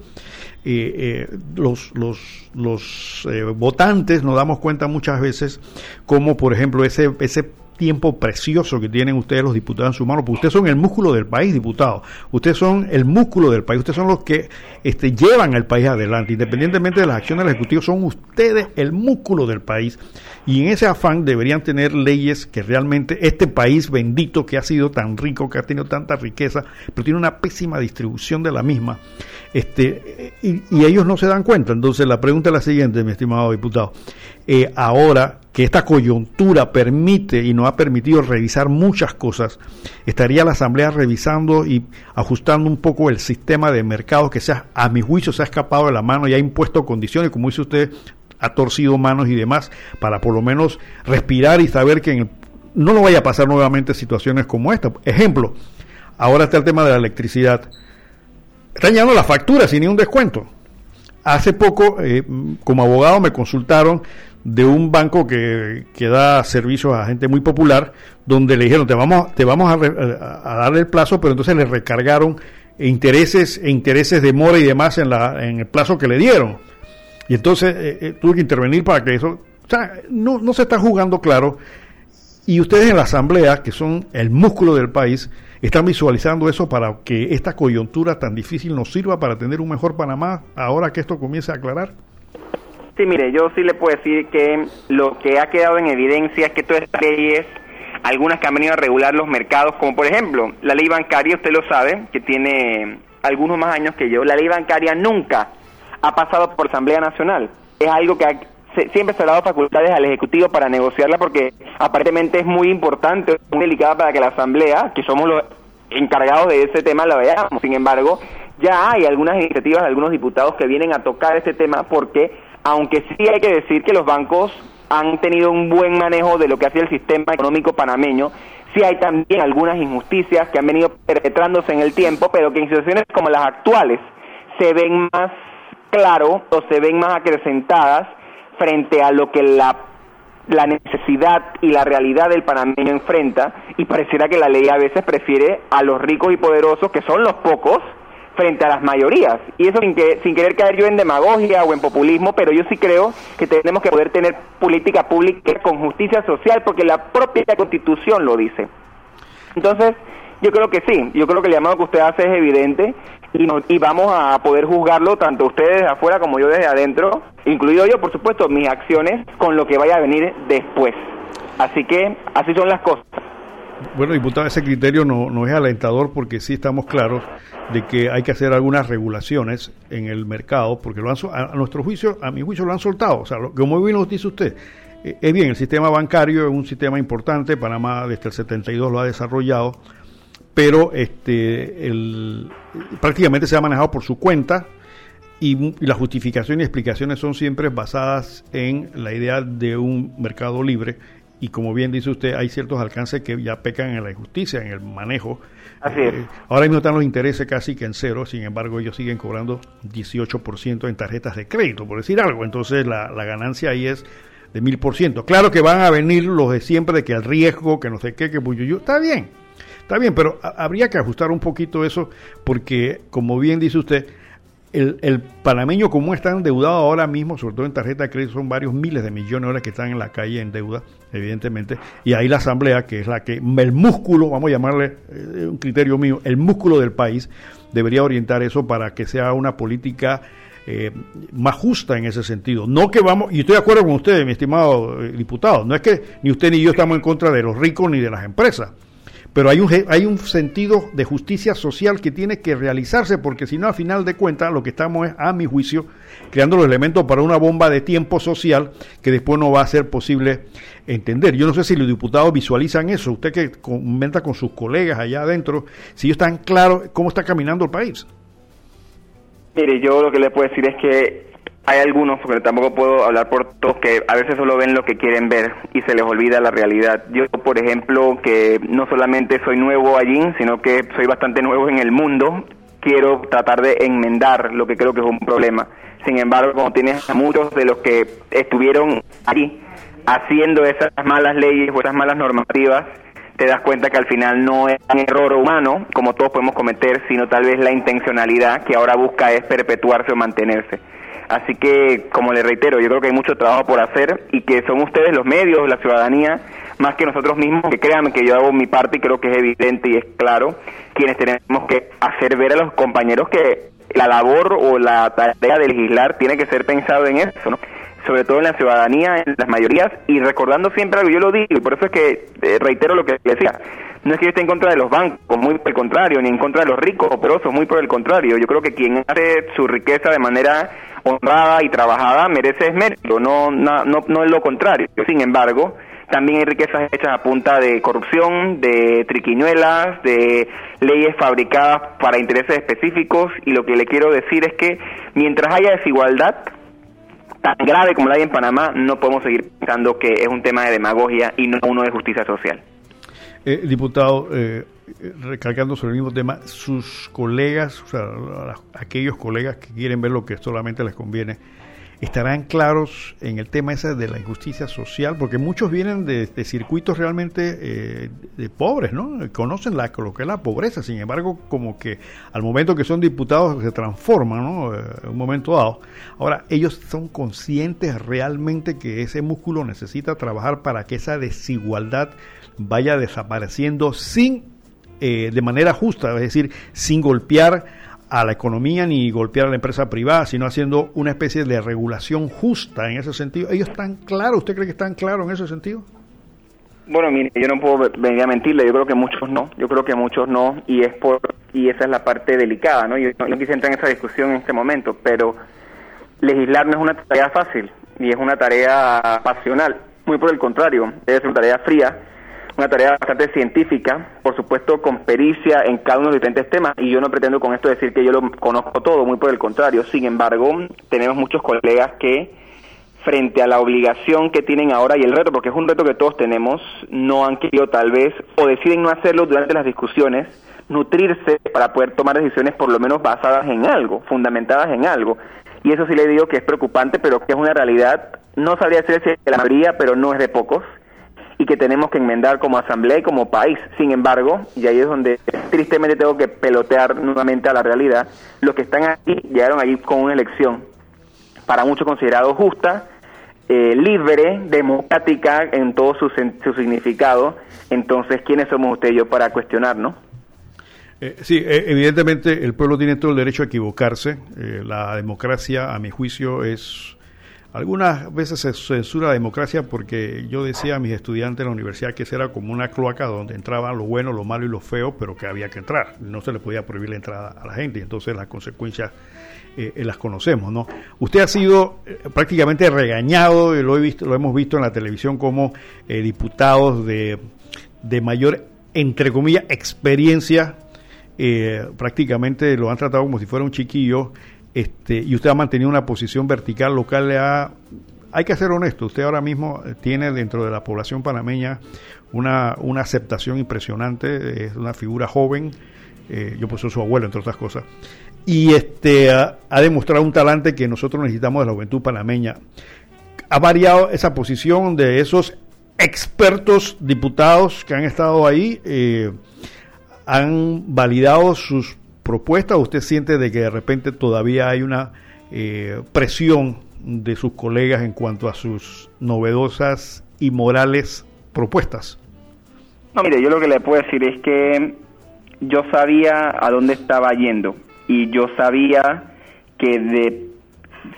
eh, eh, los, los, los votantes nos damos cuenta muchas veces como, por ejemplo, ese, ese tiempo precioso que tienen ustedes los diputados en su mano, porque ustedes son el músculo del país, diputados. Ustedes son el músculo del país, ustedes son los que este, llevan al país adelante. Independientemente de las acciones del Ejecutivo, son ustedes el músculo del país. Y en ese afán deberían tener leyes que realmente este país bendito que ha sido tan rico, que ha tenido tanta riqueza, pero tiene una pésima distribución de la misma, este, y, y ellos no se dan cuenta. Entonces la pregunta es la siguiente, mi estimado diputado. Eh, ahora que esta coyuntura permite y nos ha permitido revisar muchas cosas, estaría la Asamblea revisando y ajustando un poco el sistema de mercado que sea, a mi juicio se ha escapado de la mano y ha impuesto condiciones, como dice usted, ha torcido manos y demás, para por lo menos respirar y saber que no nos vaya a pasar nuevamente situaciones como esta. Ejemplo, ahora está el tema de la electricidad. Están llegando las facturas sin ningún descuento. Hace poco, eh, como abogado, me consultaron de un banco que, que, da servicios a gente muy popular, donde le dijeron, te vamos, te vamos a, a, el plazo, pero entonces le recargaron intereses e intereses de mora y demás en, la, en el plazo que le dieron. Y entonces eh, eh, tuve que intervenir para que eso... O sea, no, no se está jugando claro. Y ustedes en la Asamblea, que son el músculo del país, están visualizando eso para que esta coyuntura tan difícil nos sirva para tener un mejor Panamá ahora que esto comience a aclarar. Sí, mire, yo sí le puedo decir que lo que ha quedado en evidencia es que todas estas leyes, algunas que han venido a regular los mercados, como por ejemplo la ley bancaria, usted lo sabe, que tiene algunos más años que yo, la ley bancaria nunca ha pasado por Asamblea Nacional. Es algo que siempre se ha dado facultades al Ejecutivo para negociarla porque aparentemente es muy importante, muy delicada para que la Asamblea, que somos los encargados de ese tema, la veamos. Sin embargo, ya hay algunas iniciativas de algunos diputados que vienen a tocar ese tema porque aunque sí hay que decir que los bancos han tenido un buen manejo de lo que hace el sistema económico panameño, sí hay también algunas injusticias que han venido perpetrándose en el tiempo, pero que en situaciones como las actuales se ven más claro o se ven más acrecentadas frente a lo que la, la necesidad y la realidad del panameño enfrenta. Y pareciera que la ley a veces prefiere a los ricos y poderosos, que son los pocos, frente a las mayorías. Y eso sin, que, sin querer caer yo en demagogia o en populismo, pero yo sí creo que tenemos que poder tener política pública con justicia social, porque la propia constitución lo dice. Entonces, yo creo que sí, yo creo que el llamado que usted hace es evidente y, y vamos a poder juzgarlo tanto ustedes desde afuera como yo desde adentro, incluido yo, por supuesto, mis acciones con lo que vaya a venir después. Así que así son las cosas. Bueno, diputado, ese criterio no, no es alentador porque sí estamos claros de que hay que hacer algunas regulaciones en el mercado, porque lo han, a, nuestro juicio, a mi juicio, lo han soltado. O sea, lo, como bien nos dice usted, eh, es bien, el sistema bancario es un sistema importante, Panamá desde el 72 lo ha desarrollado, pero este, el, prácticamente se ha manejado por su cuenta y, las justificaciones y explicaciones son siempre basadas en la idea de un mercado libre y como bien dice usted, hay ciertos alcances que ya pecan en la injusticia, en el manejo. Así es. Eh, ahora mismo están los intereses casi que en cero, sin embargo ellos siguen cobrando 18% en tarjetas de crédito, por decir algo. Entonces la, la ganancia ahí es de mil por ciento. Claro que van a venir los de siempre de que el riesgo, que no sé qué, que yo está bien, está bien, pero habría que ajustar un poquito eso porque, como bien dice usted, el, el, panameño como está endeudado ahora mismo, sobre todo en tarjeta de crédito, son varios miles de millones de dólares que están en la calle en deuda, evidentemente, y ahí la asamblea, que es la que, el músculo, vamos a llamarle eh, un criterio mío, el músculo del país, debería orientar eso para que sea una política eh, más justa en ese sentido. No que vamos, y estoy de acuerdo con usted, mi estimado eh, diputado, no es que ni usted ni yo estamos en contra de los ricos ni de las empresas, pero hay un, hay un sentido de justicia social que tiene que realizarse, porque si no, a final de cuentas, lo que estamos es, a mi juicio, creando los elementos para una bomba de tiempo social que después no va a ser posible entender. Yo no sé si los diputados visualizan eso, usted que comenta con sus colegas allá adentro, si ellos están claros cómo está caminando el país. Mire, yo lo que le puedo decir es que hay algunos, porque tampoco puedo hablar por todos, que a veces solo ven lo que quieren ver y se les olvida la realidad. Yo, por ejemplo, que no solamente soy nuevo allí, sino que soy bastante nuevo en el mundo, quiero tratar de enmendar lo que creo que es un problema. Sin embargo, como tienes a muchos de los que estuvieron allí haciendo esas malas leyes o esas malas normativas, te das cuenta que al final no es un error humano, como todos podemos cometer, sino tal vez la intencionalidad que ahora busca es perpetuarse o mantenerse. Así que, como le reitero, yo creo que hay mucho trabajo por hacer y que son ustedes los medios, la ciudadanía, más que nosotros mismos, que créanme que yo hago mi parte y creo que es evidente y es claro, quienes tenemos que hacer ver a los compañeros que la labor o la tarea de legislar tiene que ser pensado en eso, ¿no? sobre todo en la ciudadanía, en las mayorías, y recordando siempre algo, yo lo digo, y por eso es que eh, reitero lo que decía, no es que yo esté en contra de los bancos, muy por el contrario, ni en contra de los ricos o perosos, muy por el contrario, yo creo que quien hace su riqueza de manera honrada y trabajada merece mérito, no, no, no, no es lo contrario. Sin embargo, también hay riquezas hechas a punta de corrupción, de triquiñuelas, de leyes fabricadas para intereses específicos y lo que le quiero decir es que mientras haya desigualdad tan grave como la hay en Panamá, no podemos seguir pensando que es un tema de demagogia y no uno de justicia social. Eh, diputado, eh, recalcando sobre el mismo tema, sus colegas, o sea, aquellos colegas que quieren ver lo que solamente les conviene, estarán claros en el tema ese de la injusticia social, porque muchos vienen de, circuitos realmente eh, de pobres, ¿no? Conocen la, lo que es la pobreza, sin embargo, como que al momento que son diputados se transforman, ¿no? Eh, un momento dado. Ahora, ellos son conscientes realmente que ese músculo necesita trabajar para que esa desigualdad vaya desapareciendo sin, eh, de manera justa, es decir, sin golpear a la economía ni golpear a la empresa privada, sino haciendo una especie de regulación justa en ese sentido. ¿Ellos están claros? ¿Usted cree que están claros en ese sentido? Bueno, mire, yo no puedo venir a mentirle, yo creo que muchos no, yo creo que muchos no, y es por y esa es la parte delicada, ¿no? Yo no quise entrar en esa discusión en este momento, pero legislar no es una tarea fácil, y es una tarea pasional, muy por el contrario, debe ser una tarea fría, una tarea bastante científica, por supuesto con pericia en cada uno de los diferentes temas, y yo no pretendo con esto decir que yo lo conozco todo, muy por el contrario, sin embargo, tenemos muchos colegas que frente a la obligación que tienen ahora y el reto, porque es un reto que todos tenemos, no han querido tal vez, o deciden no hacerlo durante las discusiones, nutrirse para poder tomar decisiones por lo menos basadas en algo, fundamentadas en algo. Y eso sí le digo que es preocupante, pero que es una realidad, no sabría decir si es la mayoría, pero no es de pocos y que tenemos que enmendar como asamblea y como país. Sin embargo, y ahí es donde tristemente tengo que pelotear nuevamente a la realidad, los que están aquí llegaron allí con una elección para muchos considerado justa, eh, libre, democrática en todo su, su significado. Entonces, ¿quiénes somos usted y yo para cuestionar, no? Eh, sí, eh, evidentemente el pueblo tiene todo el derecho a equivocarse. la democracia, a mi juicio, es algunas veces se censura la democracia porque yo decía a mis estudiantes en la universidad que esa era como una cloaca donde entraban lo bueno, lo malo y lo feo, pero que había que entrar. No se le podía prohibir la entrada a la gente, entonces las consecuencias eh, eh, las conocemos, ¿no? Usted ha sido eh, prácticamente regañado, lo, he visto, lo hemos visto en la televisión como diputados de, de mayor, entre comillas, experiencia, prácticamente lo han tratado como si fuera un chiquillo este, y usted ha mantenido una posición vertical local, ha, hay que ser honesto, usted ahora mismo tiene dentro de la población panameña una, una aceptación impresionante, es una figura joven, eh, yo pues soy su abuelo entre otras cosas, y este ha, demostrado un talante que nosotros necesitamos de la juventud panameña. Ha variado esa posición de esos expertos diputados que han estado ahí, eh, han validado sus propuesta o usted siente de que de repente todavía hay una eh, presión de sus colegas en cuanto a sus novedosas y morales propuestas? No, mire, yo lo que le puedo decir es que yo sabía a dónde estaba yendo y yo sabía que de,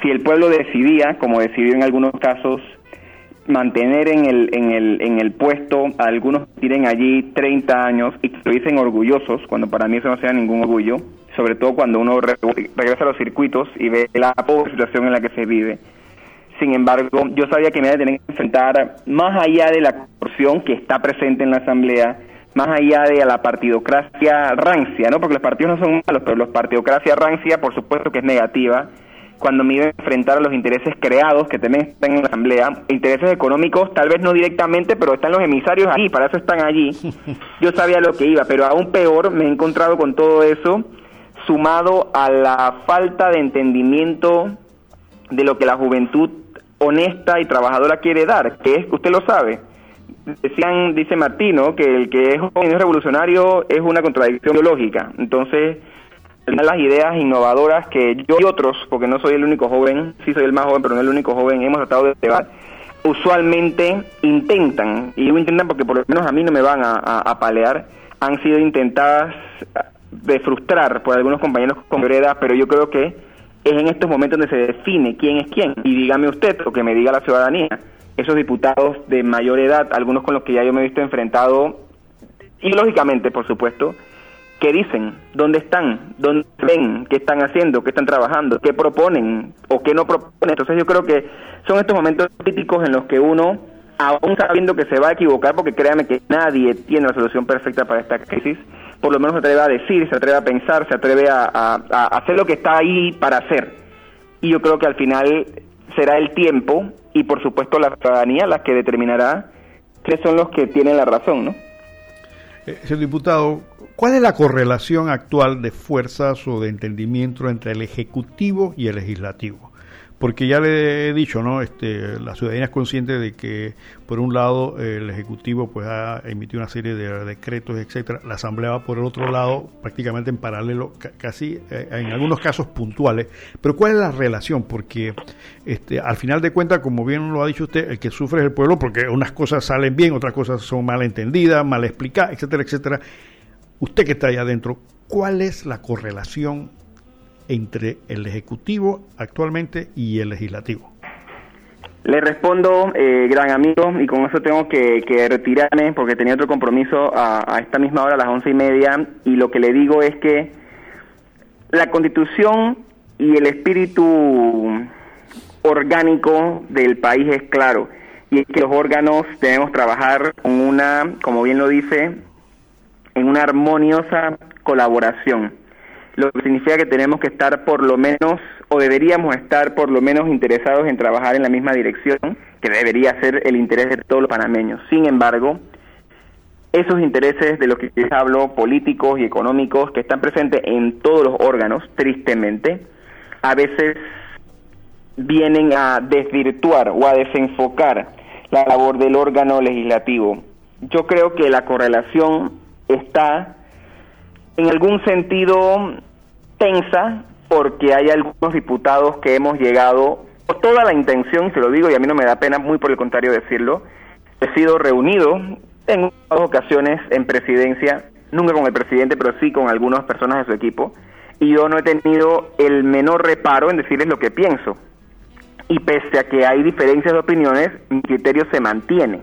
si el pueblo decidía, como decidió en algunos casos, mantener en el, en el, en el puesto a algunos que tienen allí 30 años y que lo dicen orgullosos, cuando para mí eso no sea ningún orgullo, sobre todo cuando uno regresa a los circuitos y ve la pobre situación en la que se vive. Sin embargo, yo sabía que me iba a tener que enfrentar, más allá de la corrupción que está presente en la Asamblea, más allá de la partidocracia rancia, ¿no? Porque los partidos no son malos, pero la partidocracia rancia, por supuesto que es negativa, cuando me iba a enfrentar a los intereses creados que también están en la Asamblea, intereses económicos, tal vez no directamente, pero están los emisarios ahí, para eso están allí. Yo sabía lo que iba, pero aún peor me he encontrado con todo eso, sumado a la falta de entendimiento de lo que la juventud honesta y trabajadora quiere dar, que es, usted lo sabe, decían, dice Martino, que el que es joven es revolucionario es una contradicción biológica. Entonces, las ideas innovadoras que yo y otros, porque no soy el único joven, sí soy el más joven, pero no el único joven, hemos tratado de llevar, usualmente intentan, y digo intentan porque por lo menos a mí no me van a, a, palear, han sido intentadas de frustrar por algunos compañeros con vereda, pero yo creo que es en estos momentos donde se define quién es quién. Y dígame usted, o que me diga la ciudadanía, esos diputados de mayor edad, algunos con los que ya yo me he visto enfrentado, y lógicamente, por supuesto, ¿Qué dicen? ¿Dónde están? ¿Dónde ven? ¿Qué están haciendo? ¿Qué están trabajando? ¿Qué proponen? ¿O qué no proponen? Entonces yo creo que son estos momentos críticos en los que uno, aún sabiendo que se va a equivocar, porque créame que nadie tiene la solución perfecta para esta crisis, por lo menos se atreve a decir, se atreve a pensar, se atreve a, hacer lo que está ahí para hacer. Y yo creo que al final será el tiempo y por supuesto la ciudadanía la que determinará qué son los que tienen la razón, ¿no? Eh, diputado, ¿cuál es la correlación actual de fuerzas o de entendimiento entre el Ejecutivo y el Legislativo? porque ya le he dicho, ¿no? Este, la ciudadanía es consciente de que, por un lado, el Ejecutivo pues ha emitido una serie de decretos, etcétera. La Asamblea va por el otro lado, prácticamente en paralelo, casi eh, en algunos casos puntuales. Pero ¿cuál es la relación? Porque este, al final de cuentas, como bien lo ha dicho usted, el que sufre es el pueblo, porque unas cosas salen bien, otras cosas son mal entendidas, mal explicadas, etcétera, etcétera. Usted que está allá adentro, ¿cuál es la correlación entre el Ejecutivo actualmente y el Legislativo? Le respondo, eh, gran amigo, y con eso tengo que, retirarme porque tenía otro compromiso a, esta misma hora, a las once y media, y lo que le digo es que la constitución y el espíritu orgánico del país es claro, y es que los órganos debemos trabajar con una, como bien lo dice, en una armoniosa colaboración lo que significa que tenemos que estar por lo menos, o deberíamos estar por lo menos interesados en trabajar en la misma dirección, que debería ser el interés de todos los panameños. Sin embargo, esos intereses de los que les hablo, políticos y económicos, que están presentes en todos los órganos, tristemente, a veces vienen a desvirtuar o a desenfocar la labor del órgano legislativo. Yo creo que la correlación está en algún sentido tensa porque hay algunos diputados que hemos llegado, por toda la intención, se lo digo y a mí no me da pena, muy por el contrario decirlo, he sido reunido en dos ocasiones en presidencia, nunca con el presidente, pero sí con algunas personas de su equipo, y yo no he tenido el menor reparo en decirles lo que pienso. Y pese a que hay diferencias de opiniones, mi criterio se mantiene.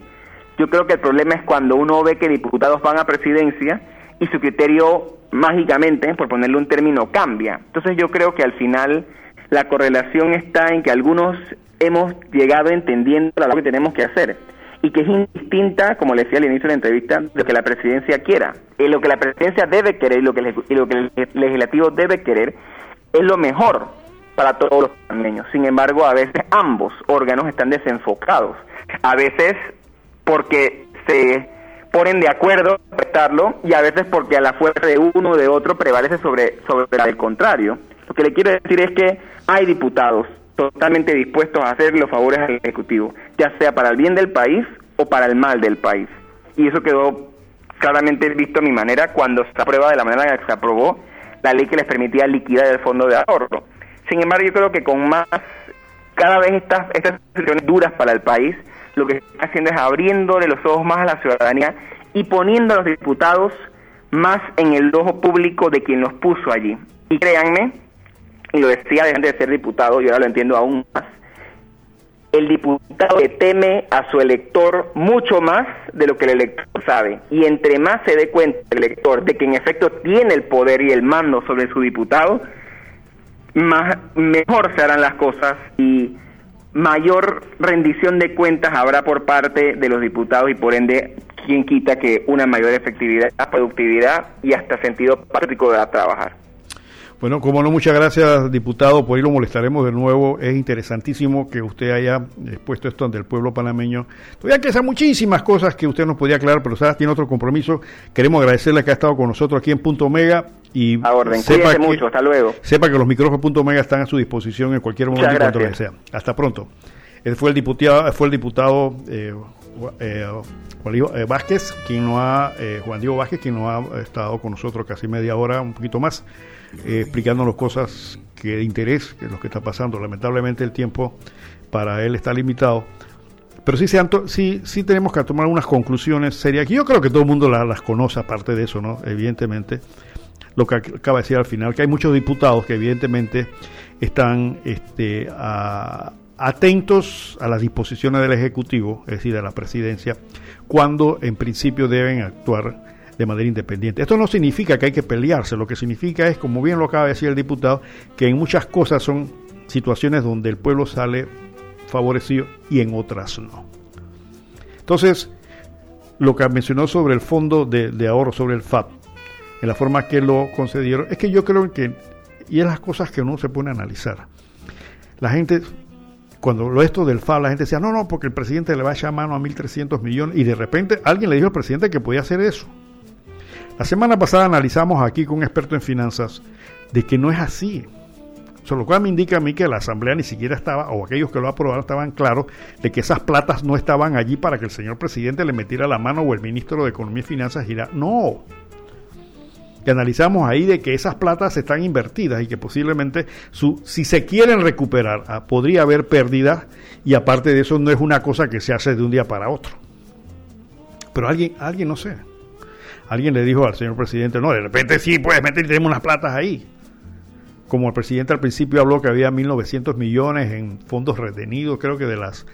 Yo creo que el problema es cuando uno ve que diputados van a presidencia y su criterio mágicamente, por ponerle un término, cambia. Entonces yo creo que al final la correlación está en que algunos hemos llegado entendiendo labor que tenemos que hacer y que es indistinta, como le decía al inicio de la entrevista, de lo que la presidencia quiera. Y lo que la presidencia debe querer y lo que, lo que el legislativo debe querer es lo mejor para todos los panameños. Sin embargo, a veces ambos órganos están desenfocados. A veces porque se ponen de acuerdo a prestarlo y a veces porque a la fuerza de uno o de otro prevalece sobre, sobre la contrario. Lo que le quiero decir es que hay diputados totalmente dispuestos a hacer los favores al Ejecutivo, ya sea para el bien del país o para el mal del país. Y eso quedó claramente visto a mi manera cuando se aprueba de la manera en que se aprobó la ley que les permitía liquidar el fondo de ahorro. Sin embargo, yo creo que con más, cada vez estas, estas situaciones duras para el país, lo que está haciendo es abriéndole los ojos más a la ciudadanía y poniendo a los diputados más en el ojo público de quien los puso allí. Y créanme, y lo decía de de ser diputado, y ahora lo entiendo aún más, el diputado le teme a su elector mucho más de lo que el elector sabe. Y entre más se dé cuenta el elector de que en efecto tiene el poder y el mando sobre su diputado, más, mejor se harán las cosas y mayor rendición de cuentas habrá por parte de los diputados y por ende quien quita que una mayor efectividad, productividad y hasta sentido práctico de trabajar. Bueno, como no, muchas gracias, diputado. Por ahí lo molestaremos de nuevo. Es interesantísimo que usted haya expuesto esto ante el pueblo panameño. Todavía que muchísimas cosas que usted nos podía aclarar, pero sabes, tiene otro compromiso. Queremos agradecerle que ha estado con nosotros aquí en Punto Mega. Y a orden, sepa que, mucho, hasta luego. Sepa que los micrófonos Punto Mega están a su disposición en cualquier momento y cuando desea. Hasta pronto. Él fue el diputado, fue el diputado eh, eh, Juan Diego eh, Vázquez, quien no ha, Juan Diego Vázquez, quien no ha estado con nosotros casi media hora, un poquito más eh, explicándonos cosas que de interés, que es lo que está pasando. Lamentablemente el tiempo para él está limitado. Pero sí, se sí, sí tenemos que tomar unas conclusiones serias. Aquí yo creo que todo el mundo las conoce, aparte de eso, ¿no? Evidentemente, lo que acaba de decir al final, que hay muchos diputados que evidentemente están este, atentos a las disposiciones del Ejecutivo, es decir, de la presidencia, cuando en principio deben actuar de manera independiente. Esto no significa que hay que pelearse, lo que significa es, como bien lo acaba de decir el diputado, que en muchas cosas son situaciones donde el pueblo sale favorecido y en otras no. Entonces, lo que mencionó sobre el fondo de, ahorro, sobre el FAP, en la forma que lo concedieron, es que yo creo que, y es las cosas que uno se pone a analizar. La gente, cuando lo esto del FAP, la gente decía, no, no, porque el presidente le va a echar mano a 1.300 millones, y de repente alguien le dijo al presidente que podía hacer eso. La semana pasada analizamos aquí con un experto en finanzas de que no es así. Eso lo cual me indica a mí que la asamblea ni siquiera estaba, o aquellos que lo aprobaron estaban claros de que esas platas no estaban allí para que el señor presidente le metiera la mano o el ministro de Economía y Finanzas girara. No. Que analizamos ahí de que esas platas están invertidas y que posiblemente su, si se quieren recuperar ah, podría haber pérdidas y aparte de eso no es una cosa que se hace de un día para otro. Pero alguien, alguien no sé, alguien le dijo al señor presidente, no, de repente sí puedes meter y tenemos unas platas ahí. Como el presidente al principio habló que había 1.900 millones en fondos retenidos, creo que de las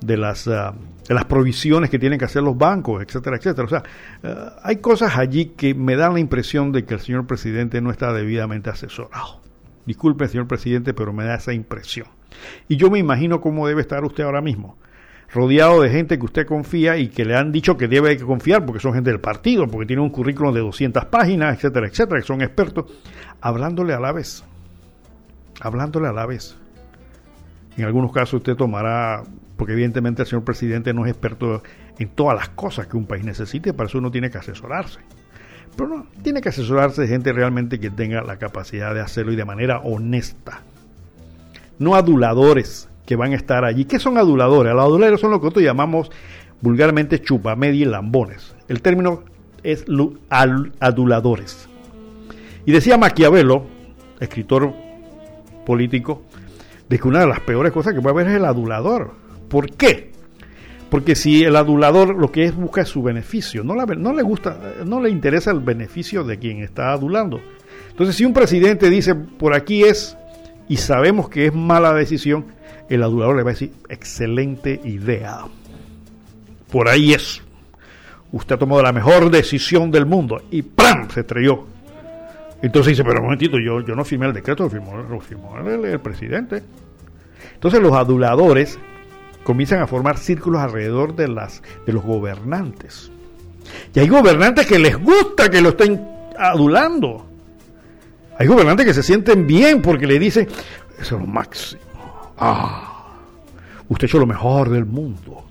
de las ah, de las provisiones que tienen que hacer los bancos, etcétera, etcétera. O sea, ah, hay cosas allí que me dan la impresión de que el señor presidente no está debidamente asesorado. Disculpe, señor presidente, pero me da esa impresión. Y yo me imagino cómo debe estar usted ahora mismo rodeado de gente que usted confía y que le han dicho que debe confiar porque son gente del partido, porque tiene un currículum de 200 páginas, etcétera, etcétera, que son expertos, hablándole a la vez, hablándole a la vez. En algunos casos usted tomará, porque evidentemente el señor presidente no es experto en todas las cosas que un país necesite, para eso uno tiene que asesorarse. Pero no, tiene que asesorarse gente realmente que tenga la capacidad de hacerlo y de manera honesta. No aduladores, que van a estar allí. ¿Qué son aduladores? Los aduladores son lo que nosotros llamamos vulgarmente chupamedia y lambones. El término es aduladores. Y decía Maquiavelo, escritor político, de que una de las peores cosas que puede haber es el adulador. ¿Por qué? Porque si el adulador lo que es busca es su beneficio, no, le gusta, no le interesa el beneficio de quien está adulando. Entonces, si un presidente dice por aquí es y sabemos que es mala decisión, el adulador le va a decir, excelente idea. Por ahí es. Usted ha tomado la mejor decisión del mundo y ¡pram! se estrelló. Entonces dice, pero un momentito, yo, yo no firmé el decreto, lo firmó, lo firmó el, el presidente. Entonces los aduladores comienzan a formar círculos alrededor de, las, de los gobernantes. Y hay gobernantes que les gusta que lo estén adulando. Hay gobernantes que se sienten bien porque le dicen, eso es lo máximo. Ah, usted ha hecho lo mejor del mundo.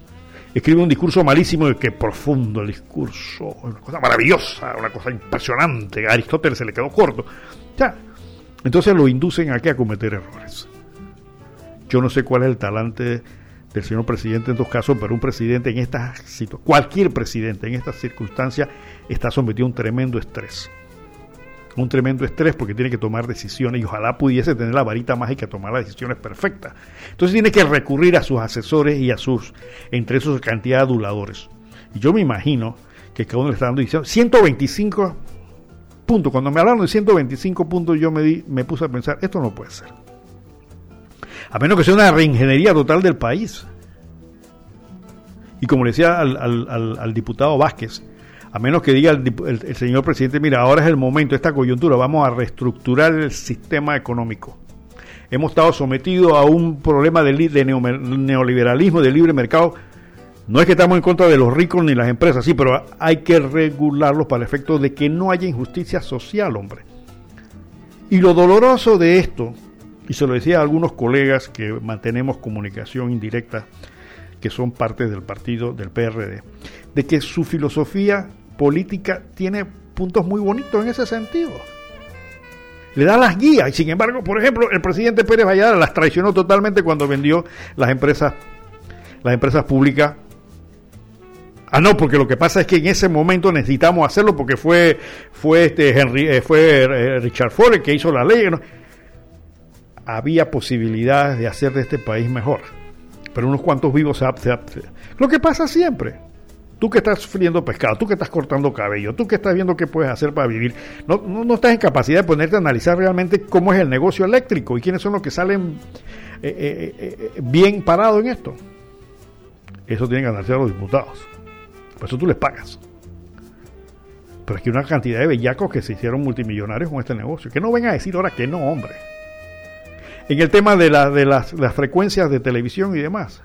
Escribe un discurso malísimo y que profundo el discurso, una cosa maravillosa, una cosa impresionante. A Aristóteles se le quedó corto. Ya. Entonces lo inducen a que a cometer errores. Yo no sé cuál es el talante del señor presidente en dos casos, pero un presidente en esta situación, cualquier presidente en estas circunstancias está sometido a un tremendo estrés un tremendo estrés porque tiene que tomar decisiones y ojalá pudiese tener la varita mágica a tomar las decisiones perfectas. Entonces tiene que recurrir a sus asesores y a sus, entre esos, cantidad de aduladores. Y yo me imagino que cada uno le está dando 125 puntos. Cuando me hablaron de 125 puntos yo me, di, me puse a pensar, esto no puede ser. A menos que sea una reingeniería total del país. Y como le decía al, diputado Vázquez, a menos que diga el, señor presidente, mira, ahora es el momento, esta coyuntura, vamos a reestructurar el sistema económico. Hemos estado sometidos a un problema de, de neoliberalismo, de libre mercado. No es que estamos en contra de los ricos ni las empresas, sí, pero hay que regularlos para el efecto de que no haya injusticia social, hombre. Y lo doloroso de esto, y se lo decía a algunos colegas que mantenemos comunicación indirecta, que son parte del partido del PRD, de que su filosofía política tiene puntos muy bonitos en ese sentido. Le da las guías y sin embargo, por ejemplo, el presidente Pérez Vallada las traicionó totalmente cuando vendió las empresas las empresas públicas. Ah, no, porque lo que pasa es que en ese momento necesitamos hacerlo porque fue fue este Henry, eh, fue eh, Richard Ford que hizo la ley. Había posibilidades de hacer de este país mejor pero unos cuantos vivos se, Lo que pasa siempre. Tú que estás friendo pescado, tú que estás cortando cabello, tú que estás viendo qué puedes hacer para vivir, no, no, estás en capacidad de ponerte a analizar realmente cómo es el negocio eléctrico y quiénes son los que salen eh, eh, eh, bien parados en esto. Eso tienen que analizar los diputados. Por eso tú les pagas. Pero es que una cantidad de bellacos que se hicieron multimillonarios con este negocio. Que no vengan a decir ahora que no, hombre en el tema de, la, de las, frecuencias de televisión y demás.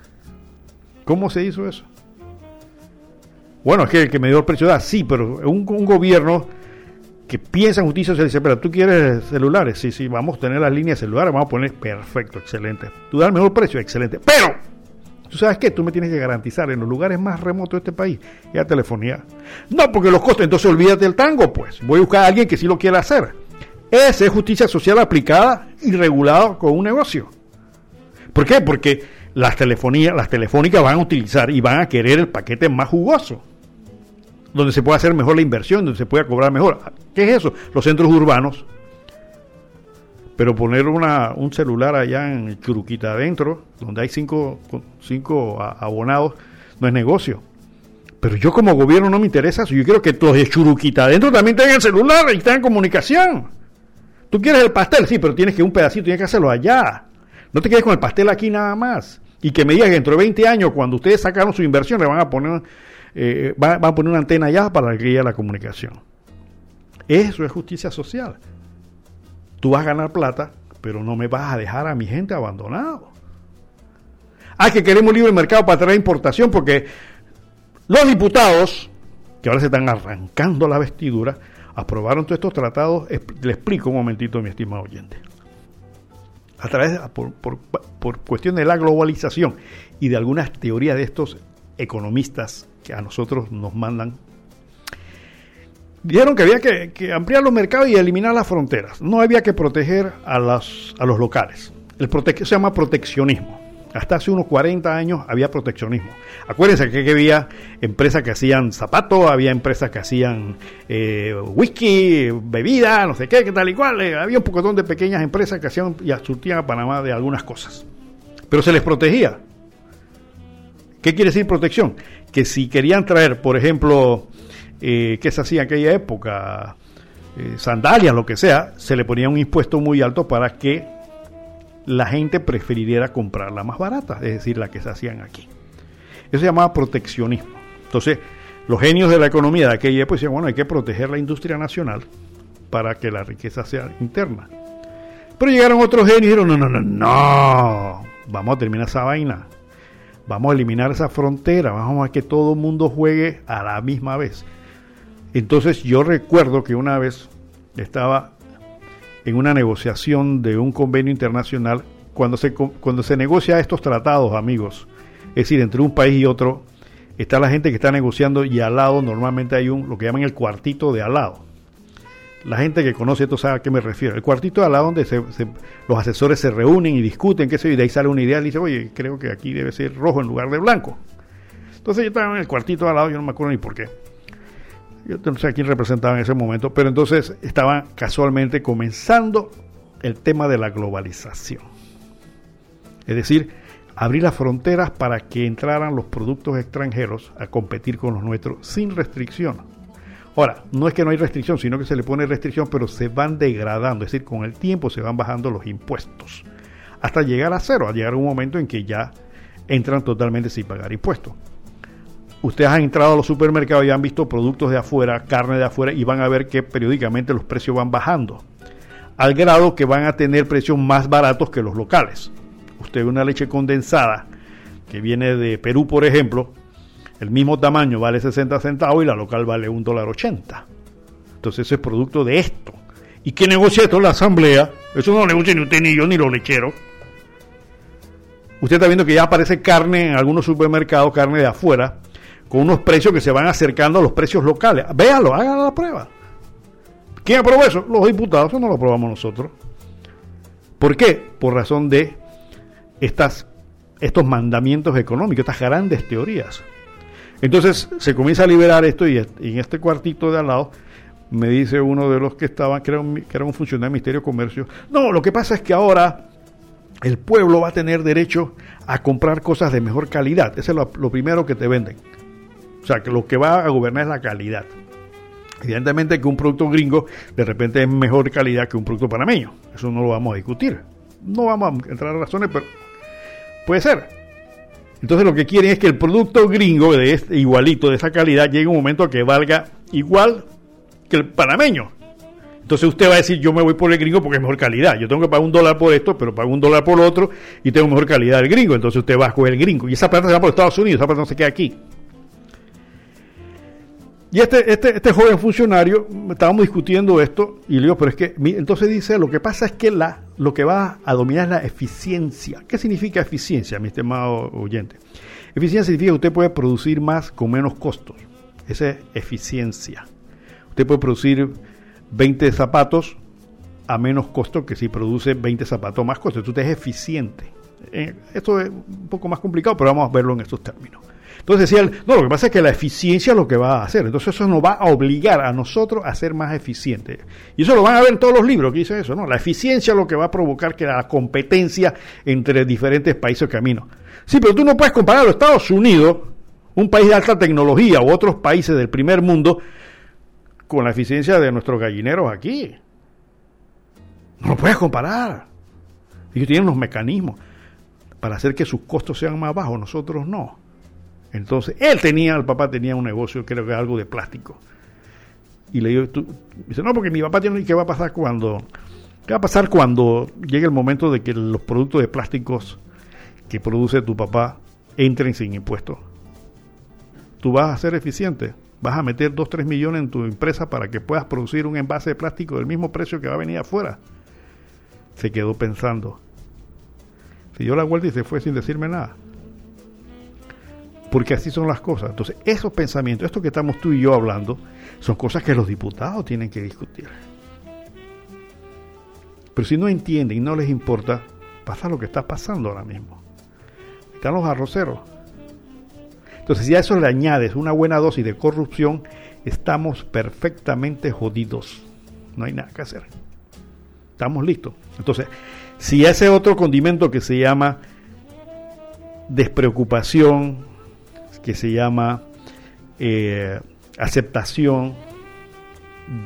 ¿Cómo se hizo eso? Bueno, es que el que me dio el precio da, sí, pero un, un gobierno que piensa en justicia se dice, pero tú quieres celulares, sí, sí, vamos a tener las líneas celulares, vamos a poner perfecto, excelente. Tú das el mejor precio, excelente. Pero, ¿tú sabes qué? Tú me tienes que garantizar en los lugares más remotos de este país la telefonía. No, porque los costos, entonces olvídate del tango, pues. Voy a buscar a alguien que sí lo quiera hacer. Esa es justicia social aplicada y regulada con un negocio. ¿Por qué? Porque las telefonías, las telefónicas van a utilizar y van a querer el paquete más jugoso, donde se puede hacer mejor la inversión, donde se pueda cobrar mejor. ¿Qué es eso? Los centros urbanos. Pero poner una, un celular allá en Churuquita adentro, donde hay cinco, cinco abonados, no es negocio. Pero yo como gobierno no me interesa eso. Yo quiero que los de Churuquita adentro también tengan celular y tengan comunicación. Tú quieres el pastel, sí, pero tienes que un pedacito, tienes que hacerlo allá. No te quedes con el pastel aquí nada más. Y que me digas que dentro de 20 años, cuando ustedes sacaron su inversión, le van a poner, eh, van, a poner una antena allá para que haya la comunicación. Eso es justicia social. Tú vas a ganar plata, pero no me vas a dejar a mi gente abandonado. Ah, que queremos libre mercado para traer importación, porque los diputados, que ahora se están arrancando la vestidura, aprobaron todos estos tratados, le explico un momentito, mi estimado oyente. A través, por, por, cuestión de la globalización y de algunas teorías de estos economistas que a nosotros nos mandan, dijeron que había que, ampliar los mercados y eliminar las fronteras. No había que proteger a, las, a los locales. El se llama proteccionismo hasta hace unos 40 años había proteccionismo. Acuérdense que había empresas que hacían zapatos, había empresas que hacían eh, whisky, bebida, no sé qué, qué tal y cual. Eh, había un poco de pequeñas empresas que hacían y surtían a Panamá de algunas cosas. Pero se les protegía. ¿Qué quiere decir protección? Que si querían traer, por ejemplo, eh, ¿qué se hacía en aquella época? sandalias, lo que sea, se le ponía un impuesto muy alto para que la gente preferiría comprar la más barata, es decir, la que se hacían aquí. Eso se llamaba proteccionismo. Entonces, los genios de la economía de aquella época decían, bueno, hay que proteger la industria nacional para que la riqueza sea interna. Pero llegaron otros genios y dijeron, no, no, no, no, vamos a terminar esa vaina. Vamos a eliminar esa frontera, vamos a que todo el mundo juegue a la misma vez. Entonces yo recuerdo que una vez estaba en una negociación de un convenio internacional, cuando se, cuando se negocia estos tratados, amigos, es decir, entre un país y otro, está la gente que está negociando y al lado normalmente hay un, lo que llaman el cuartito de al lado. La gente que conoce esto sabe a qué me refiero. El cuartito de al lado donde los asesores se reúnen y discuten, qué sé y de ahí sale una idea y dice, oye, creo que aquí debe ser rojo en lugar de blanco. Entonces yo estaba en el cuartito de al lado, yo no me acuerdo ni por qué yo no sé a quién representaba en ese momento, pero entonces estaba casualmente comenzando el tema de la globalización. Es decir, abrir las fronteras para que entraran los productos extranjeros a competir con los nuestros sin restricción. Ahora, no es que no hay restricción, sino que se le pone restricción, pero se van degradando, es decir, con el tiempo se van bajando los impuestos hasta llegar a cero, a llegar a un momento en que ya entran totalmente sin pagar impuestos. Ustedes han entrado a los supermercados y han visto productos de afuera, carne de afuera, y van a ver que periódicamente los precios van bajando, al grado que van a tener precios más baratos que los locales. Usted ve una leche condensada que viene de Perú, por ejemplo, el mismo tamaño vale 60 centavos y la local vale un dólar 80. Entonces eso es producto de esto. ¿Y qué negocia esto la asamblea? Eso no negocia ni usted, ni yo, ni los lecheros. Usted está viendo que ya aparece carne en algunos supermercados, carne de afuera, con unos precios que se van acercando a los precios locales. Véalo, hagan la prueba. ¿Quién aprobó eso? Los diputados, eso no lo aprobamos nosotros. ¿Por qué? Por razón de estas, estos mandamientos económicos, estas grandes teorías. Entonces se comienza a liberar esto y en este cuartito de al lado me dice uno de los que estaban, que era un, que era un funcionario del Ministerio de Comercio, no, lo que pasa es que ahora el pueblo va a tener derecho a comprar cosas de mejor calidad. Eso es lo, lo primero que te venden. O sea, que lo que va a gobernar es la calidad. Evidentemente que un producto gringo de repente es mejor calidad que un producto panameño. Eso no lo vamos a discutir. No vamos a entrar a razones, pero puede ser. Entonces lo que quieren es que el producto gringo de este igualito, de esa calidad, llegue un momento que valga igual que el panameño. Entonces usted va a decir, yo me voy por el gringo porque es mejor calidad. Yo tengo que pagar un dólar por esto, pero pago un dólar por otro y tengo mejor calidad del gringo. Entonces usted va a coger el gringo. Y esa plata se va por Estados Unidos, esa plata no se queda aquí. Y este, este, este joven funcionario, estábamos discutiendo esto y le digo, pero es que, entonces dice, lo que pasa es que la, lo que va a dominar es la eficiencia. ¿Qué significa eficiencia, mi estimado oyente? Eficiencia significa que usted puede producir más con menos costos. Esa es eficiencia. Usted puede producir 20 zapatos a menos costo que si produce 20 zapatos más costo. Entonces es eficiente. Eh, esto es un poco más complicado, pero vamos a verlo en estos términos. Entonces decía él, no, lo que pasa es que la eficiencia es lo que va a hacer. Entonces eso nos va a obligar a nosotros a ser más eficientes. Y eso lo van a ver en todos los libros que dice eso, ¿no? La eficiencia es lo que va a provocar que la competencia entre diferentes países camino. Sí, pero tú no puedes comparar a los Estados Unidos, un país de alta tecnología, u otros países del primer mundo, con la eficiencia de nuestros gallineros aquí. No lo puedes comparar. Ellos tienen los mecanismos para hacer que sus costos sean más bajos, nosotros no. Entonces, él tenía, el papá tenía un negocio, creo que algo de plástico. Y le digo, tú, dice, no, porque mi papá tiene, ¿qué va a pasar cuando, qué va a pasar cuando llegue el momento de que los productos de plásticos que produce tu papá entren sin impuestos? Tú vas a ser eficiente, vas a meter 2, 3 millones en tu empresa para que puedas producir un envase de plástico del mismo precio que va a venir afuera. Se quedó pensando. Se dio la vuelta y se fue sin decirme nada porque así son las cosas. Entonces, esos pensamientos, esto que estamos tú y yo hablando, son cosas que los diputados tienen que discutir. Pero si no entienden y no les importa, pasa lo que está pasando ahora mismo. Están los arroceros. Entonces, si a eso le añades una buena dosis de corrupción, estamos perfectamente jodidos. No hay nada que hacer. Estamos listos. Entonces, si ese otro condimento que se llama despreocupación, que se llama eh, aceptación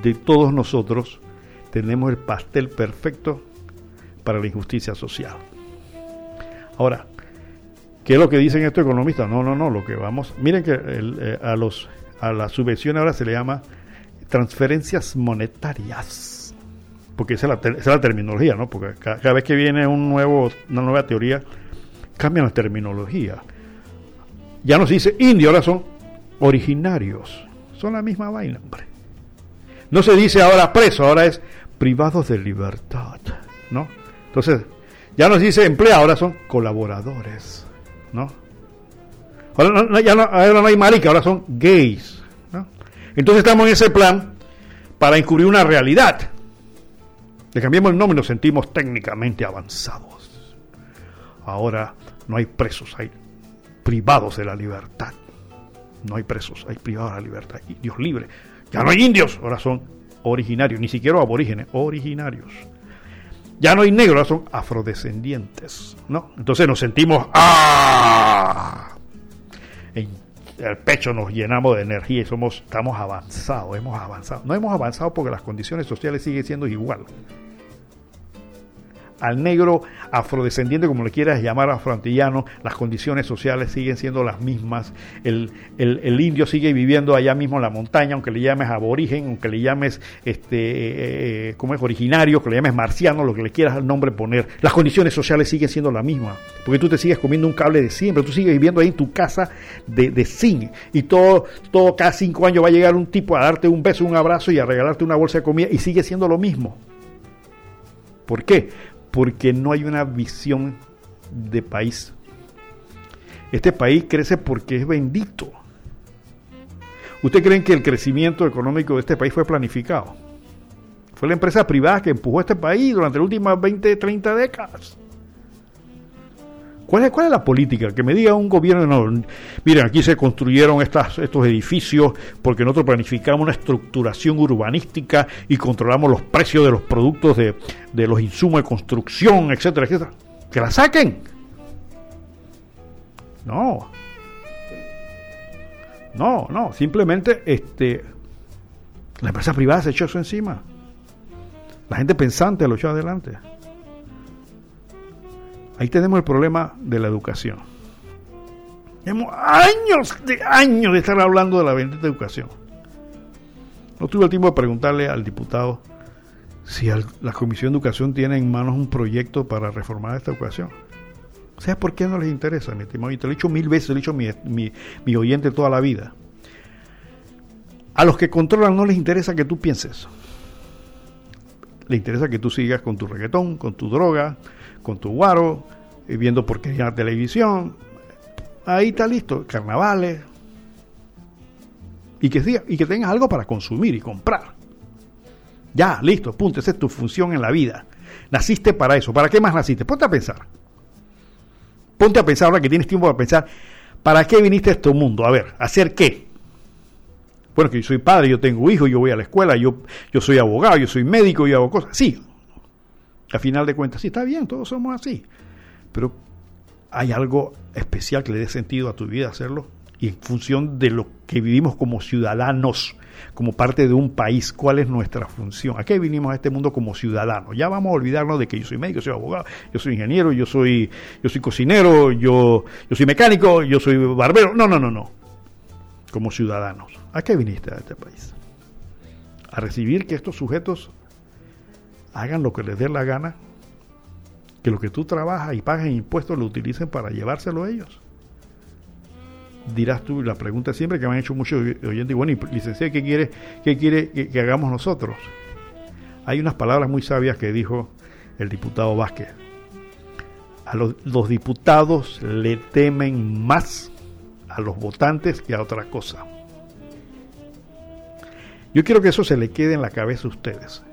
de todos nosotros, tenemos el pastel perfecto para la injusticia social. Ahora, ¿qué es lo que dicen estos economistas? No, no, no, lo que vamos, miren que eh, a los a la subvención ahora se le llama transferencias monetarias, porque esa es la, terminología, ¿no? Porque cada, cada, vez que viene un nuevo, una nueva teoría, cambian la terminología. Ya no se dice indio, ahora son originarios. Son la misma vaina, hombre. No se dice ahora preso, ahora es privados de libertad, ¿no? Entonces, ya no se dice empleado, ahora son colaboradores, ¿no? Ahora no, ya no hay marica, ahora son gays, ¿no? Entonces estamos en ese plan para encubrir una realidad. Le cambiamos el nombre y nos sentimos técnicamente avanzados. Ahora no hay presos, hay privados de la libertad. No hay presos, hay privados de la libertad. Indios libres. Ya no hay indios, ahora son originarios, ni siquiera aborígenes, originarios. Ya no hay negros, ahora son afrodescendientes. ¿no? Entonces nos sentimos ¡ah! En el pecho nos llenamos de energía y somos, estamos avanzados, hemos avanzado. No hemos avanzado porque las condiciones sociales siguen siendo igual. Al negro afrodescendiente, como le quieras llamar afroantillano, las condiciones sociales siguen siendo las mismas. El, el, indio sigue viviendo allá mismo en la montaña, aunque le llames aborigen, aunque le llames, este, eh, como es originario, que le llames marciano, lo que le quieras el nombre poner. Las condiciones sociales siguen siendo las mismas, porque tú te sigues comiendo un cable de siempre, tú sigues viviendo ahí en tu casa de, de zinc y todo, todo cada cinco años va a llegar un tipo a darte un beso, un abrazo y a regalarte una bolsa de comida y sigue siendo lo mismo. ¿Por qué? Porque no hay una visión de país. Este país crece porque es bendito. ¿Usted creen que el crecimiento económico de este país fue planificado? Fue la empresa privada que empujó a este país durante las últimas 20, 30 décadas. ¿Cuál es, ¿Cuál es la política? Que me diga un gobierno, no, miren, aquí se construyeron estas, estos edificios porque nosotros planificamos una estructuración urbanística y controlamos los precios de los productos de, de los insumos de construcción, etcétera, etcétera. Que la saquen. No. No, no, simplemente este, la empresa privada se echó eso encima. La gente pensante lo echó adelante. Ahí tenemos el problema de la educación. Tenemos años de años de estar hablando de la bendita educación. No tuve el tiempo de preguntarle al diputado si la Comisión de Educación tiene en manos un proyecto para reformar esta educación. ¿Sabes por qué no les interesa, mi estimado? Y te lo he dicho mil veces, lo he dicho mi, mi, mi oyente toda la vida. A los que controlan no les interesa que tú pienses. Le interesa que tú sigas con tu reggaetón, con tu droga, con tu guaro, eh, viendo porquería en la televisión. Ahí está listo, carnavales. Y que, y que tengas algo para consumir y comprar. Ya, listo, punto. Esa es tu función en la vida. Naciste para eso. ¿Para qué más naciste? Ponte a pensar. Ponte a pensar ahora que tienes tiempo para pensar. ¿Para qué viniste a este mundo? A ver, ¿hacer qué? Bueno, que yo soy padre, yo tengo hijos, yo voy a la escuela, yo, yo soy abogado, yo soy médico, yo hago cosas. Sí, a final de cuentas, sí, está bien, todos somos así. Pero hay algo especial que le dé sentido a tu vida hacerlo. Y en función de lo que vivimos como ciudadanos, como parte de un país, cuál es nuestra función. ¿A qué vinimos a este mundo como ciudadanos? Ya vamos a olvidarnos de que yo soy médico, yo soy abogado, yo soy ingeniero, yo soy, yo soy cocinero, yo, yo soy mecánico, yo soy barbero. No, no, no, no. Como ciudadanos. ¿A qué viniste a este país? A recibir que estos sujetos hagan lo que les dé la gana, que lo que tú trabajas y pagas impuestos lo utilicen para llevárselo a ellos. Dirás tú, la pregunta siempre que me han hecho muchos oyentes, bueno, y licenciado, ¿qué quiere, qué quiere que, hagamos nosotros? Hay unas palabras muy sabias que dijo el diputado Vázquez. A los, los diputados le temen más a los votantes que a otra cosa. Yo quiero que eso se le quede en la cabeza a ustedes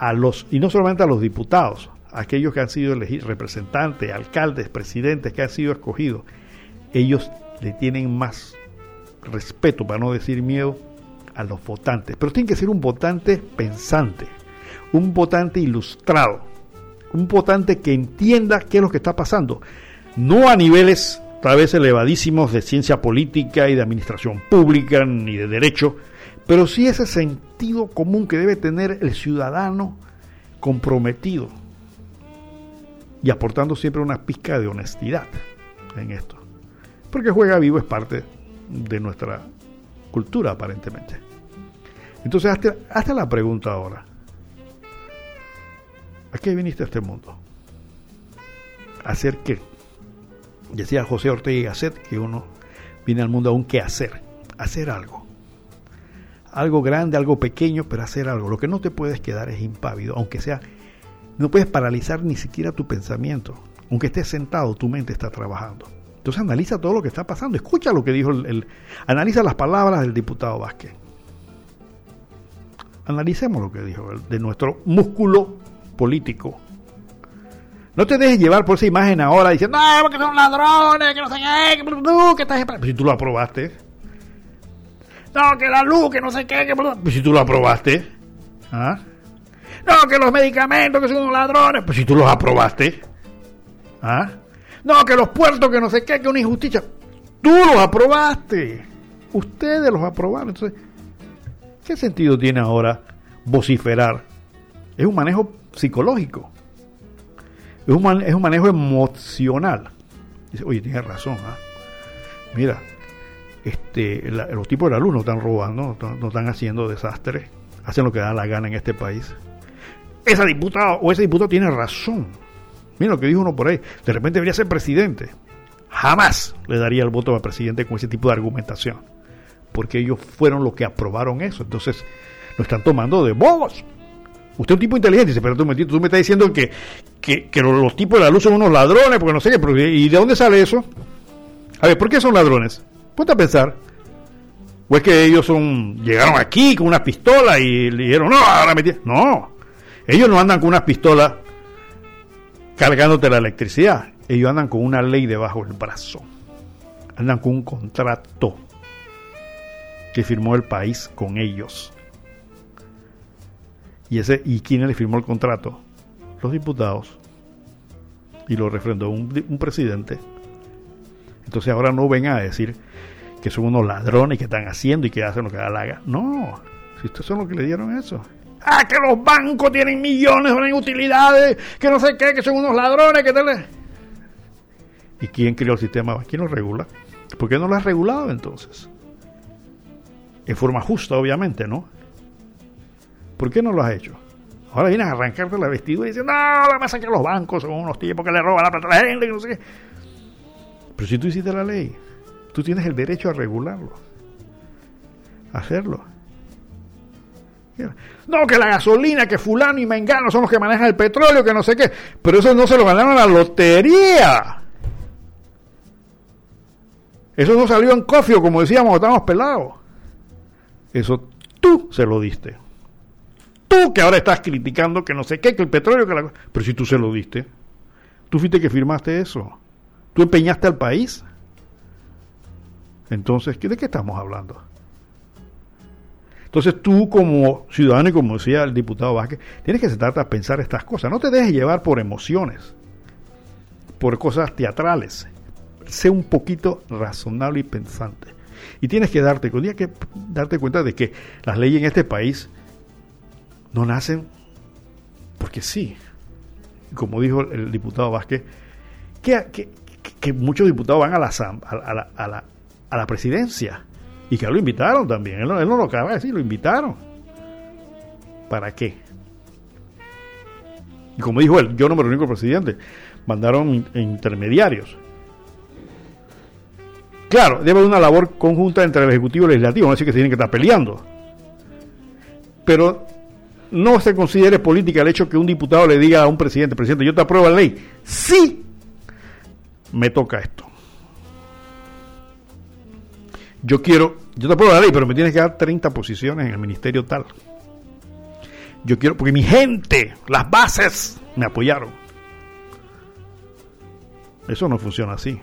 a los, y no solamente a los diputados, aquellos que han sido elegidos, representantes, alcaldes, presidentes que han sido escogidos, ellos le tienen más respeto, para no decir miedo, a los votantes. Pero tiene que ser un votante pensante, un votante ilustrado, un votante que entienda qué es lo que está pasando. No a niveles tal vez elevadísimos de ciencia política y de administración pública ni de derecho, pero sí ese sentido común que debe tener el ciudadano comprometido y aportando siempre una pizca de honestidad en esto. Porque juega vivo es parte de nuestra cultura aparentemente. Entonces, hazte, la pregunta ahora. ¿A qué viniste a este mundo? ¿A hacer qué? Decía José Ortega y Gasset que uno viene al mundo a un qué hacer, hacer algo algo grande, algo pequeño, pero hacer algo. Lo que no te puedes quedar es impávido, aunque sea, no puedes paralizar ni siquiera tu pensamiento. Aunque estés sentado, tu mente está trabajando. Entonces analiza todo lo que está pasando, escucha lo que dijo el, analiza las palabras del diputado Vázquez. Analicemos lo que dijo de nuestro músculo político. No te dejes llevar por esa imagen ahora diciendo, no, porque son ladrones, que no sé qué, que, que estás... Si tú lo aprobaste, no, que la luz, que no sé qué, que... Pues si tú lo aprobaste. ¿Ah? No, que los medicamentos, que son ladrones. Pues si tú los aprobaste. ¿Ah? No, que los puertos, que no sé qué, que una injusticia. Tú los aprobaste. Ustedes los aprobaron. Entonces, ¿qué sentido tiene ahora vociferar? Es un manejo psicológico. Es un, es un manejo emocional. Dice, oye, tienes razón. ¿ah? Mira, este, los tipos de la luz no están robando, no, están haciendo desastres, hacen lo que da la gana en este país. Esa diputada o ese diputado tiene razón. Mira lo que dijo uno por ahí. De repente debería ser presidente. Jamás le daría el voto al presidente con ese tipo de argumentación. Porque ellos fueron los que aprobaron eso. Entonces, lo están tomando de bobos. Usted es un tipo inteligente, dice, pero tú, me estás diciendo que, que, los, tipos de la luz son unos ladrones, porque no sé qué, ¿y de dónde sale eso? A ver, ¿por qué son ladrones? Ponte a pensar. ¿O es que ellos son llegaron aquí con una pistola y le dijeron, no, ahora me No, ellos no andan con una pistola cargándote la electricidad. Ellos andan con una ley debajo del brazo. Andan con un contrato que firmó el país con ellos. ¿Y, ese, ¿Y quién le firmó el contrato? Los diputados. Y lo refrendó un, un presidente. Entonces ahora no vengan a decir que son unos ladrones que están haciendo y que hacen lo que la gana. No, si ustedes son los que le dieron eso. Ah, que los bancos tienen millones de utilidades, que no sé qué, que son unos ladrones, que tal. ¿Y quién creó el sistema? ¿Quién lo regula? ¿Por qué no lo has regulado entonces? En forma justa, obviamente, ¿no? ¿Por qué no lo has hecho? Ahora vienes a arrancarte la vestidura y dices, no, la pasa que los bancos son unos tipos que le roban la plata a la gente, que no sé qué. Pero si tú hiciste la ley, tú tienes el derecho a regularlo, hacerlo. No, que la gasolina, que fulano y mengano son los que manejan el petróleo, que no sé qué. Pero eso no se lo ganaron a la lotería. Eso no salió en cofio, como decíamos, estábamos pelados. Eso tú se lo diste. Tú que ahora estás criticando que no sé qué, que el petróleo, que la... Pero si tú se lo diste, tú fuiste que firmaste eso. Tú empeñaste al país. Entonces, ¿de qué estamos hablando? Entonces tú como ciudadano y como decía el diputado Vázquez, tienes que sentarte a pensar estas cosas. No te dejes llevar por emociones, por cosas teatrales. Sé un poquito razonable y pensante. Y tienes que darte, tienes que darte cuenta de que las leyes en este país no nacen porque sí. Como dijo el diputado Vázquez, que, muchos diputados van a la, a, a, la, a la presidencia y que lo invitaron también. Él, no lo acaba de decir, lo invitaron. ¿Para qué? Y como dijo él, yo no me reuní con el presidente. Mandaron intermediarios. Claro, debe haber una labor conjunta entre el Ejecutivo y el Legislativo, no es decir que se tienen que estar peleando. Pero no se considere política el hecho que un diputado le diga a un presidente, presidente, yo te apruebo la ley. Sí, me toca esto. Yo quiero, yo te apruebo la ley, pero me tienes que dar 30 posiciones en el ministerio tal. Yo quiero, porque mi gente, las bases, me apoyaron. Eso no funciona así.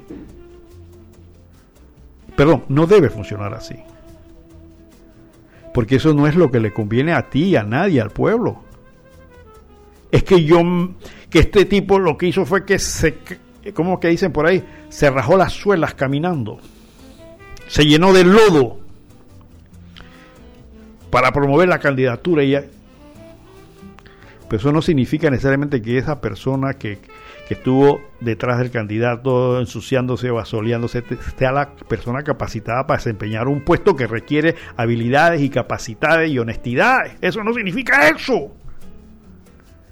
Perdón, no debe funcionar así. Porque eso no es lo que le conviene a ti, a nadie, al pueblo. Es que yo, que este tipo lo que hizo fue que se, ¿cómo que dicen por ahí? Se rajó las suelas caminando. Se llenó de lodo para promover la candidatura y pero eso no significa necesariamente que esa persona que, que estuvo detrás del candidato ensuciándose o asoleándose sea la persona capacitada para desempeñar un puesto que requiere habilidades y capacidades y honestidad. Eso no significa eso.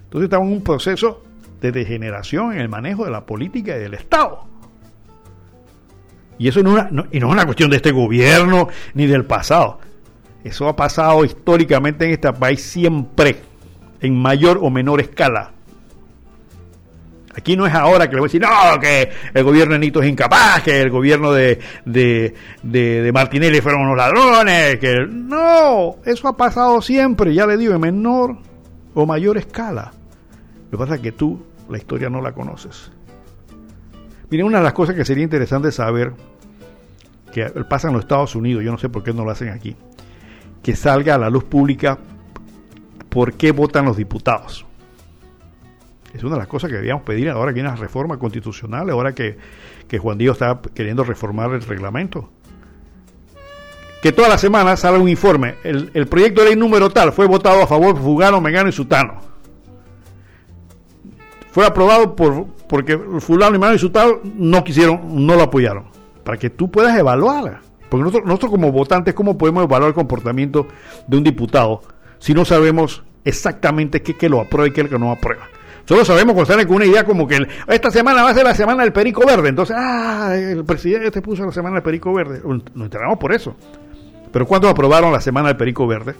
Entonces estamos en un proceso de degeneración en el manejo de la política y del Estado. Y eso no, no, y no es una cuestión de este gobierno ni del pasado. Eso ha pasado históricamente en este país siempre, en mayor o menor escala. Aquí no es ahora que le voy a decir, no, que el gobierno de Nito es incapaz, que el gobierno de, de, de, Martinelli fueron unos ladrones, que no, eso ha pasado siempre, ya le digo, en menor o mayor escala. Lo que pasa es que tú la historia no la conoces. Miren, una de las cosas que sería interesante saber, que pasa en los Estados Unidos, yo no sé por qué no lo hacen aquí, que salga a la luz pública por qué votan los diputados. Es una de las cosas que debíamos pedir ahora que hay una reforma constitucional, ahora que, Juan Diego está queriendo reformar el reglamento. Que toda la semana salga un informe. El, proyecto de ley número tal fue votado a favor por Fugano, Megano y Sutano. fue aprobado por porque fulano y mano y su tal no quisieron, no lo apoyaron. Para que tú puedas evaluar. Porque nosotros, como votantes, ¿cómo podemos evaluar el comportamiento de un diputado si no sabemos exactamente qué que lo aprueba y qué que no aprueba? Solo sabemos cuando salen con una idea como que esta semana va a ser la semana del perico verde. Entonces, ah, el presidente te puso la semana del perico verde. Nos enteramos por eso. Pero ¿cuántos aprobaron la semana del perico verde?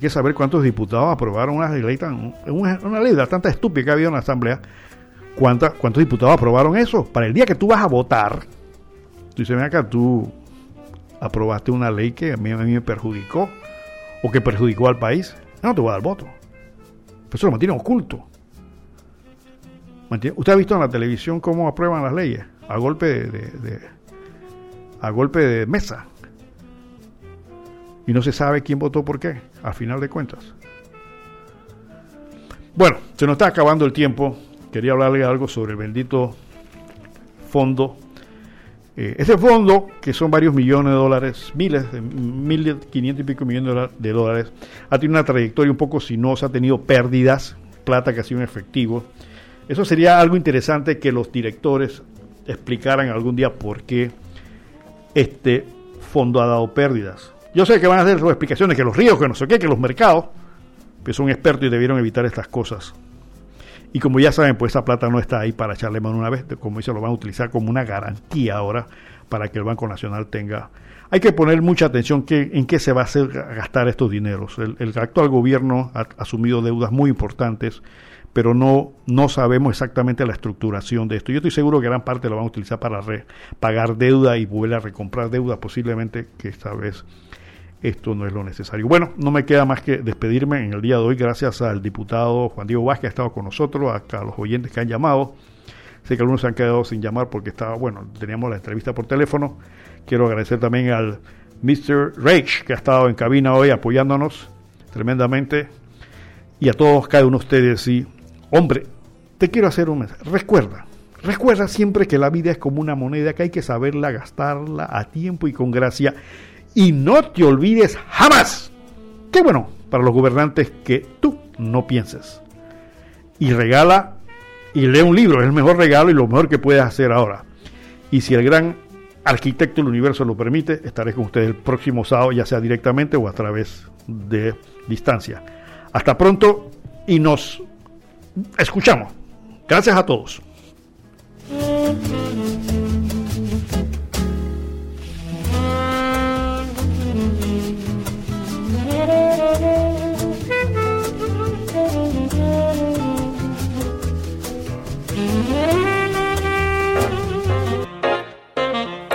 Hay que saber cuántos diputados aprobaron una ley tan, una, una ley bastante estúpida que ha habido en la Asamblea. ¿Cuántos diputados aprobaron eso? Para el día que tú vas a votar, tú dices, ven acá, tú aprobaste una ley que a mí, a mí me perjudicó o que perjudicó al país. No te voy a dar voto. Eso lo mantienen oculto. ¿Usted ha visto en la televisión cómo aprueban las leyes? A golpe de, a golpe de mesa. Y no se sabe quién votó por qué, al final de cuentas. Bueno, se nos está acabando el tiempo. Quería hablarle algo sobre el bendito fondo. Eh, ese fondo, que son varios millones de dólares, miles, de, mil quinientos y pico millones de dólares, ha tenido una trayectoria un poco sinuosa, ha tenido pérdidas, plata que ha sido en efectivo. Eso sería algo interesante que los directores explicaran algún día por qué este fondo ha dado pérdidas. Yo sé que van a hacer sus explicaciones, que los ríos, que no sé qué, que los mercados, que son expertos y debieron evitar estas cosas. Y como ya saben, pues esa plata no está ahí para echarle mano una vez, como dice, lo van a utilizar como una garantía ahora para que el Banco Nacional tenga... Hay que poner mucha atención en qué se va a hacer gastar estos dineros. El, actual gobierno ha asumido deudas muy importantes, pero no, no sabemos exactamente la estructuración de esto. Yo estoy seguro que gran parte lo van a utilizar para pagar deuda y volver a recomprar deuda, posiblemente que esta vez esto no es lo necesario. Bueno, no me queda más que despedirme en el día de hoy, gracias al diputado Juan Diego Vázquez que ha estado con nosotros, a los oyentes que han llamado. Sé que algunos se han quedado sin llamar porque estaba, bueno, teníamos la entrevista por teléfono. Quiero agradecer también al Mr. Rage, que ha estado en cabina hoy apoyándonos tremendamente. Y a todos, cada uno de ustedes. Y, hombre, te quiero hacer un. Recuerda, recuerda siempre que la vida es como una moneda que hay que saberla gastarla a tiempo y con gracia y no te olvides jamás. Qué bueno para los gobernantes que tú no pienses. Y regala y lee un libro, es el mejor regalo y lo mejor que puedes hacer ahora. Y si el gran arquitecto del universo lo permite, estaré con ustedes el próximo sábado, ya sea directamente o a través de distancia. Hasta pronto y nos escuchamos. Gracias a todos.